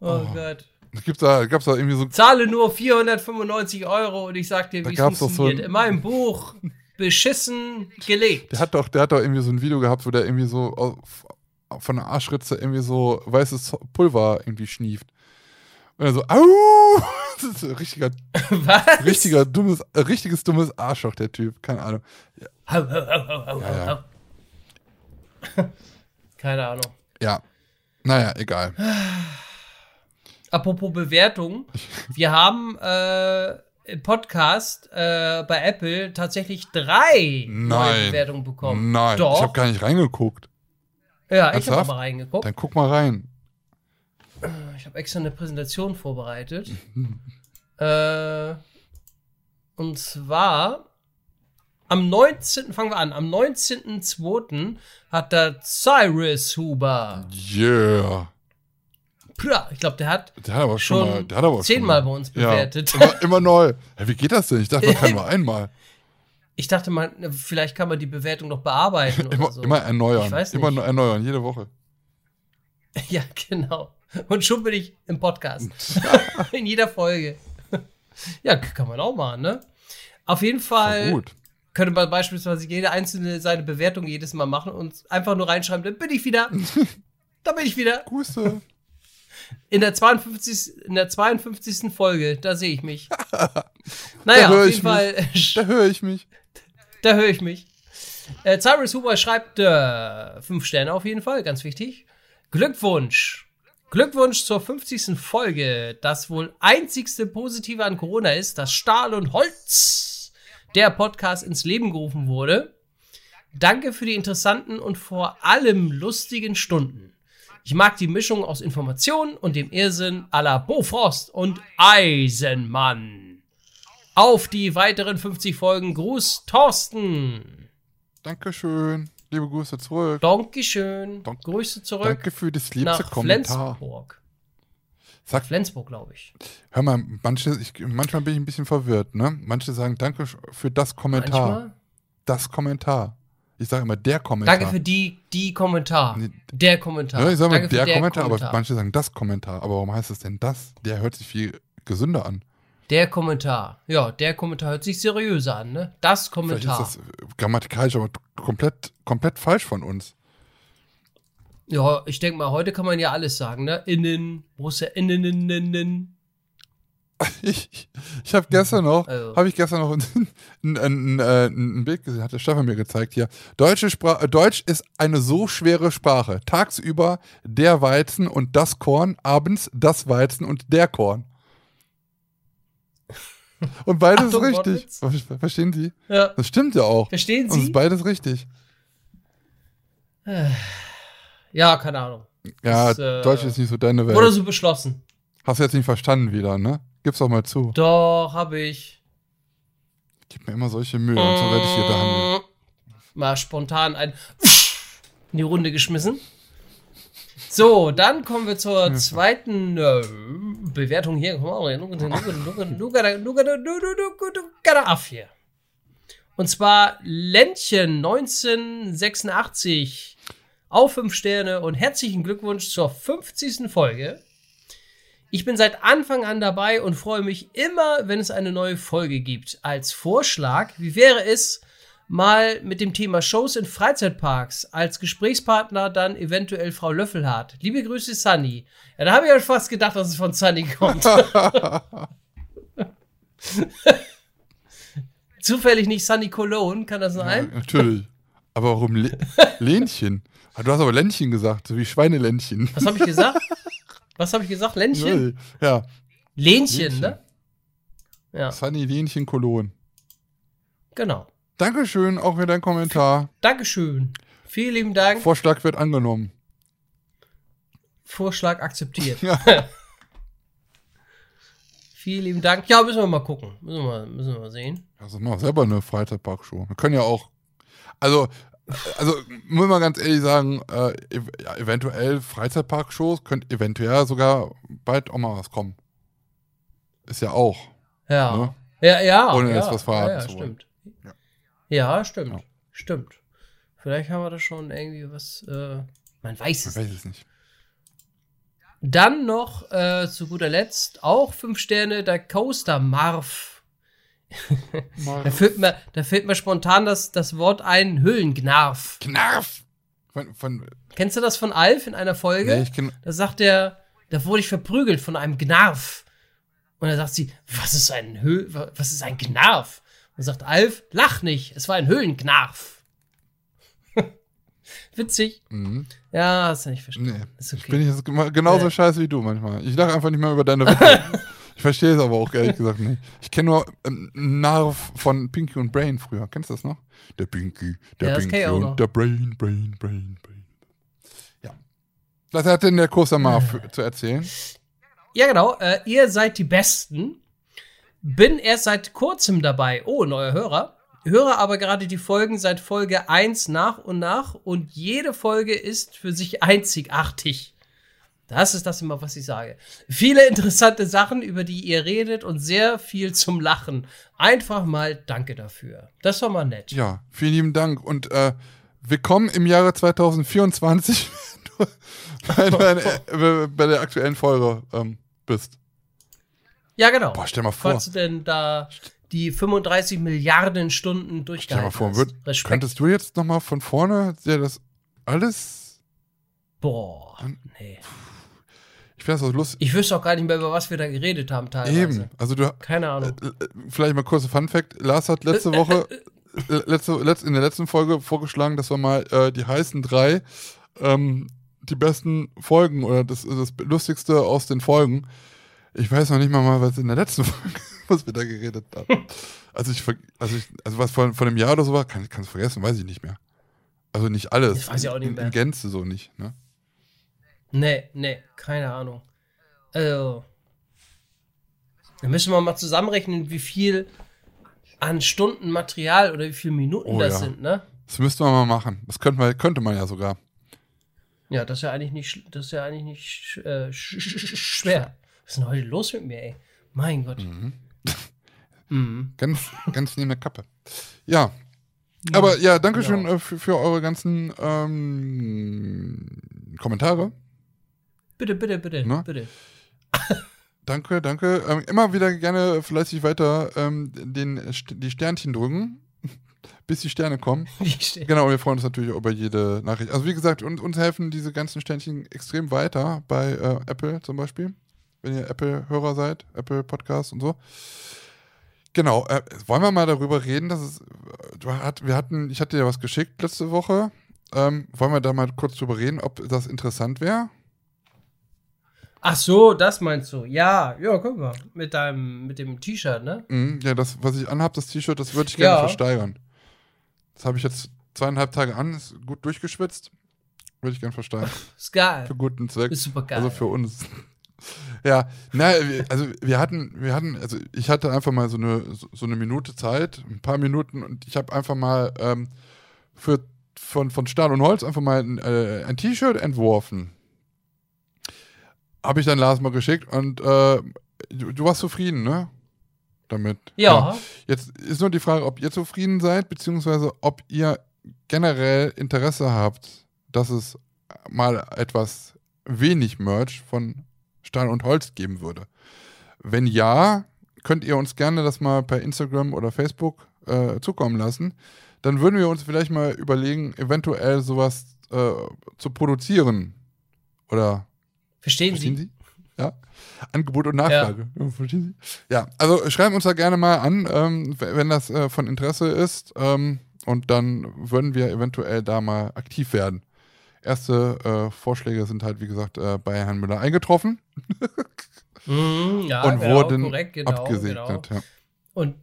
Oh, Gott. Gibt da, gab's da irgendwie so Zahle nur 495 Euro und ich sag dir, wie es so funktioniert. ein- In meinem Buch beschissen gelegt. Der hat doch, der hat doch irgendwie so ein Video gehabt, wo der irgendwie so auf, von der Arschritze irgendwie so weißes Pulver irgendwie schnieft. Und er so, au! Das ist ein richtiger, Was? richtiger dummes, äh, richtiges dummes Arschloch, der Typ. Keine Ahnung. Hau, hau, hau, hau, Ja, ja. Keine Ahnung. Ja. Naja, egal. Apropos Bewertung, wir haben äh, im Podcast äh, bei Apple tatsächlich drei neue Nein. Bewertungen bekommen. Nein, Doch. ich habe gar nicht reingeguckt. ja, ich habe mal reingeguckt. Dann guck mal rein. Ich habe extra eine Präsentation vorbereitet. äh, und zwar am 19. fangen wir an. Am 19.02. hat der Cyrus Huber. Yeah. Ich glaube, der hat Der hat aber schon, Schon mal, der hat aber zehnmal bei uns bewertet. Ja, immer, immer neu. Ja, wie geht das denn? Ich dachte, man kann nur einmal. Ich dachte mal, vielleicht kann man die Bewertung noch bearbeiten Immer, oder so. immer erneuern. Ich weiß Immer nicht. nur erneuern, jede Woche. Ja, genau. Und schon bin ich im Podcast. In jeder Folge. ja, kann man auch machen, ne? Auf jeden Fall gut. könnte man beispielsweise jede einzelne seine Bewertung jedes Mal machen und einfach nur reinschreiben, dann bin ich wieder. da bin ich wieder. Grüße. In der 52. In der 52. Folge, da sehe ich mich. Naja, auf jeden Fall. Da höre ich mich. Da höre ich mich. Äh, Cyrus Huber schreibt äh, fünf Sterne auf jeden Fall, ganz wichtig. Glückwunsch. Glückwunsch zur 50. Folge. Das wohl einzigste Positive an Corona ist, dass Stahl und Holz der Podcast ins Leben gerufen wurde. Danke für die interessanten und vor allem lustigen Stunden. Ich mag die Mischung aus Informationen und dem Irrsinn la Bofrost und Eisenmann. Auf die weiteren 50 Folgen. Gruß, Thorsten. Dankeschön. Liebe Grüße zurück. Dankeschön. Dank- Grüße zurück Danke für das liebste nach Kommentar. Flensburg. Sag, Flensburg, glaube ich. hör mal, manche, ich, manchmal bin ich ein bisschen verwirrt, ne? Manche sagen Danke für das Kommentar. Manchmal. Das Kommentar. Ich sage immer der Kommentar. Danke für die, die Kommentar. Nee. Der Kommentar. Ja, ich sage Danke für der, Kommentar, aber manche sagen das Kommentar. Aber warum heißt es denn das? Der hört sich viel gesünder an. Der Kommentar. Ja, der Kommentar hört sich seriöser an, ne? Das Vielleicht Kommentar. ist das äh, grammatikalisch aber komplett, komplett falsch von uns. Ja, ich denke mal, heute kann man ja alles sagen, ne? Innen, Borussia innen, innen, innen. Ich, ich habe gestern noch, Also. habe ich gestern noch ein, ein, ein, äh, ein Bild gesehen, hat der Stefan mir gezeigt hier. Deutsche Spra äh, Deutsch ist eine so schwere Sprache. Tagsüber der Weizen und das Korn, abends das Weizen und der Korn. Und beides Achtung, ist richtig. Ver- Verstehen Sie? Ja. Das stimmt ja auch. Verstehen Und es ist Sie? beides richtig. Ja, keine Ahnung. Ja, Das, äh, Deutsch ist nicht so deine Welt. Wurde so beschlossen. Hast du jetzt nicht verstanden wieder, ne? Gib's doch mal zu. Doch, habe ich. Gib mir immer solche Mühe und so werde ich hier behandelt. Mal spontan ein in die Runde geschmissen. So, dann kommen wir zur zweiten äh, Bewertung hier. Hier. Und zwar Ländchen 1986 auf 5 Sterne und herzlichen Glückwunsch zur 50. Folge. Ich bin seit Anfang an dabei und freue mich immer, wenn es eine neue Folge gibt. Als Vorschlag, wie wäre es, mal mit dem Thema Shows in Freizeitparks als Gesprächspartner dann eventuell Frau Löffelhardt. Liebe Grüße, Sunny. Ja, da habe ich ja fast gedacht, dass es von Sunny kommt. Zufällig nicht Sunny Cologne, kann das Ja, sein? natürlich. Aber warum Le Lähnchen? Ah, Du hast aber Ländchen gesagt, so wie Schweineländchen. Was habe ich gesagt? Was habe ich gesagt? Ländchen? Ja, Lähnchen, Lähnchen. ne? Ja, Sunny Lähnchen Kolon. genau. Dankeschön, auch für deinen Kommentar. Dankeschön. Vielen lieben Dank. Vorschlag wird angenommen. Vorschlag akzeptiert. Ja. Vielen lieben Dank. Ja, müssen wir mal gucken. Müssen wir mal, müssen wir mal sehen. Also mal selber eine Freizeitparkshow. Wir können ja auch. Also, also muss man ganz ehrlich sagen, äh, ev ja, eventuell Freizeitparkshows könnte eventuell sogar bald auch mal was kommen. Ist ja auch. Ja. Ne? Ja, ja. Ohne ja, jetzt was verraten ja, ja, zu wollen. stimmt. Ja. Ja, stimmt. Stimmt. Vielleicht haben wir da schon irgendwie was. Äh, man weiß es Ich weiß es nicht. Dann noch äh, zu guter Letzt auch fünf Sterne der Coaster Marv. Da fällt mir, da fällt mir spontan das, das Wort ein Höhlengnarf. Knarf! Von, von, Kennst du das von Alf in einer Folge? nee, ich kenn, Da sagt er, da wurde ich verprügelt von einem Gnarf. Und dann sagt sie, was ist ein Hö was ist ein Gnarf? Und sagt Alf, lach nicht, es war ein Höhlengnarf. Witzig. mhm. Ja, hast du nicht verstanden. Nee, Ist ich okay. bin jetzt genauso Nee. scheiße wie du manchmal. Ich lache einfach nicht mehr über deine Witze. Ich verstehe es aber auch ehrlich gesagt nicht. Ich kenne nur ähm, Narv von Pinky und Brain früher. Kennst du das noch? Der Pinky, der Ja, Pinky noch. und der Brain, Brain, Brain, Brain. Ja. Was hat denn der Marv Äh. zu erzählen? Ja, genau. Äh, ihr seid die Besten. Bin erst seit kurzem dabei. Oh, neuer Hörer. Höre aber gerade die Folgen seit Folge 1 nach und nach und jede Folge ist für sich einzigartig. Das ist das immer, was ich sage. Viele interessante Sachen, über die ihr redet und sehr viel zum Lachen. Einfach mal Danke dafür. Das war mal nett. Ja, vielen lieben Dank. Und äh, willkommen im Jahre 2024, wenn du bei, der- bei der aktuellen Folge ähm, bist. Ja, genau. Boah, stell mal vor. Falls du denn da die 35 Milliarden Stunden Stell mal durchgehalten vor, hast. könntest du jetzt nochmal von vorne dir das alles. Boah, nee. Ich finde das so lustig. Ich wüsste auch gar nicht mehr, über was wir da geredet haben teilweise. Eben. Also du Keine Ahnung. äh, äh, vielleicht mal kurzer Fun Fact. Lars hat letzte Woche äh, letzte, letzt, in der letzten Folge vorgeschlagen, dass wir mal äh, die heißen drei ähm, die besten Folgen oder das, das Lustigste aus den Folgen. Ich weiß noch nicht mal was in der letzten Folge, was wir da geredet haben. Also ich, also ich, also was von, von einem Jahr oder so war, kann ich es vergessen, weiß ich nicht mehr. Also nicht alles. Das weiß ich auch nicht in, mehr. in Gänze so nicht, ne? Nee, nee, keine Ahnung. Also. Dann müssen wir mal zusammenrechnen, wie viel an Stunden Material oder wie viele Minuten Oh das ja. sind, ne? Das müsste man mal machen. Das könnte man, könnte man ja sogar. Ja, das ist ja eigentlich nicht, das ist ja eigentlich nicht äh, sch- sch- schwer. Was ist denn heute los mit mir, ey? Mein Gott. Mhm. Ganz, ganz neben der Kappe. Ja. Aber ja, danke schön äh, für, für eure ganzen ähm, Kommentare. Bitte, bitte, bitte, Ne? bitte. Danke, danke. Ähm, immer wieder gerne fleißig weiter ähm, den, die Sternchen drücken, bis die Sterne kommen. Steht- Genau, wir freuen uns natürlich über jede Nachricht. Also wie gesagt, uns, uns helfen diese ganzen Sternchen extrem weiter bei äh, Apple zum Beispiel, wenn ihr Apple-Hörer seid, Apple Podcast und so. Genau, äh, wollen wir mal darüber reden, dass es, hat, wir hatten, ich hatte dir was geschickt letzte Woche. Ähm, wollen wir da mal kurz drüber reden, ob das interessant wäre? Ach so, das meinst du. Ja, ja, guck mal. Mit deinem, mit dem T-Shirt, ne? Mhm, ja, das, was ich anhab, das T-Shirt, das würde ich gerne Ja. versteigern. Das habe ich jetzt zweieinhalb Tage an, ist gut durchgeschwitzt. Würde ich gerne versteigern. Ist geil. Für guten Zweck. Ist super geil. Also für uns. Ja, na, also wir hatten, wir hatten, also ich hatte einfach mal so eine, so so eine Minute Zeit, ein paar Minuten und ich habe einfach mal ähm, für, von, von Stahl und Holz einfach mal ein, äh, ein T-Shirt entworfen. Habe ich dann Lars mal geschickt und äh, du, du warst zufrieden, ne? Damit. ja. Jetzt ist nur die Frage, ob ihr zufrieden seid, beziehungsweise ob ihr generell Interesse habt, dass es mal etwas wenig Merch von Stahl und Holz geben würde. Wenn ja, könnt ihr uns gerne das mal per Instagram oder Facebook äh, zukommen lassen. Dann würden wir uns vielleicht mal überlegen, eventuell sowas äh, zu produzieren. Oder Verstehen Verstehen Sie? Sie? Ja. Angebot und Nachfrage. Ja. verstehen Sie? Ja, also schreiben uns da gerne mal an, ähm, wenn das äh, von Interesse ist. Ähm, und dann würden wir eventuell da mal aktiv werden. Erste äh, Vorschläge sind halt, wie gesagt, äh, bei Herrn Müller eingetroffen Mhm, ja, und genau, wurden korrekt, genau, abgesegnet. Genau. Ja. Und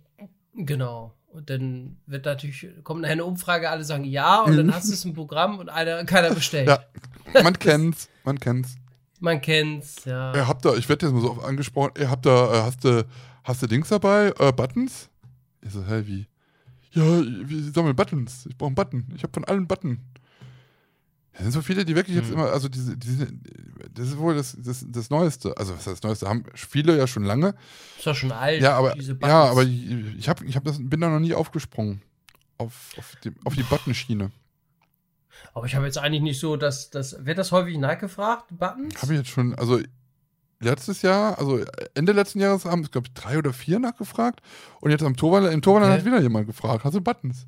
genau. Und dann wird natürlich, kommt eine Umfrage, alle sagen ja, und dann hast du es im Programm und einer, keiner bestellt. Ja. Man kennt's, man kennt's. Man kennt's, ja. Ihr habt da, ich werde jetzt mal so oft angesprochen, ihr habt da, äh, hast du, hast du Dings dabei, äh, Buttons? Ich so, hä, wie? Ja, wir sammeln Buttons. Ich brauche einen Button. Ich habe von allen Button. Da sind so viele, die wirklich jetzt Hm. immer, also diese, diese, das ist wohl das, das, das Neueste. Also was heißt das Neueste? Haben viele ja schon lange. Ist doch schon alt, Ja, aber, diese ja, Buttons. aber ich, ich, hab, ich hab das, bin da noch nie aufgesprungen. Auf, auf die, auf die Buttonschiene. Aber ich habe jetzt eigentlich nicht so, dass das. Wird das häufig nachgefragt, Buttons? Habe ich jetzt schon, also letztes Jahr, also Ende letzten Jahres haben es, glaube ich, drei oder vier nachgefragt. Und jetzt am Torwand, im Torwand Okay. hat wieder jemand gefragt, hast du Buttons?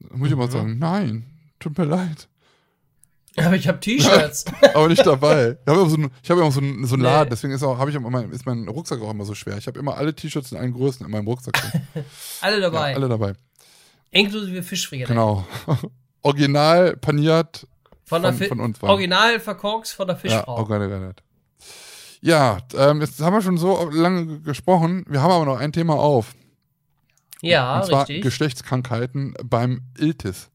Da muss ich immer Mhm. sagen, nein, tut mir leid. Aber ich habe T-Shirts. Aber nicht dabei. Ich habe immer so einen, ich immer so einen, so einen Nee. Laden, deswegen ist, auch, ich immer, mein, ist mein Rucksack auch immer so schwer. Ich habe immer alle T-Shirts in allen Größen in meinem Rucksack. alle dabei. Ja, alle dabei. Inklusive Fischfrikadellen. Genau. Original paniert Von, Von- von uns waren. Original verkorkst von der Ja, Fischfrau. original. Ja, ähm, jetzt haben wir schon so lange gesprochen. Wir haben aber noch ein Thema auf. Ja, und zwar richtig. Geschlechtskrankheiten beim Iltis.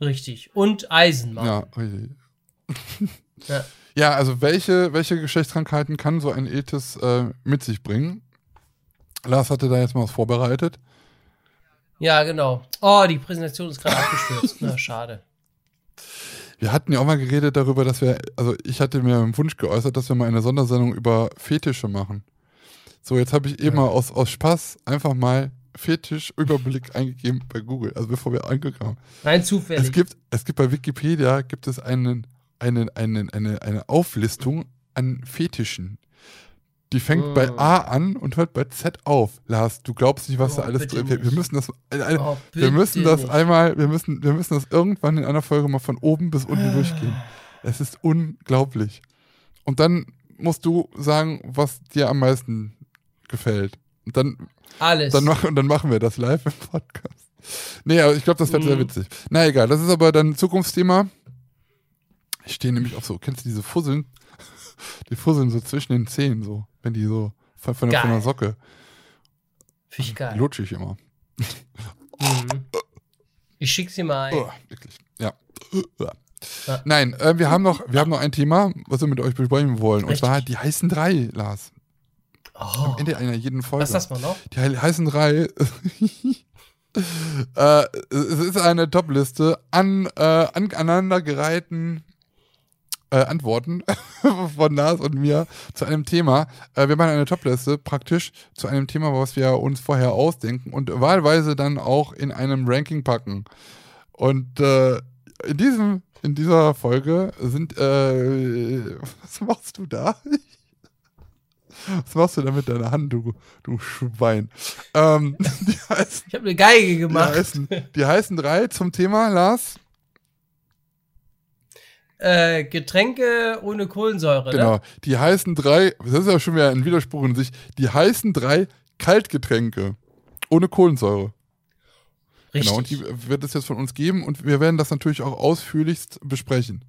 Richtig. Und Eisenmann. Ja, richtig. Ja. ja, also welche, welche Geschlechtskrankheiten kann so ein Iltis äh, mit sich bringen? Lars hatte da jetzt mal was vorbereitet. Ja, genau. Oh, die Präsentation ist gerade abgestürzt. Na, schade. Wir hatten ja auch mal geredet darüber, dass wir, also ich hatte mir einen Wunsch geäußert, dass wir mal eine Sondersendung über Fetische machen. So, jetzt habe ich eben mal aus, aus Spaß einfach mal Fetischüberblick eingegeben bei Google, also bevor wir angekommen. Rein Es zufällig. gibt, es gibt bei Wikipedia gibt es einen, einen, einen, eine, eine Auflistung an Fetischen. Die fängt bei Mm. A an und hört bei Z auf. Lars, du glaubst nicht, was Oh, da alles drin Wir, wir müssen das. Äh, äh, Oh, wir müssen das nicht. einmal, wir müssen, wir müssen das irgendwann in einer Folge mal von oben bis unten durchgehen. Es ist unglaublich. Und dann musst du sagen, was dir am meisten gefällt. Und dann Alles. dann, mach, und dann machen wir das live im Podcast. Nee, aber ich glaube, das wird sehr Mhm. witzig. Na egal, das ist aber dann ein Zukunftsthema. Ich stehe nämlich auf so, kennst du diese Fusseln? Die Fusseln so zwischen den Zähnen, so, wenn die so von, von, der- von der. Socke. Finde ich geil. Lutsch ich immer. Mhm. Ich schick sie mal ein. Oh, wirklich. Ja. Ja. Nein, äh, wir, haben noch, wir haben noch ein Thema, was wir mit euch besprechen wollen. Und Richtig. zwar die heißen drei, Lars. Oh, Am Ende einer jeden Folge. was das mal noch? Die he- heißen drei. äh, es ist eine Top-Liste an äh, aneinandergereihten äh, Antworten von Lars und mir zu einem Thema. Äh, wir machen eine Topliste praktisch zu einem Thema, was wir uns vorher ausdenken und wahlweise dann auch in einem Ranking packen. Und äh, in diesem, in dieser Folge sind, äh, was machst du da? Was machst du da mit deiner Hand, du, du Schwein? Ähm, die heißen, Ich habe eine Geige die, gemacht. heißen, die heißen drei zum Thema, Lars. Äh, Getränke ohne Kohlensäure, Genau. ne? Die heißen drei, das ist ja schon wieder ein Widerspruch in sich, die heißen drei Kaltgetränke ohne Kohlensäure. Richtig. Genau, und die wird es jetzt von uns geben und wir werden das natürlich auch ausführlichst besprechen.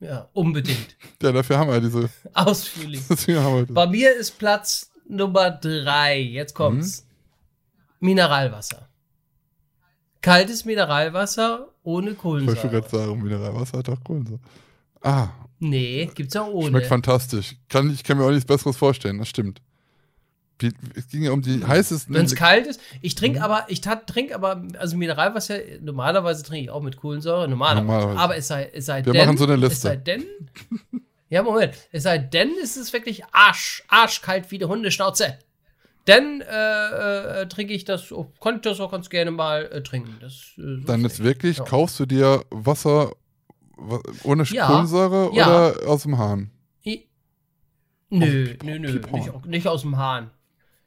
ja, unbedingt. Ja, dafür haben wir diese. Ausführlich. Deswegen haben wir das. Bei mir ist Platz Nummer drei. Jetzt kommt's. Mhm. Mineralwasser. Kaltes Mineralwasser ohne Ich wollte Kohlensäure. gerade sagen, Mineralwasser hat auch Kohlensäure. Ah, Nee, gibt's auch ohne. schmeckt fantastisch. Kann, ich kann mir auch nichts Besseres vorstellen, das stimmt. Es ging ja um die heißesten. Wenn es kalt ist. Ich trinke aber, ich trinke aber, also Mineralwasser, normalerweise trinke ich auch mit Kohlensäure, normalerweise. Normalerweise. Aber es sei, es sei Wir denn, machen so eine Liste. Es sei denn, ja, Moment, es sei denn, ist es wirklich arsch, arschkalt wie die Hundeschnauze. Dann äh, äh, trinke ich das, oh, konnte ich das auch ganz gerne mal äh, trinken. Das, äh, so Dann ist jetzt echt. wirklich, Ja. kaufst du dir Wasser wa- ohne Ja. Kohlensäure Ja. oder aus dem Hahn? I- Nö, nö, nö, on. nicht, nicht aus dem Hahn.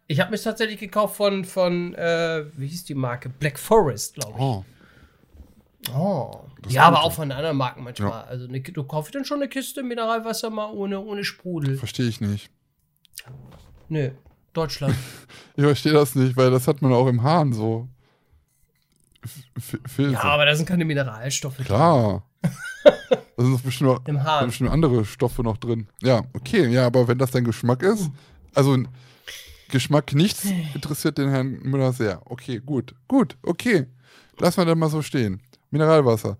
Ich habe mich tatsächlich gekauft von, von äh, wie hieß die Marke? Black Forest, glaube ich. Oh, Oh. Das Ja, aber auch von anderen Marken manchmal. Also eine, du kaufst dann schon eine Kiste Mineralwasser mal ohne, ohne Sprudel. verstehe ich nicht. Nö, Deutschland. Ich verstehe das nicht, weil das hat man auch im Hahn so. F- F- Filter. ja, aber da sind keine Mineralstoffe drin. Klar. Da sind bestimmt, noch, Im Hahn. bestimmt andere Stoffe noch drin. Ja, okay, ja, aber wenn das dein Geschmack ist, also Geschmack nichts interessiert den Herrn Müller sehr. Okay, gut, gut, okay. Lass mal dann mal so stehen. Mineralwasser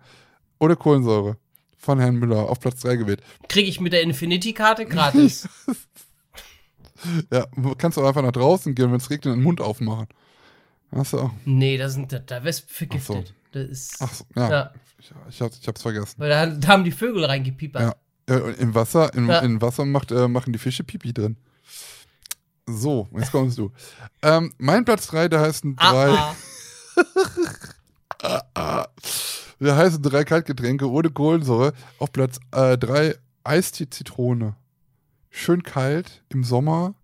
ohne Kohlensäure von Herrn Müller auf Platz 3 gewählt. Kriege ich mit der Infinity-Karte gratis. Ja, kannst du auch einfach nach draußen gehen, wenn es regnet, den Mund aufmachen. Auch. nee, da, sind, da, da wirst du Ach vergiftet. Das ist. Ach so, ja. Ja. Ich, ich, hab's, ich hab's vergessen. Weil da, da haben die Vögel reingepiepert. Ja. Äh, Im Wasser, im, Ja. in Wasser macht, äh, machen die Fische Pipi drin. So, jetzt kommst du. Ähm, mein Platz 3, der heißt drei, Ah, ah. der heißt drei Kaltgetränke ohne Kohlensäure. Auf Platz 3 Eistee Zitrone. Schön kalt im Sommer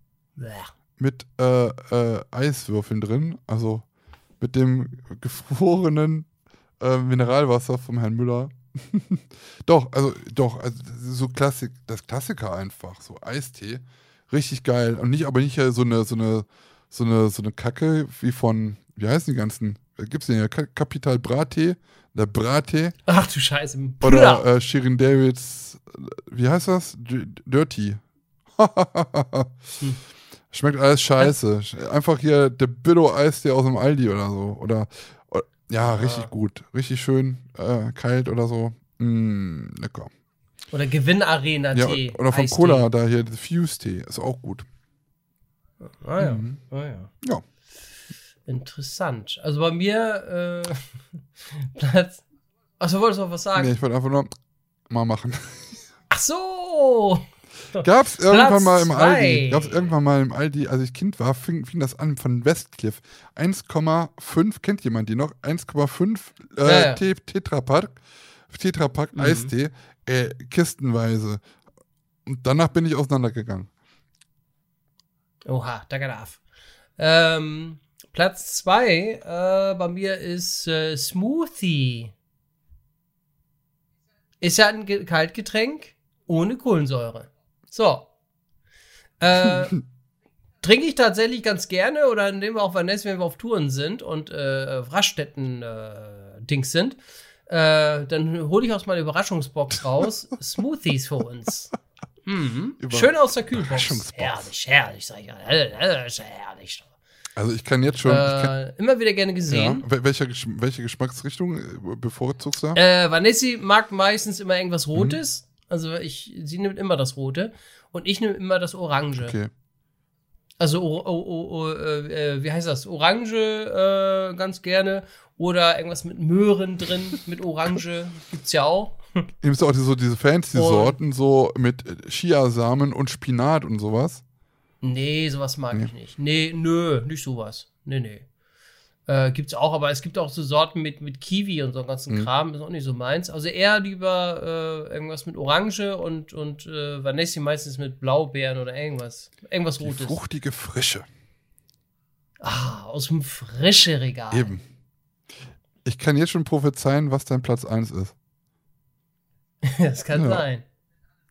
mit äh, äh, Eiswürfeln drin. Also mit dem gefrorenen äh, Mineralwasser vom Herrn Müller. doch, also doch, also so Klassik, das Klassiker einfach, so Eistee, richtig geil und nicht, aber nicht so eine so eine so eine so eine Kacke wie von, wie heißen die ganzen? Äh, Gibt's den ja Ka- Capital Brattee, der Brattee Ach du Scheiße. oder Bruder. äh, Shirin Davids, äh, wie heißt das? D Dirty. Hm. Schmeckt alles scheiße. Einfach hier der Billo-Eistee aus dem Aldi oder so. Oder, oder ja, richtig Ah. gut. Richtig schön äh, kalt oder so. Mm, lecker. Oder Gewinnarena Ja, oder von Eistee. Cola da hier, der Fuse-Tee. Ist auch gut. Ah ja. Mhm. Ah, ja. Ja. Interessant. Also bei mir äh, Platz. Achso, wolltest du noch was sagen? Nee, ich wollte einfach nur mal machen. Ach so. Gab's irgendwann Platz mal im. Aldi, gab's irgendwann mal im Aldi, als ich Kind war, fing, fing das an von Westcliff. 1,5, kennt jemand die noch? 1,5 äh, Ja, ja. Te- Tetrapack, Tetrapack Mhm. Eistee, äh, kistenweise. Und danach bin ich auseinandergegangen. Oha, da darf. Ähm, Platz zwei äh, bei mir ist äh, Smoothie. Ist ja ein Ge Kaltgetränk ohne Kohlensäure. So. Äh, trinke ich tatsächlich ganz gerne oder nehmen wir auch Vanessa, wenn wir auf Touren sind und äh, Raststätten-Dings sind. Äh, dann hole ich aus meiner Überraschungsbox raus Smoothies für uns. Mhm. Schön aus der Kühlbox. Herrlich, herrlich, sag ich. Herrlich, herrlich. Also ich kann jetzt schon. ich kann, Äh, immer wieder gerne ja, gesehen. wel- welcher, Gesch- welche Geschmacksrichtung äh, bevorzugst du? Äh, Vanessa mag meistens immer Mhm. irgendwas Rotes. Also ich, sie nimmt immer das Rote und ich nehme immer das Orange. Okay. Also o, o, o, o, äh, wie heißt das? Orange äh, ganz gerne oder irgendwas mit Möhren drin, mit Orange gibt's ja auch. Nimmst du auch diese, so diese fancy Und- Sorten, so mit Chiasamen und Spinat und sowas? Nee, sowas mag Nee. ich nicht. Nee, nö, nicht sowas. Nee, nee. Äh, gibt's auch, aber es gibt auch so Sorten mit, mit Kiwi und so ganzen Mhm. Kram, ist auch nicht so meins. Also eher lieber äh, irgendwas mit Orange und, und äh, Vanessa meistens mit Blaubeeren oder irgendwas. Irgendwas Die Rotes. fruchtige Frische. Ah, aus dem frische Regal. Eben. Ich kann jetzt schon prophezeien, was dein Platz 1 ist. das kann Ja. sein.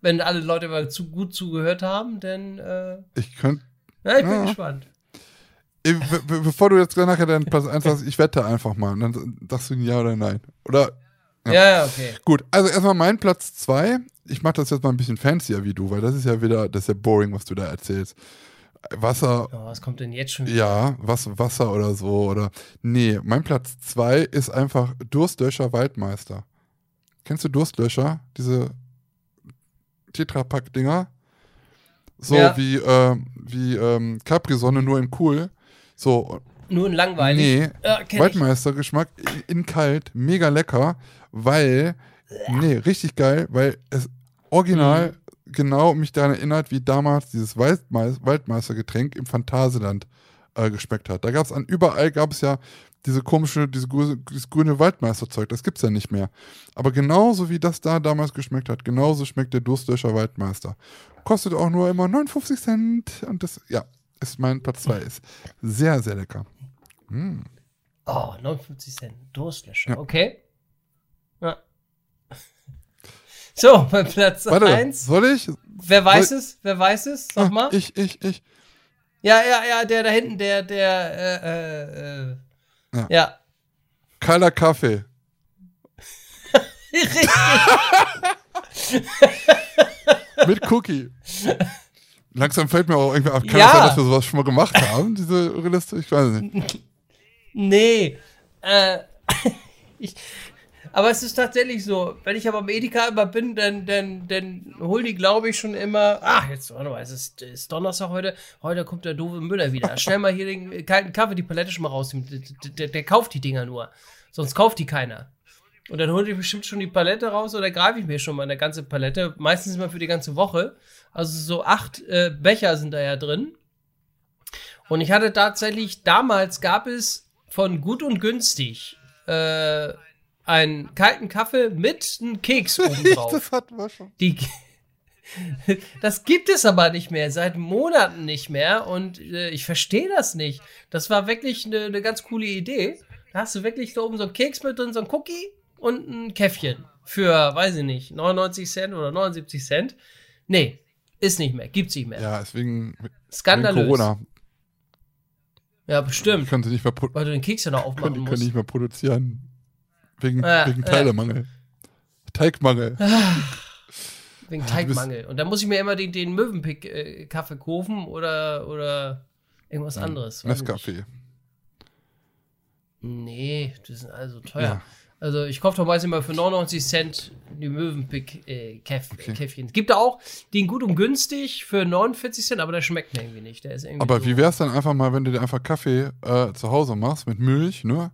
Wenn alle Leute mal zu gut zugehört haben, dann äh, Ich könnte. ja, ich bin Ja. gespannt. Be be bevor du jetzt nachher deinen Platz 1 hast, ich wette einfach mal. Und dann sagst du ja oder nein. Oder Ja. Ja, ja, okay. Gut, also erstmal mein Platz 2. Ich mache das jetzt mal ein bisschen fancier wie du, weil das ist ja wieder, das ist ja boring, was du da erzählst. Wasser, Oh, was kommt denn jetzt schon wieder? ja, was, Wasser oder so. Oder. Nee, mein Platz 2 ist einfach Durstlöscher Waldmeister. Kennst du Durstlöscher? Diese Tetrapack-Dinger? So Ja. wie, äh, wie ähm, Capri-Sonne, nur in cool. So, Nur ein langweilig. nee, ich. Waldmeister-Geschmack in kalt, mega lecker, weil, nee, richtig geil, weil es original Mhm. genau mich daran erinnert, wie damals dieses Waldmeis Waldmeister-Getränk im Phantasialand äh, geschmeckt hat. Da gab es an überall gab es ja diese komische, diese, dieses grüne Waldmeisterzeug, das gibt's ja nicht mehr. Aber genauso wie das da damals geschmeckt hat, genauso schmeckt der Durstlöscher Waldmeister. Kostet auch nur immer 59 Cent und das, ja, ist mein Platz 2. Ist sehr, sehr lecker. Mm. Oh, 59 Cent. Durstlöscher. Ja. Okay. Ja. So, bei Platz Warte, 1. soll ich? Wer weiß soll- es? Wer weiß es? Sag Ah, mal. Ich, ich, ich. Ja, ja, ja, der da hinten, der, der, äh, äh, äh. Ja. Ja. Kalter Kaffee. Richtig. Mit Cookie. Langsam fällt mir auch irgendwie auf, kann Ja. sein, dass wir sowas schon mal gemacht haben, diese Liste? Ich weiß nicht. Nee. Äh, ich, aber es ist tatsächlich so, wenn ich aber am Edeka immer bin, dann, dann, dann holen die, glaube ich, schon immer. Ah, jetzt, warte mal, es ist, es ist Donnerstag heute. Heute kommt der doofe Müller wieder. Schnell mal hier den kalten Kaffee, die Palette schon mal raus. Der, der, der kauft die Dinger nur. Sonst kauft die keiner. Und dann hole ich bestimmt schon die Palette raus oder greife ich mir schon mal eine ganze Palette. Meistens immer für die ganze Woche. Also so acht äh, Becher sind da ja drin. Und ich hatte tatsächlich, damals gab es von gut und günstig äh, einen kalten Kaffee mit einem Keks oben drauf. das hatten wir schon. Die, das gibt es aber nicht mehr, seit Monaten nicht mehr und äh, ich verstehe das nicht. Das war wirklich eine, eine ganz coole Idee. Da hast du wirklich da oben so einen Keks mit drin, so ein Cookie und ein Käffchen für, weiß ich nicht, 99 Cent oder 79 Cent. Nee, ist nicht mehr, gibt's nicht mehr. Ja, deswegen wegen Skandalös. Corona. Ja, bestimmt. Können sie nicht mehr, Weil du den Keks ja noch können, aufmachen können musst. nicht mehr produzieren. Wegen, Ja, wegen. Teilemangel. Teigmangel. Wegen Teigmangel. Und dann muss ich mir immer den, den Möwenpick-Kaffee kaufen oder, oder irgendwas anderes. ich nicht. Nescafé. Nee, die sind also teuer. Ja. Also ich kaufe doch meist immer für 99 Cent die Möwenpick-Käffchen. Es gibt da auch den gut und günstig für 49 Cent, aber der schmeckt mir irgendwie nicht. Der ist irgendwie Aber so. wie wär's dann einfach mal, wenn du dir einfach Kaffee äh, zu Hause machst mit Milch, ne?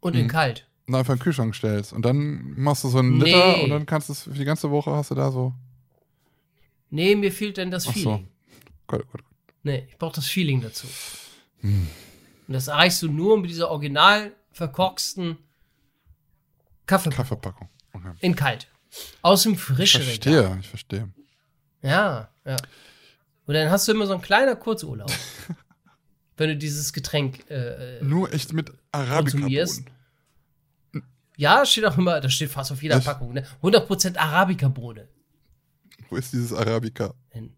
Und in Mhm. kalt. Und einfach in den Kühlschrank stellst. Und dann machst du so einen Nee. Liter und dann kannst du es für die ganze Woche hast du da so. Nee, mir fehlt denn das Ach so. Feeling. Gott, Gott, Gott. Nee, ich brauche das Feeling dazu. Hm. Und das erreichst du nur mit dieser original verkorksten Kaffee Kaffeepackung. Okay. in kalt. Aus dem Ich frischen Regal. verstehe, ich verstehe. Ja, ja. Und dann hast du immer so ein kleiner Kurzurlaub. wenn du dieses Getränk äh, äh, Nur echt mit Konsumierst. Arabica-Bohnen. Ja, steht auch immer, das steht fast auf jeder Das- Packung, ne? 100% Arabica-Bohne. Wo ist dieses Arabica? In-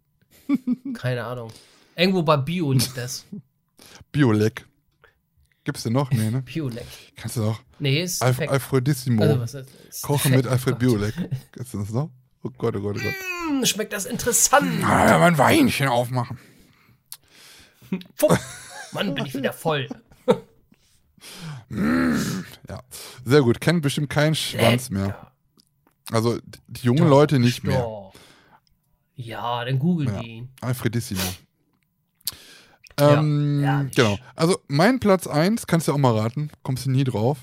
Keine Ahnung. Irgendwo bei Bio liegt das. Biolek. Gibt's den noch? Nee, ne? Biolek. Kannst du noch? Nee, ist Alf defekt. Alfredissimo. Also, was ist, ist Kochen defekt. mit Alfred Oh Gott. Biolek. Kennst du das noch? Oh Gott, oh Gott, oh Gott. Hm, schmeckt das interessant. Ah, mal ein Weinchen aufmachen. Puh, Mann, bin ich wieder voll. Ja, sehr gut. Kennt bestimmt keinen Schwanz mehr. Also die- jungen Leute nicht mehr. Ja, dann googeln Ja. die ihn. Alfredissimo. Ja, Ähm, herrlich. genau. Also mein Platz 1, kannst du ja auch mal raten, kommst du nie drauf.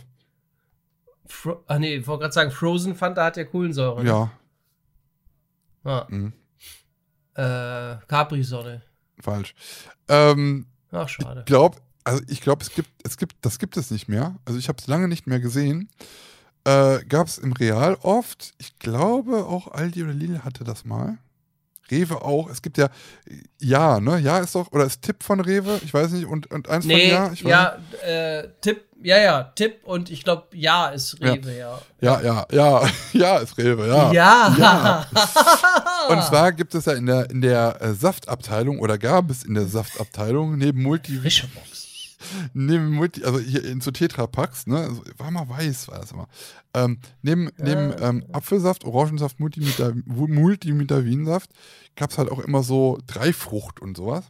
Fro Ach nee, ich wollte gerade sagen, Frozen Fanta hat ja Kohlensäure. ne? Ja, Ah. Mhm. Äh, Capri-Sonne. falsch. Ähm, Ach, schade. Ich glaube, also ich glaube, es gibt, es gibt, das gibt es nicht mehr. Also ich habe es lange nicht mehr gesehen. Äh, Gab es im Real oft. Ich glaube auch Aldi oder Lidl hatte das mal. Rewe auch. Es gibt ja Ja, ne? Ja ist doch, oder ist Tipp von Rewe? Ich weiß nicht. Und, und eins Nee, von Ja? Ich weiß ja, äh, Tipp, ja, ja, Tipp und ich glaube, ja ist Ja. Rewe, ja. Ja, ja, ja. Ja ist Rewe, ja. Ja. Ja. Und zwar gibt es ja in der, in der äh, Saftabteilung oder gab es in der Saftabteilung neben Multi, Frische Box. Neben Multi, also hier in so Tetrapacks, ne, also war mal weiß, war das immer. Ähm, neben neben ähm, Apfelsaft, Orangensaft, Multimita- Multivitaminsaft gab es halt auch immer so Dreifrucht und sowas.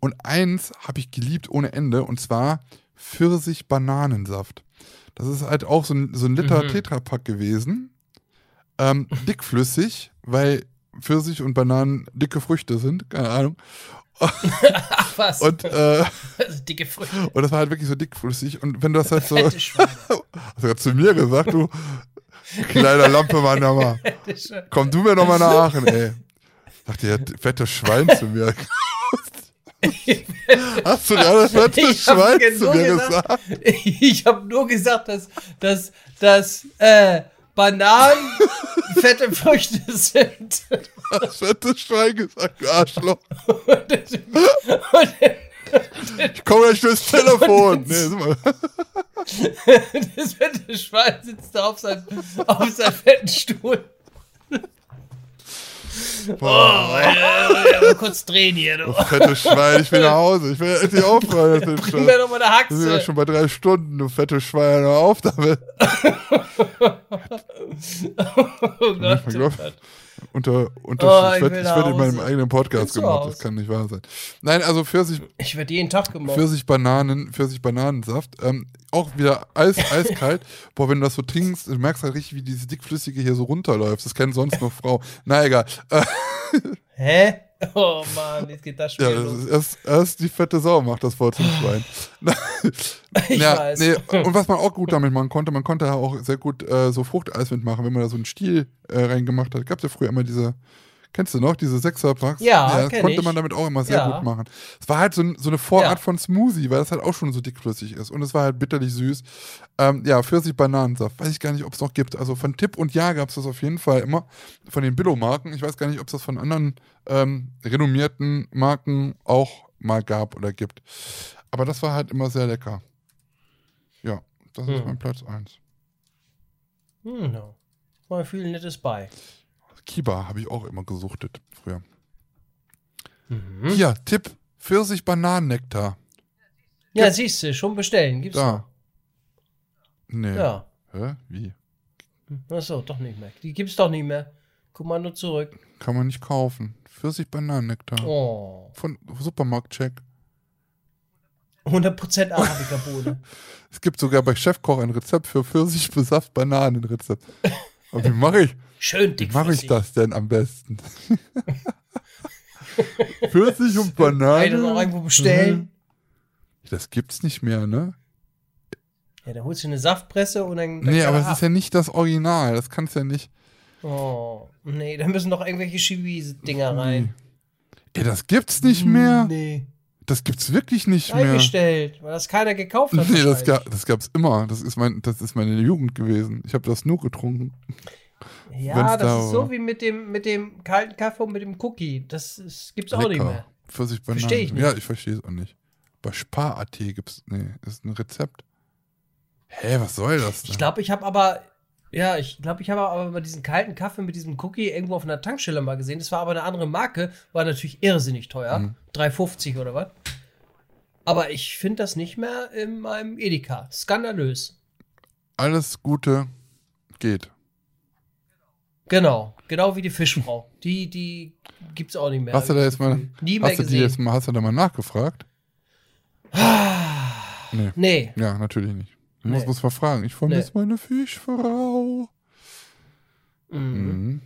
Und eins habe ich geliebt ohne Ende und zwar Pfirsich-Bananensaft. Das ist halt auch so ein, so ein Liter Mhm. Tetrapack gewesen. Ähm, dickflüssig, weil Pfirsich und Bananen dicke Früchte sind, keine Ahnung. Ach was. Und, äh, Dicke Früchte. und das war halt wirklich so dickflüssig. Und wenn du das halt so, Fette hast du gerade zu mir gesagt, du kleiner aber Fette Schweine. komm du mir noch mal nach Aachen, ey. Sagt der fette Schwein zu mir. Hast du gerade fette Ich hab Schwein zu mir gesagt. gesagt? Ich habe nur gesagt, dass, dass, dass äh, Bananen fette Früchte sind. Hast fette Schwein gesagt, du Arschloch. Und, Ich komme gleich durchs Telefon. Nee, sag mal. das fette Schwein sitzt da auf seinem, auf seinem fetten Stuhl. Oh, äh, mal kurz drehen hier, du. Fette Schwein, ich will nach Hause. Ich will endlich aufhören. Das ist mir doch mal eine wir sind ja Haxe. schon bei drei Stunden, du fette Schwein. Hör auf damit. Oh Gott. Unter, unter, Oh, ich werde ich nach werd in meinem eigenen Podcast raus? Das kann nicht wahr sein. Nein, also Pfirsich, Ich werde jeden Tag gemobbt. Pfirsich-Bananen, Pfirsich-Bananensaft. Ähm, auch wieder Eis, eiskalt. Boah, wenn du das so trinkst, du merkst halt richtig, wie dieses dickflüssige hier so runterläuft. Das kennen sonst noch Frau. Na egal. Hä? Oh Mann, jetzt geht das Spiel ja, los. erst, erst die fette Sau macht das Wort zum Schwein. Ich ja, weiß. Nee, und was man auch gut damit machen konnte, man konnte ja auch sehr gut äh, so Fruchteis mitmachen, wenn man da so einen Stiel äh, reingemacht hat. Gab es ja früher immer diese, kennst du noch, diese Sechserpacks? Ja, das kenn konnte ich. man damit auch immer sehr Ja. gut machen. Es war halt so, so eine Vorart Ja. von Smoothie, weil das halt auch schon so dickflüssig ist. Und es war halt bitterlich süß. Ähm, ja, Pfirsich-Bananensaft. Weiß ich gar nicht, ob es noch gibt. Also von Tipp und Ja gab es das auf jeden Fall immer. Von den Billo-Marken. Ich weiß gar nicht, ob es das von anderen ähm, renommierten Marken auch mal gab oder gibt. Aber das war halt immer sehr lecker. Ja, das ist Hm. mein Platz 1. Hm, no. War viel Nettes bei. Kiba habe ich auch immer gesuchtet früher. Mhm. Hier, Tipp: Pfirsich-Bananennektar. Ja, siehst du, schon bestellen. Gibt's Da. Nee. noch. Ja. Hä? Wie? Achso, doch nicht mehr. Die gibt's doch nicht mehr. Guck mal nur zurück. Kann man nicht kaufen. Pfirsich-Bananennektar. Oh. Von Supermarkt-Check. 100% Arabica-Bohne. Es gibt sogar bei Chefkoch ein Rezept für Pfirsich-Besaft-Bananen-Rezept. Aber wie mache ich, Schön wie dick. mach ich das denn am besten? Pfirsich und Banane. das auch irgendwo bestellen. Mhm. Das gibt's nicht mehr, ne? Ja, da holst du eine Saftpresse und dann. dann Nee, aber er es ist ja nicht das Original. Das kannst du ja nicht. Oh, nee, da müssen noch irgendwelche Chivis-Dinger rein. Ey, das gibt's nicht mehr. Nee. Das gibt's wirklich nicht mehr. Eingestellt, weil das keiner gekauft hat. Nee, das, ga, das gab's immer. Das ist, mein, das ist meine Jugend gewesen. Ich habe das nur getrunken. Ja, das da ist so wie mit dem, mit dem kalten Kaffee und mit dem Cookie. Das ist, gibt's auch nicht mehr. Pfirsich Bananen. Versteh ich nicht. Ja, ich verstehe es auch nicht. Bei Spar.at gibt's. Nee, ist ein Rezept. Hä, was soll das denn? Ich glaube, ich habe aber, ja, ich glaube, ich habe aber mal diesen kalten Kaffee mit diesem Cookie irgendwo auf einer Tankstelle mal gesehen. Das war aber eine andere Marke, war natürlich irrsinnig teuer. Mhm. 3,50 oder was. Aber ich finde das nicht mehr in meinem Edeka. Skandalös. Alles Gute geht. Genau. Genau wie die Fischfrau. Die, die gibt's auch nicht mehr. Hast du da jetzt mal, Nie mehr hast du die jetzt mal, hast du da mal nachgefragt? Nee. Nee. Ja, natürlich nicht. Ich muss, Nee. muss mal fragen. Ich vermisse meine Fischfrau. Mhm. Mhm.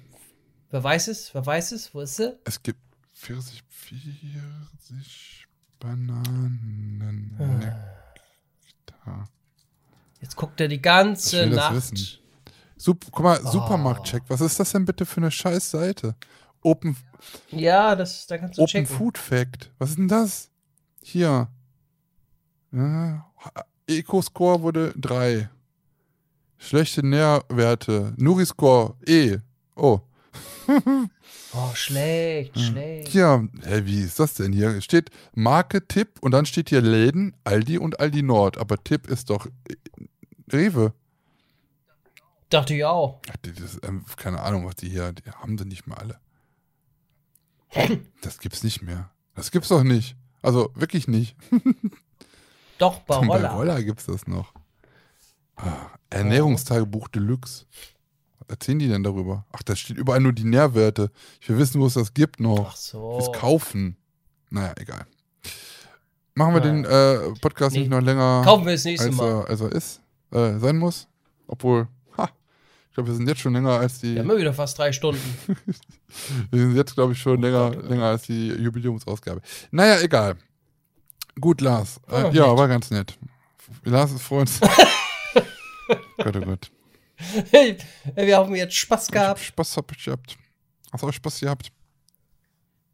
Wer weiß es? Wer weiß es? Wo ist sie? Es gibt Pfirsich, Pfirsich, Bananen, Ah. Jetzt guckt er die ganze Nacht. Sup guck mal, Oh. Supermarktcheck. Was ist das denn bitte für eine scheiß Seite? Open, Ja, das, da kannst du Open checken. Food Fact. Was ist denn das? Hier. Ja, Eco-Score wurde 3. Schlechte Nährwerte. Nuri-Score E. Oh. Oh, schlecht, schlecht. Ja, hä, wie ist das denn hier? Steht Marke Tipp und dann steht hier Läden, Aldi und Aldi Nord. Aber Tipp ist doch äh, Rewe. Dachte ich auch. Ach, Das, ähm, keine Ahnung, was die hier, die haben sie nicht mehr alle. Das gibt's nicht mehr. Das gibt's doch nicht. Also wirklich nicht. Doch, bei Bei Roller. Roller gibt's das noch. Ah, Ernährungstagebuch Deluxe. Was erzählen die denn darüber? Ach, da steht überall nur die Nährwerte. Ich will wissen, wo es das gibt noch. Ach so. Fürs Kaufen. Naja, egal. Machen wir Naja. den äh, Podcast Nee. nicht noch länger, Kaufen wir das nächste als, Mal. als er ist, äh, sein muss. Obwohl, glaube, wir sind jetzt schon länger als die. Wir haben ja wieder fast drei Stunden. Wir sind jetzt, glaube ich, schon länger, länger als die Jubiläumsausgabe. Naja, egal. Gut, Lars. Äh, ja, nett. war ganz nett. Lars ist uns. Gott, oh Gott. wir haben jetzt Spaß Ich hab gehabt. Spaß hab ich gehabt. Hast du auch Spaß gehabt?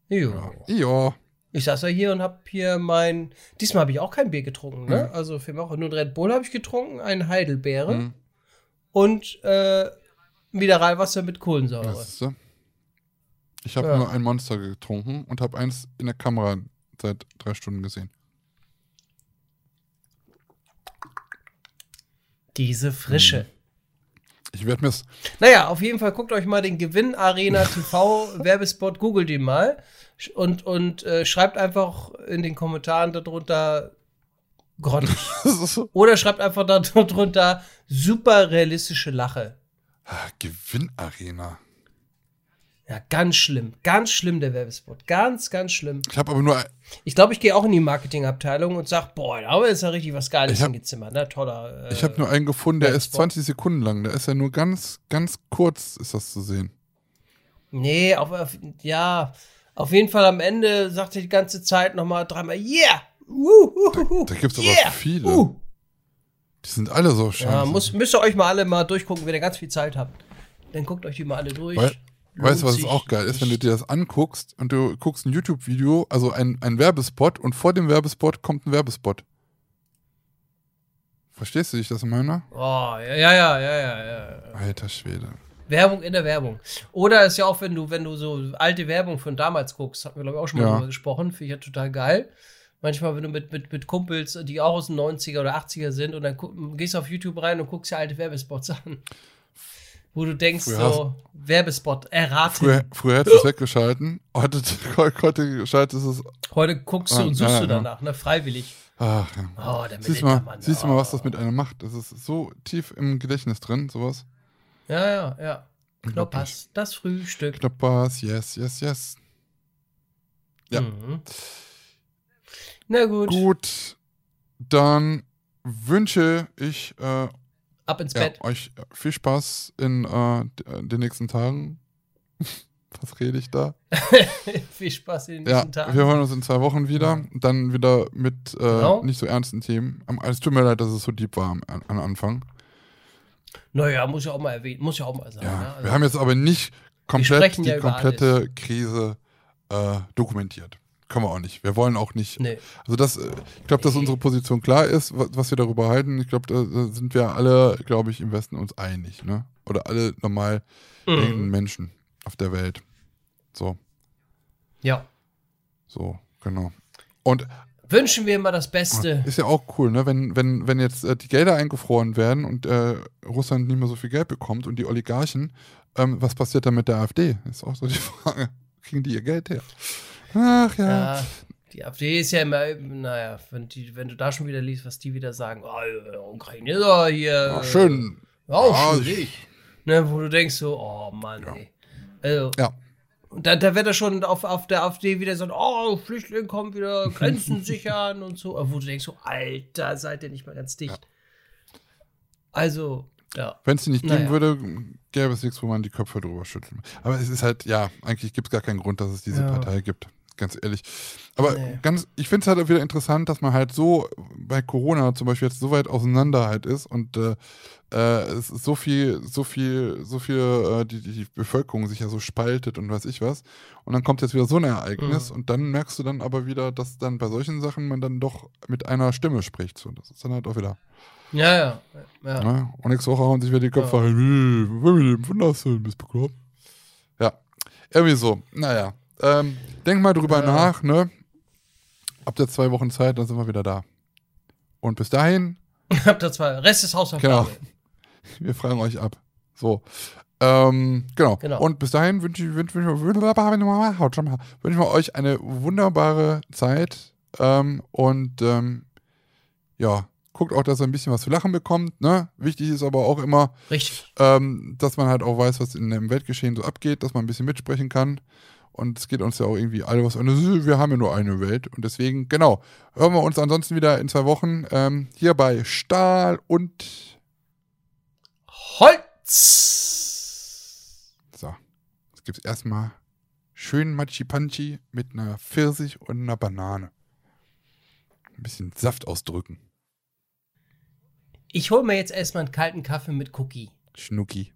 Jo. Ja. Ich saß ja hier und hab hier mein. Diesmal habe ich auch kein Bier getrunken, ne? Mhm. Also für mich auch nur ein Red Bull habe ich getrunken, ein Heidelbeere Hm, und äh, Mineralwasser mit Kohlensäure. das ist so. Ich habe Ja. nur ein Monster getrunken und habe eins in der Kamera seit drei Stunden gesehen. Diese Frische. Ich werde mir Naja, auf jeden Fall guckt euch mal den Gewinn Arena TV Werbespot, googelt ihn mal und, und äh, schreibt einfach in den Kommentaren darunter grottig. Oder schreibt einfach da darunter super realistische Lache. ah, Gewinnarena. Ja, ganz schlimm. Ganz schlimm, der Werbespot. Ganz, ganz schlimm. Ich habe aber nur Ich glaube, ich gehe auch in die Marketingabteilung und sag, boah, da ist ja richtig was Geiles Ich hab- hingezimmert. Ne? Toller. Äh, Ich habe nur einen gefunden, der ist Werbespot. 20 Sekunden lang. Der ist ja nur ganz, ganz kurz, ist das zu sehen. Nee, auf, auf, ja, auf jeden Fall am Ende sagt er die ganze Zeit nochmal dreimal, yeah! Uh, uh, uh, Da gibt's aber yeah! viele. Uh. Die sind alle so scheiße. Ja, muss, müsst ihr euch mal alle mal durchgucken, wenn ihr ganz viel Zeit habt. Dann guckt euch die mal alle durch. Weil- weißt du, was auch geil ist, wenn du dir das anguckst und du guckst ein YouTube-Video, also ein, ein Werbespot und vor dem Werbespot kommt ein Werbespot. Verstehst du, wie ich das meine? Oh, ja, ja, ja, ja, ja, ja. Alter Schwede. Werbung in der Werbung. Oder ist ja auch, wenn du, wenn du so alte Werbung von damals guckst, hatten wir, glaube ich, auch schon mal Ja. drüber gesprochen, finde ich ja total geil. Manchmal, wenn du mit, mit, mit Kumpels, die auch aus den 90er oder 80er sind, und dann gehst du auf YouTube rein und guckst dir alte Werbespots an. Wo du denkst, Früher so, Werbespot, erraten. Früher, früher hättest du es weggeschalten, heute, heute schaltest du es. Heute guckst du Ah, und suchst ja, du ja. danach, ne, freiwillig. Ach, ja. Oh, der Siehst du mal, Militermann. siehst du mal, was oh. das mit einem macht. Das ist so tief im Gedächtnis drin, sowas. Ja, ja, ja. Knoppers, das Frühstück. Knoppers, yes, yes, yes. Ja. Mhm. Na gut, Gut, dann wünsche ich äh, ab ins ja, Bett. euch viel Spaß in äh, d- den nächsten Tagen. Was rede ich da? Viel Spaß in den Ja, nächsten Tagen. wir hören uns in zwei Wochen wieder. Dann wieder mit äh, Genau. nicht so ernsten Themen. Es tut mir leid, dass es so deep war am, am Anfang. Naja, muss ja auch mal erwähnen, muss ja auch mal sein. Ja, ne? Also, wir haben jetzt aber nicht komplett die ja komplette Krise äh, dokumentiert. Können wir auch nicht. Wir wollen auch nicht. nee. Also das, äh, ich glaube, dass unsere Position klar ist, wa- was wir darüber halten. Ich glaube, da, sind wir alle, glaube ich, im Westen uns einig, ne? Oder alle normal Mhm. Menschen auf der Welt. So, Ja. so, genau. Und Wünschen wir immer das Beste. ist ja auch cool, ne? Wenn, wenn, wenn jetzt äh, die Gelder eingefroren werden und äh, Russland nicht mehr so viel Geld bekommt und die Oligarchen, ähm, was passiert dann mit der AfD? Ist auch so die Frage. Kriegen die ihr Geld her? Ach ja. Ja. Die AfD ist ja immer, naja, wenn, die, wenn du da schon wieder liest, was die wieder sagen, oh, ja, Ukraine ist aber hier. Ach, schön. Ja, auch Ja, schön ich-. Ne, wo du denkst so, oh Mann, ey. Also, Ja. Und da, da wird er schon auf, auf der AfD wieder so, oh, Flüchtlinge kommen wieder, Grenzen sichern und so. Wo du denkst so, Alter, seid ihr nicht mal ganz dicht. Also, ja. Wenn es die nicht geben Naja. würde, gäbe es nichts, wo man die Köpfe drüber schütteln. Aber es ist halt, ja, eigentlich gibt es gar keinen Grund, dass es diese Ja. Partei gibt. Ganz ehrlich. Aber Nee. ganz, ich finde es halt auch wieder interessant, dass man halt so bei Corona zum Beispiel jetzt so weit auseinander halt ist und äh, äh, es ist so viel, so viel, so viel, äh, die, die Bevölkerung sich ja so spaltet und weiß ich was. Und dann kommt jetzt wieder so ein Ereignis Mhm. und dann merkst du dann aber wieder, dass dann bei solchen Sachen man dann doch mit einer Stimme spricht. So, das ist dann halt auch wieder. Ja, ja. ja. Ne? Und nächste Woche hauen sich wieder die Köpfe wollen wir den Wunderfilm bist bekloppt? Ja, irgendwie so. Naja, ähm, denk mal drüber Ja. nach, ne? Habt ihr zwei Wochen Zeit, dann sind wir wieder da. Und bis dahin, Habt ihr zwei. Rest ist Hausaufgabe. Genau. wir fragen euch ab. So. Ähm, genau. Genau. Und bis dahin wünsche ich, wünsche, wünsche wir euch eine wunderbare Zeit. Ähm, und ähm, ja, guckt auch, dass ihr ein bisschen was zu lachen bekommt. Ne? Wichtig ist aber auch immer, Richtig. ähm, dass man halt auch weiß, was in dem Weltgeschehen so abgeht, dass man ein bisschen mitsprechen kann. Und es geht uns ja auch irgendwie alle was an. Wir haben ja nur eine Welt. Und deswegen, genau, hören wir uns ansonsten wieder in zwei Wochen ähm, hier bei Stahl und Holz! so. Jetzt gibt es erstmal schön Machi-Panchi mit einer Pfirsich und einer Banane. Ein bisschen Saft ausdrücken. Ich hole mir jetzt erstmal einen kalten Kaffee mit Cookie. Schnucki.